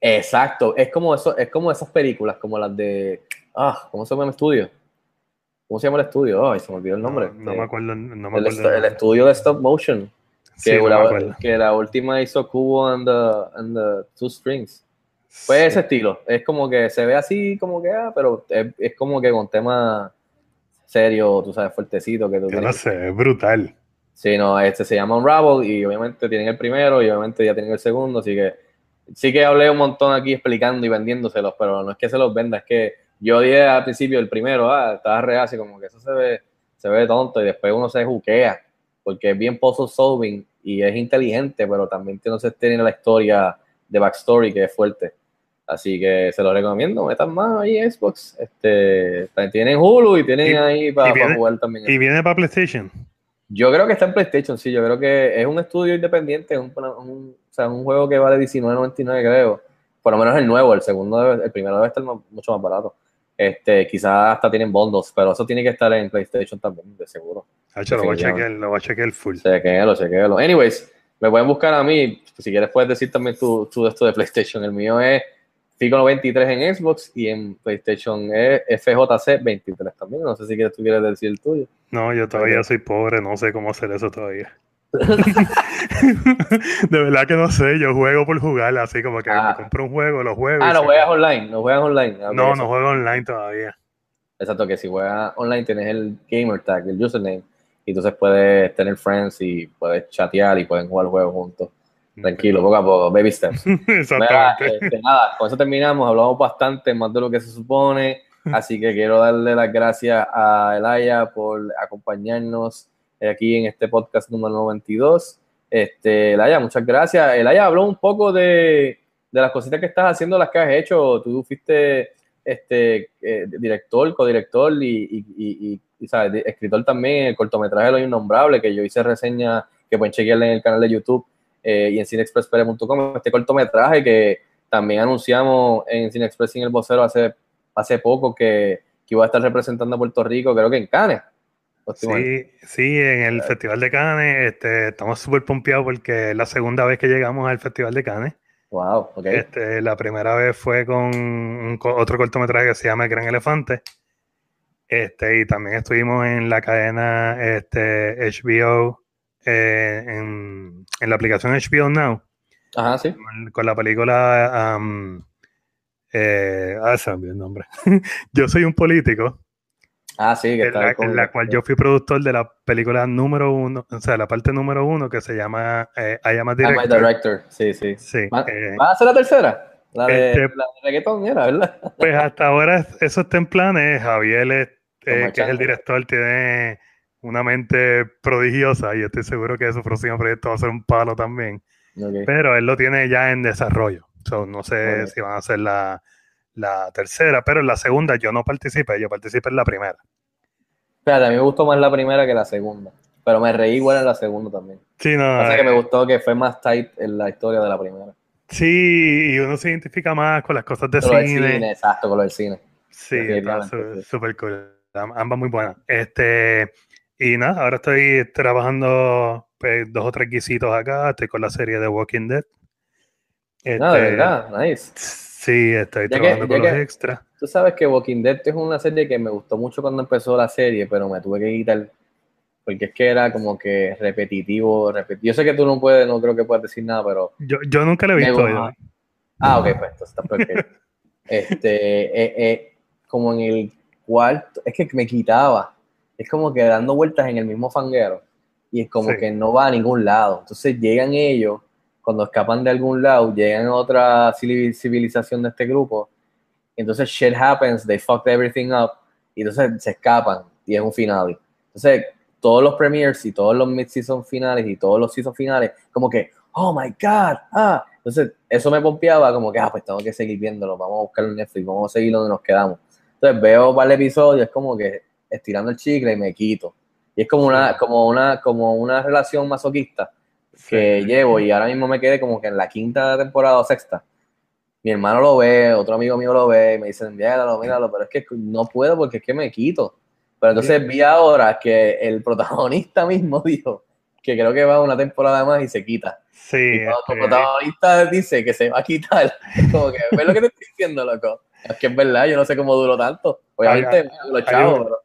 Exacto, es como eso, es como esas películas, como las de, ah, ¿cómo se llama el estudio? ¿Cómo se llama el estudio? Ay, se me olvidó el nombre. No, no Eh, me acuerdo, no me el, acuerdo. el estudio de stop motion, Sí, que, no me la, que la última hizo Cubo and the, and the Two Strings. Pues Sí. ese estilo, es como que se ve así, como que, ah, pero es, es como que con temas serios, tú sabes, fuertecito, que tú no sé, es brutal. Sí, no, este se llama Unravel y obviamente tienen el primero y obviamente ya tienen el segundo, así que sí que hablé un montón aquí explicando y vendiéndoselos, pero no es que se los venda, es que yo dije al principio el primero, ah, estaba real, así como que eso se ve, se ve tonto y después uno se juquea, porque es bien puzzle solving y es inteligente, pero también tiene, entonces tiene la historia de backstory que es fuerte. Así que se lo recomiendo, metan más ahí Xbox. Este, tienen Hulu y tienen Y- ahí para jugar también. Y viene para PlayStation. Yo creo que está en PlayStation, sí. Yo creo que es un estudio independiente, es un, un- o sea, un juego que vale $19.99, creo. Por lo menos el nuevo, el segundo, debe- el primero debe estar más- mucho más barato. Este, quizás hasta tienen bundles, pero eso tiene que estar en PlayStation también, de seguro. Hacho, lo voy a chequear, lo voy a chequear full. Chequéalo, chequéalo. Anyways, me pueden buscar a mí. Si quieres, puedes decir también tu, tu de esto de PlayStation. El mío es Fico93 en Xbox y en PlayStation es FJC23 también. No sé si quieres, tú quieres decir el tuyo. No, yo todavía soy pobre, no sé cómo hacer eso todavía. <laughs> de verdad que no sé, yo juego por jugar, así como que Ah. me compro un juego, lo juego. Ah, no se juegas online. No juegas online. Ah, ok, No, eso. no juego online todavía. Exacto, que si juegas online tienes el gamer tag, el username, y entonces puedes tener friends y puedes chatear y pueden jugar juegos juntos. Tranquilo, poco a poco, baby steps. <laughs> Mira, Exactamente. este, nada, con eso terminamos, hablamos bastante, más de lo que se supone, <laughs> así que quiero darle las gracias a Elaya por acompañarnos aquí en este podcast número 92. Este, Elaya, muchas gracias. Elaya habló un poco de, de las cositas que estás haciendo, las que has hecho. Tú fuiste este, eh, director, codirector y, y, y, y- y, ¿sabes? escritor también el cortometraje Lo Innombrable, que yo hice reseña que pueden chequearle en el canal de YouTube eh, y en cineexpresspere.com. Este cortometraje que también anunciamos en Cine Express y en el vocero hace, hace poco que, que iba a estar representando a Puerto Rico, creo que en Cannes. Sí, sí, en el Festival de Cannes este, estamos súper pompeados porque es la segunda vez que llegamos al Festival de Cannes. Wow, ok. Este, la primera vez fue con un otro cortometraje que se llama El Gran Elefante. Este, y también estuvimos en la cadena este, HBO, eh, en, en la aplicación HBO Now, Ajá, sí. con, con la película. um, eh, ah, se me olvidó el nombre. <laughs> Yo soy un político. Ah, sí, que en está la, con- en la cual yo fui productor de la película número uno, o sea, la parte número uno que se llama eh, I Am a Ah, my Director. director. Sí, sí. Sí, ¿Va, eh, va a ser la tercera? La de, Este- la de reggaetón, era, ¿verdad? pues hasta ahora eso está en planes. Javier, es- eh, que es el director, tiene una mente prodigiosa y estoy seguro que su próximo proyecto va a ser un palo también. Pero él lo tiene ya en desarrollo. So, no sé si van a hacer la, la tercera, pero en la segunda yo no participé, yo participé en la primera. Espérate, a mí me gustó más la primera que la segunda. Pero me reí igual en la segunda también. Sí, no, Pasa eh, que me gustó que fue más tight en la historia de la primera. sí, y uno se identifica más con las cosas de cine. cine, exacto, con lo del cine. Sí, súper cool. Am- Ambas muy buenas. Este, y nada, ahora estoy trabajando pues, dos o tres guisitos acá. Estoy con la serie de Walking Dead. No, de Este, verdad, nice. Sí, estoy Ya que- trabajando con los extras. Tú sabes que Walking Dead es una serie que me gustó mucho cuando empezó la serie, pero me tuve que quitar porque es que era como que repetitivo. repet- Yo sé que tú no puedes, no creo que puedas decir nada, pero Yo, yo nunca lo he visto. Ah, ok, pues entonces está perfecto. <laughs> Este, eh, eh, como en el cuarto, es que me quitaba. Es como que dando vueltas en el mismo fanguero. Y es como Sí. que no va a ningún lado. Entonces llegan ellos, cuando escapan de algún lado, llegan a otra civil- civilización de este grupo. Entonces shit happens, they fucked everything up. Y entonces se escapan. Y es un final. Entonces, todos los premiers y todos los mid-season finales y todos los season finales, como que, oh my god, ah. Entonces, eso me pompeaba como que, ah, pues tengo que seguir viéndolo, vamos a buscarlo en Netflix, vamos a seguir donde nos quedamos. Entonces, veo varios episodios, es como que estirando el chicle y me quito. Y es como una, como una, como una relación masoquista que Sí. llevo y ahora mismo me quedé como que en la quinta temporada o sexta. Mi hermano lo ve, otro amigo mío lo ve, y me dicen, míralo, míralo, pero es que no puedo porque es que me quito. Pero entonces vi ahora que el protagonista <laughs> mismo dijo que creo que va una temporada más y se quita. Sí, Y cuando tu este, protagonista dice que se va a quitar, <laughs> como que, ¿ves lo que te estoy diciendo, loco? Es que es verdad, yo no sé cómo duró tanto. Obviamente, los chavos, un- pero...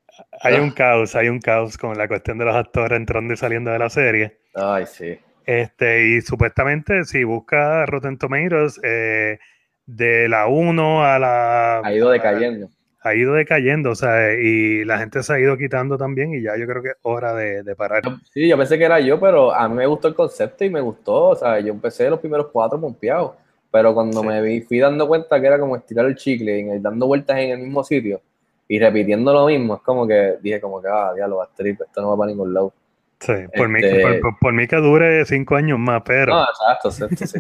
hay un caos, hay un caos con la cuestión de los actores entrando y saliendo de la serie. Ay, sí. Este, y supuestamente, si busca Rotten Tomatoes, eh, de la 1 a la. Ha ido decayendo. Ha ido decayendo, o sea, y la gente se ha ido quitando también, y ya yo creo que es hora de, de parar. Sí, yo pensé que era yo, pero a mí me gustó el concepto y me gustó. O sea, yo empecé los primeros cuatro pompeados. Pero cuando Sí. me vi, fui dando cuenta que era como estirar el chicle, en el- dando vueltas en el mismo sitio y repitiendo lo mismo, es como que dije como que, ah, diablo, Bastrip, esto no va para ningún lado. Sí, por, mí, Este- por, por- por mí que dure cinco años más, pero. No, exacto, exacto, sí.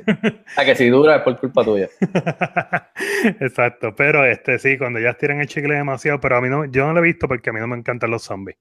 Ah, que si dura es por culpa tuya. <laughs> Exacto, pero este sí, cuando ya estiran el chicle demasiado, pero a mí no, yo no lo he visto porque a mí no me encantan los zombies.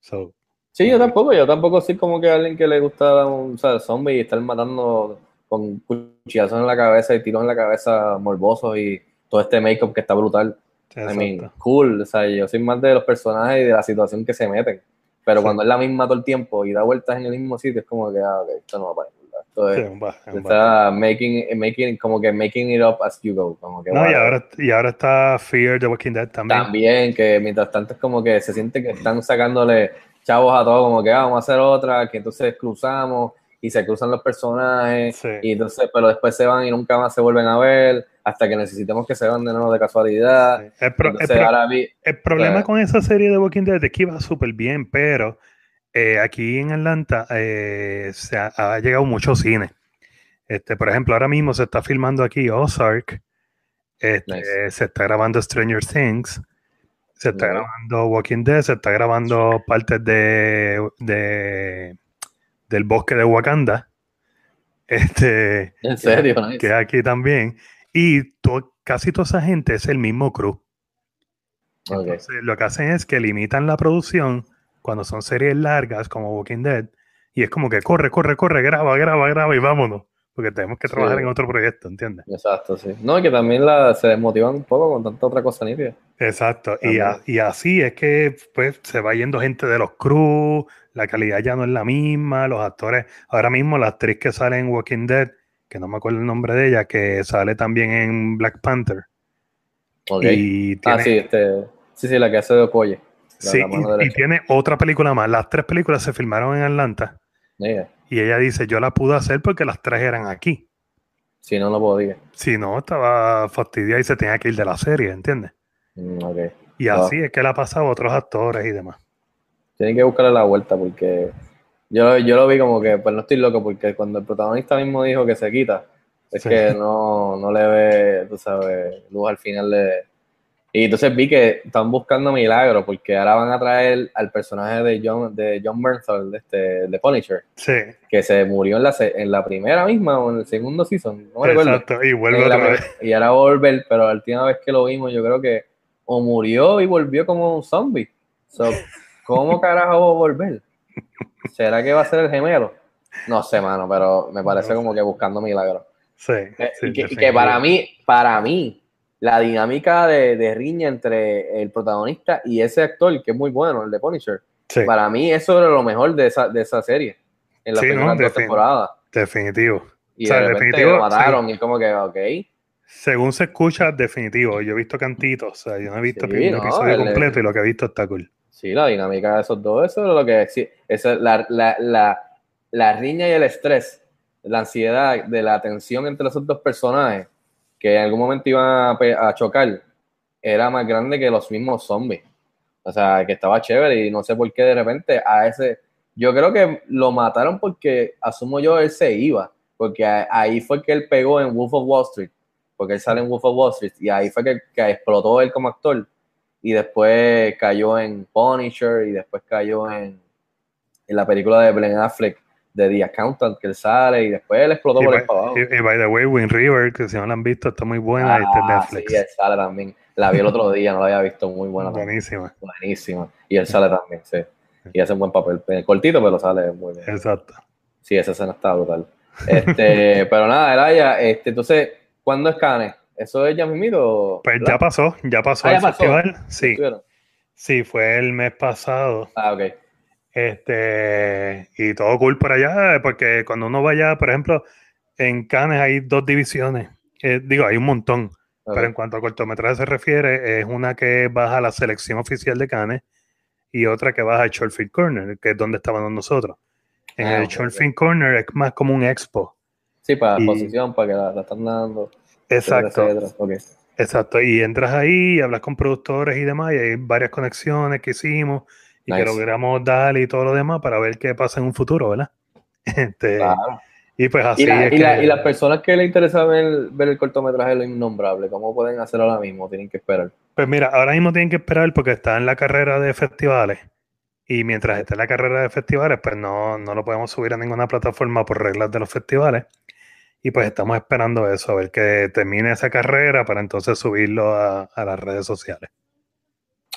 So, Sí, yo tampoco, yo tampoco soy como que alguien que le gusta un o sea, zombie y estar matando con cuchillazos en la cabeza y tiros en la cabeza morbosos y todo este make-up que está brutal. I mean, exacto. cool, o sea, yo soy más de los personajes y de la situación que se meten. Pero Sí. cuando es la misma todo el tiempo y da vueltas en el mismo sitio, es como que, ah, ok, esto no va para ningún lado. Esto es, está making, making, como que making it up as you go. Como que, No, y ahora, y ahora está Fear the Walking Dead también. También, que mientras tanto es como que se siente que están sacándole chavos a todo, como que ah, vamos a hacer otra, que entonces cruzamos y se cruzan los personajes, Sí. y entonces, pero después se van y nunca más se vuelven a ver, hasta que necesitemos que se van de nuevo de casualidad. Sí. El, pro- el Entonces, pro- ahora vi, el problema sea- con esa serie de Walking Dead es que iba súper bien, pero eh, aquí en Atlanta eh, se ha, ha llegado mucho cine. Este, por ejemplo, ahora mismo se está filmando aquí Ozark, este, Nice. se está grabando Stranger Things, se está grabando Walking Dead, se está grabando partes de, de- del bosque de Wakanda. Este, en serio, nice. que aquí también. Y to- casi toda esa gente es el mismo crew. Entonces, lo que hacen es que limitan la producción cuando son series largas como Walking Dead. Y es como que corre, corre, corre, graba, graba, graba y vámonos. Porque tenemos que Sí. trabajar en otro proyecto, ¿entiendes? Exacto, sí. No, y que también la, se desmotivan un poco con tanta otra cosa nítida. Exacto. Y, a- También. y así es que pues se va yendo gente de los crews, la calidad ya no es la misma, los actores. Ahora mismo la actriz que sale en Walking Dead, que no me acuerdo el nombre de ella, que sale también en Black Panther. Ok. Y ah, tiene, sí, este, sí, sí, la que hace de Okoye. La- sí, la y- tiene otra película más. Las tres películas se filmaron en Atlanta. Yeah. Y ella dice, yo la pude hacer porque las tres eran aquí. Si no, no podía. Si no, estaba fastidiada y se tenía que ir de la serie, ¿entiendes? Mm. Y Ah. así es que le ha pasado a otros actores y demás. Tienen que buscarle la vuelta porque yo, yo lo vi como que, pues no estoy loco, porque cuando el protagonista mismo dijo que se quita, es Sí. que no, no le ve, tú sabes, luz al final de... Y entonces vi que están buscando milagros, porque ahora van a traer al personaje de John, de John Bernthal, de, este, de Punisher, Sí, que se murió en la, en la primera misma o en el segundo season, no me recuerdo. exacto. Y vuelve En la otra prim- vez. Y ahora va a volver, pero la última vez que lo vimos, yo creo que o murió y volvió como un zombie. So, <laughs> ¿Cómo carajo va a volver? ¿Será que va a ser el gemelo? No sé, mano, pero me parece No como que buscando milagros. Sí, Eh, sí, que, para mí, para mí, la dinámica de, de riña entre el protagonista y ese actor, que es muy bueno, el de Punisher, Sí, para mí eso era lo mejor de esa, de esa serie, en las Sí, no, primeras dos defin- temporadas. definitivo. Y o sea, de definitivo, lo mataron y como que, ok. Según se escucha, definitivo. Yo he visto cantitos, o sea, yo no he visto el no, episodio el- completo y lo que he visto está cool. Sí, la dinámica de esos dos, eso es lo que sí, esa es la, la, la, la riña y el estrés, la ansiedad de la tensión entre esos dos personajes que en algún momento iban a, chocar, era más grande que los mismos zombies. O sea, que estaba chévere y no sé por qué de repente a ese, yo creo que lo mataron porque, asumo yo, él se iba, porque ahí fue que él pegó en Wolf of Wall Street, porque él sale en Wolf of Wall Street y ahí fue que, que explotó él como actor y después cayó en Punisher y después cayó en, en la película de Ben Affleck de The Accountant que él sale y después él explotó Y por by, el abajo. y- y by the way, Wind River, que si no la han visto, está muy buena y está en Ah, Netflix. sí, él sale también. La vi el otro día, no la había visto, muy buena. también. Buenísima, Buenísima. Y él sale también, sí. Y hace un buen papel. Eh, Cortito, pero sale muy bien. exacto. Sí, esa escena está brutal. Este, <laughs> pero nada, Elaya, este, entonces, ¿cuándo es Cannes? ¿Eso es ya mismito? Pues ¿verdad? ya pasó, ya pasó Ah, ya el pasó. festival. Sí, sí, fue el mes pasado. Ah, ok. Este, y todo cool por allá, porque cuando uno vaya, por ejemplo, en Cannes hay dos divisiones. Eh, digo, hay un montón, pero en cuanto a cortometraje se refiere, es una que baja a la selección oficial de Cannes y otra que baja al Short Film Corner, que es donde estábamos nosotros. En Ah, el ok, Short ok. Film Corner es más como un expo. Sí, para y- la exposición, para que la, la están dando. Exacto. Exacto, y entras ahí, hablas con productores y demás, y hay varias conexiones que hicimos y que logramos dar y todo lo demás para ver qué pasa en un futuro, ¿verdad? <laughs> Este, Claro. Y pues así Y, la- es y la- que- y las personas que les interesa ver, ver el cortometraje de Lo Innombrable, ¿cómo pueden hacerlo ahora mismo? Tienen que esperar. Pues mira, ahora mismo tienen que esperar porque está en la carrera de festivales. Y mientras esté en la carrera de festivales, pues no, no lo podemos subir a ninguna plataforma por reglas de los festivales. Y pues estamos esperando eso, a ver que termine esa carrera para entonces subirlo a, a las redes sociales.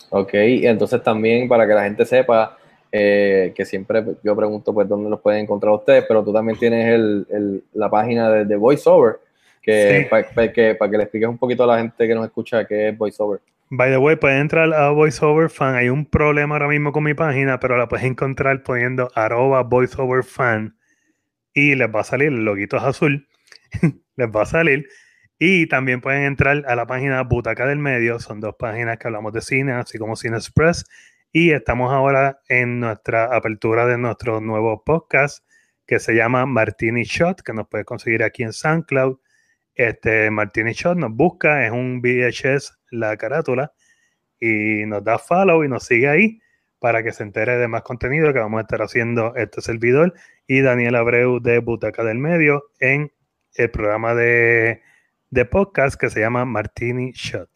Ok, y entonces también para que la gente sepa eh, que siempre yo pregunto pues dónde los pueden encontrar ustedes, pero tú también tienes el, el- la página de, de VoiceOver, que, Sí. para que, le expliques un poquito a la gente que nos escucha qué es VoiceOver. By the way, pueden entrar a VoiceOver Fan. Hay un problema ahora mismo con mi página, pero la puedes encontrar poniendo arroba VoiceOver Fan y les va a salir el loguito es azul. <laughs> les va a salir. Y también pueden entrar a la página Butaca del Medio. Son dos páginas que hablamos de cine, así como Cine Express. Y estamos ahora en nuestra apertura de nuestro nuevo podcast que se llama Martini Shot, que nos puedes conseguir aquí en SoundCloud. Este Martini Shot nos busca, es un VHS la carátula y nos da follow y nos sigue ahí para que se entere de más contenido que vamos a estar haciendo este servidor y Daniel Abreu de Butaca del Medio en el programa de, de podcast que se llama Martini Shot.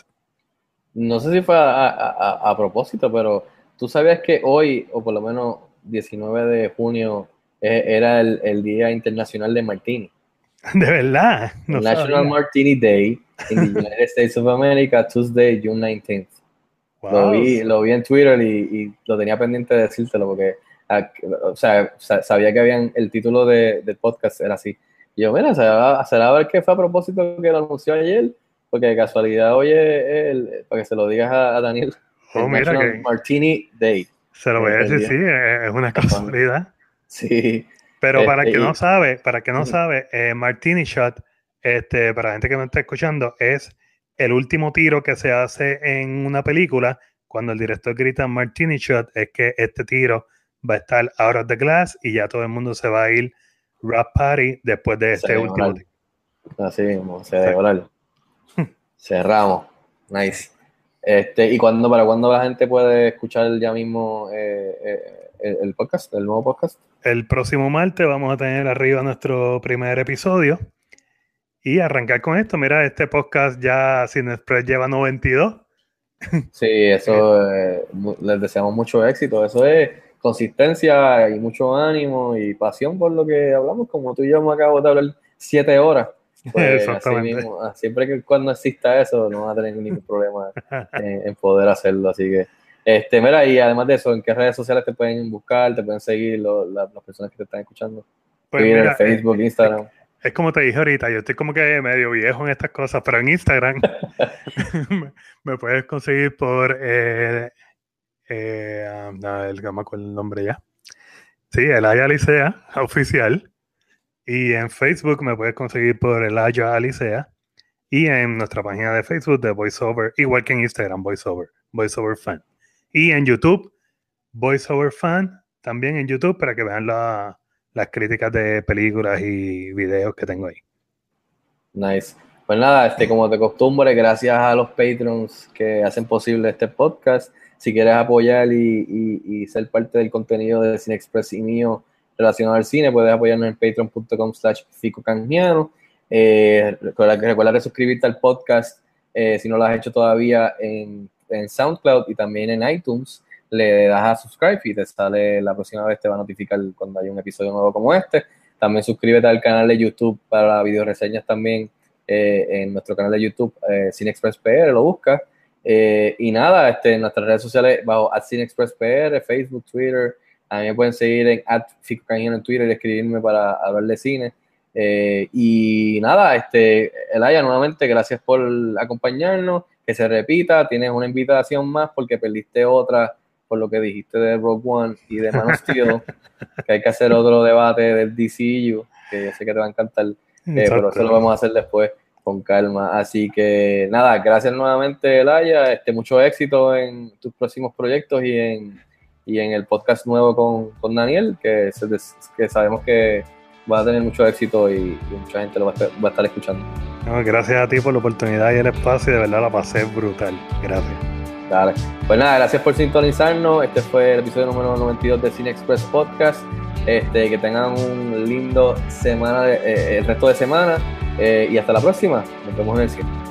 No sé si fue a, a- a- propósito, pero tú sabías que hoy, o por lo menos 19 de junio, eh, era el, el Día Internacional de Martini. <laughs> De verdad. No National sabía. Martini Day in the <laughs> United States of America, Tuesday, June 19th. Lo, Wow. vi, lo vi en Twitter y, y lo tenía pendiente de decírtelo porque, ah, o sea, sa- sabía que habían, el título de, del podcast era así. Y yo, mira, será, será a ver qué fue a propósito que lo anunció ayer, porque de casualidad, oye, el- para que se lo digas a, a Daniel, Oh, mira que- Martini Day. Se lo voy a decir, sí, es es una casualidad. Sí, Pero para el Este, que y- no sabe, para que no sabe, eh, Martini Shot, este, para la gente que me está escuchando, es el último tiro que se hace en una película. Cuando el director grita Martini Shot, es que este tiro va a estar out of the glass y ya todo el mundo se va a ir rap party después de este último tiro. así mismo, se debe orar. <laughs> Cerramos. Nice. Este, ¿Y cuándo, para cuándo la gente puede escuchar ya mismo eh, eh, el, el podcast, el nuevo podcast? El próximo martes vamos a tener arriba nuestro primer episodio y arrancar con esto. Mira, este podcast ya Sin Express lleva 92. Sí, eso <laughs> eh, les deseamos mucho éxito. Eso es consistencia y mucho ánimo y pasión por lo que hablamos, como tú y yo me acabo de hablar siete horas. <laughs> Pues, así Exactamente. mismo, ah, siempre que cuando exista eso, no va a tener ningún <laughs> problema en, en poder hacerlo. Así que, este, mira, y además de eso, ¿en qué redes sociales te pueden buscar? ¿Te pueden seguir lo- la- las personas que te están escuchando? Pues Twitter, mira, Facebook, Instagram. Es como te dije ahorita, yo estoy como que medio viejo en estas cosas, pero en Instagram <laughs> me, me puedes conseguir por eh, eh, ah, el, no me el nombre ya. Sí, el Aya <laughs> oficial. Y en Facebook me puedes conseguir por el Aya Alicea. Y en nuestra página de Facebook de VoiceOver, igual que en Instagram, VoiceOver, VoiceOver Fan. Y en YouTube, VoiceOver Fan, también en YouTube, para que vean la- las críticas de películas y videos que tengo ahí. Nice. Pues nada, este, como de costumbre, gracias a los patrons que hacen posible este podcast. Si quieres apoyar y, y- ser parte del contenido de Cine Express y mío relacionado al cine, puedes apoyarnos en patreon.com slash ficocanjiano. Eh, recuerda, de suscribirte al podcast eh, si no lo has hecho todavía en, en SoundCloud y también en iTunes. Le das a subscribe y te sale la próxima vez, te va a notificar cuando haya un episodio nuevo como este. También suscríbete al canal de YouTube para video reseñas también eh, en nuestro canal de YouTube, eh, Cine Express PR, lo busca. Eh, y nada, este, en nuestras redes sociales, bajo Cine Express PR, Facebook, Twitter. A mí me pueden seguir en @ficocanjiano en Twitter y escribirme para hablar de cine. Eh, y nada, este, Elaya, nuevamente, gracias por acompañarnos. Que se repita, tienes una invitación más porque perdiste otra por lo que dijiste de Rogue One y de Man of <laughs> Steel, que hay que hacer otro debate del DCU, que yo sé que te va a encantar. Eh, pero eso lo vamos a hacer después con calma. Así que nada, gracias nuevamente, Elaya. Este, mucho éxito en tus próximos proyectos y en, y en el podcast nuevo con, con Daniel, que, se sabemos que va a tener mucho éxito y, mucha gente lo va a, estar- escuchando. Gracias a ti por la oportunidad y el espacio, de verdad la pasé brutal. Gracias. Dale. Pues nada, gracias por sintonizarnos. Este fue el episodio número 92 de Cine Express Podcast. Este, que tengan un lindo semana eh, el resto de semana eh, y hasta la próxima. Nos vemos en el cine.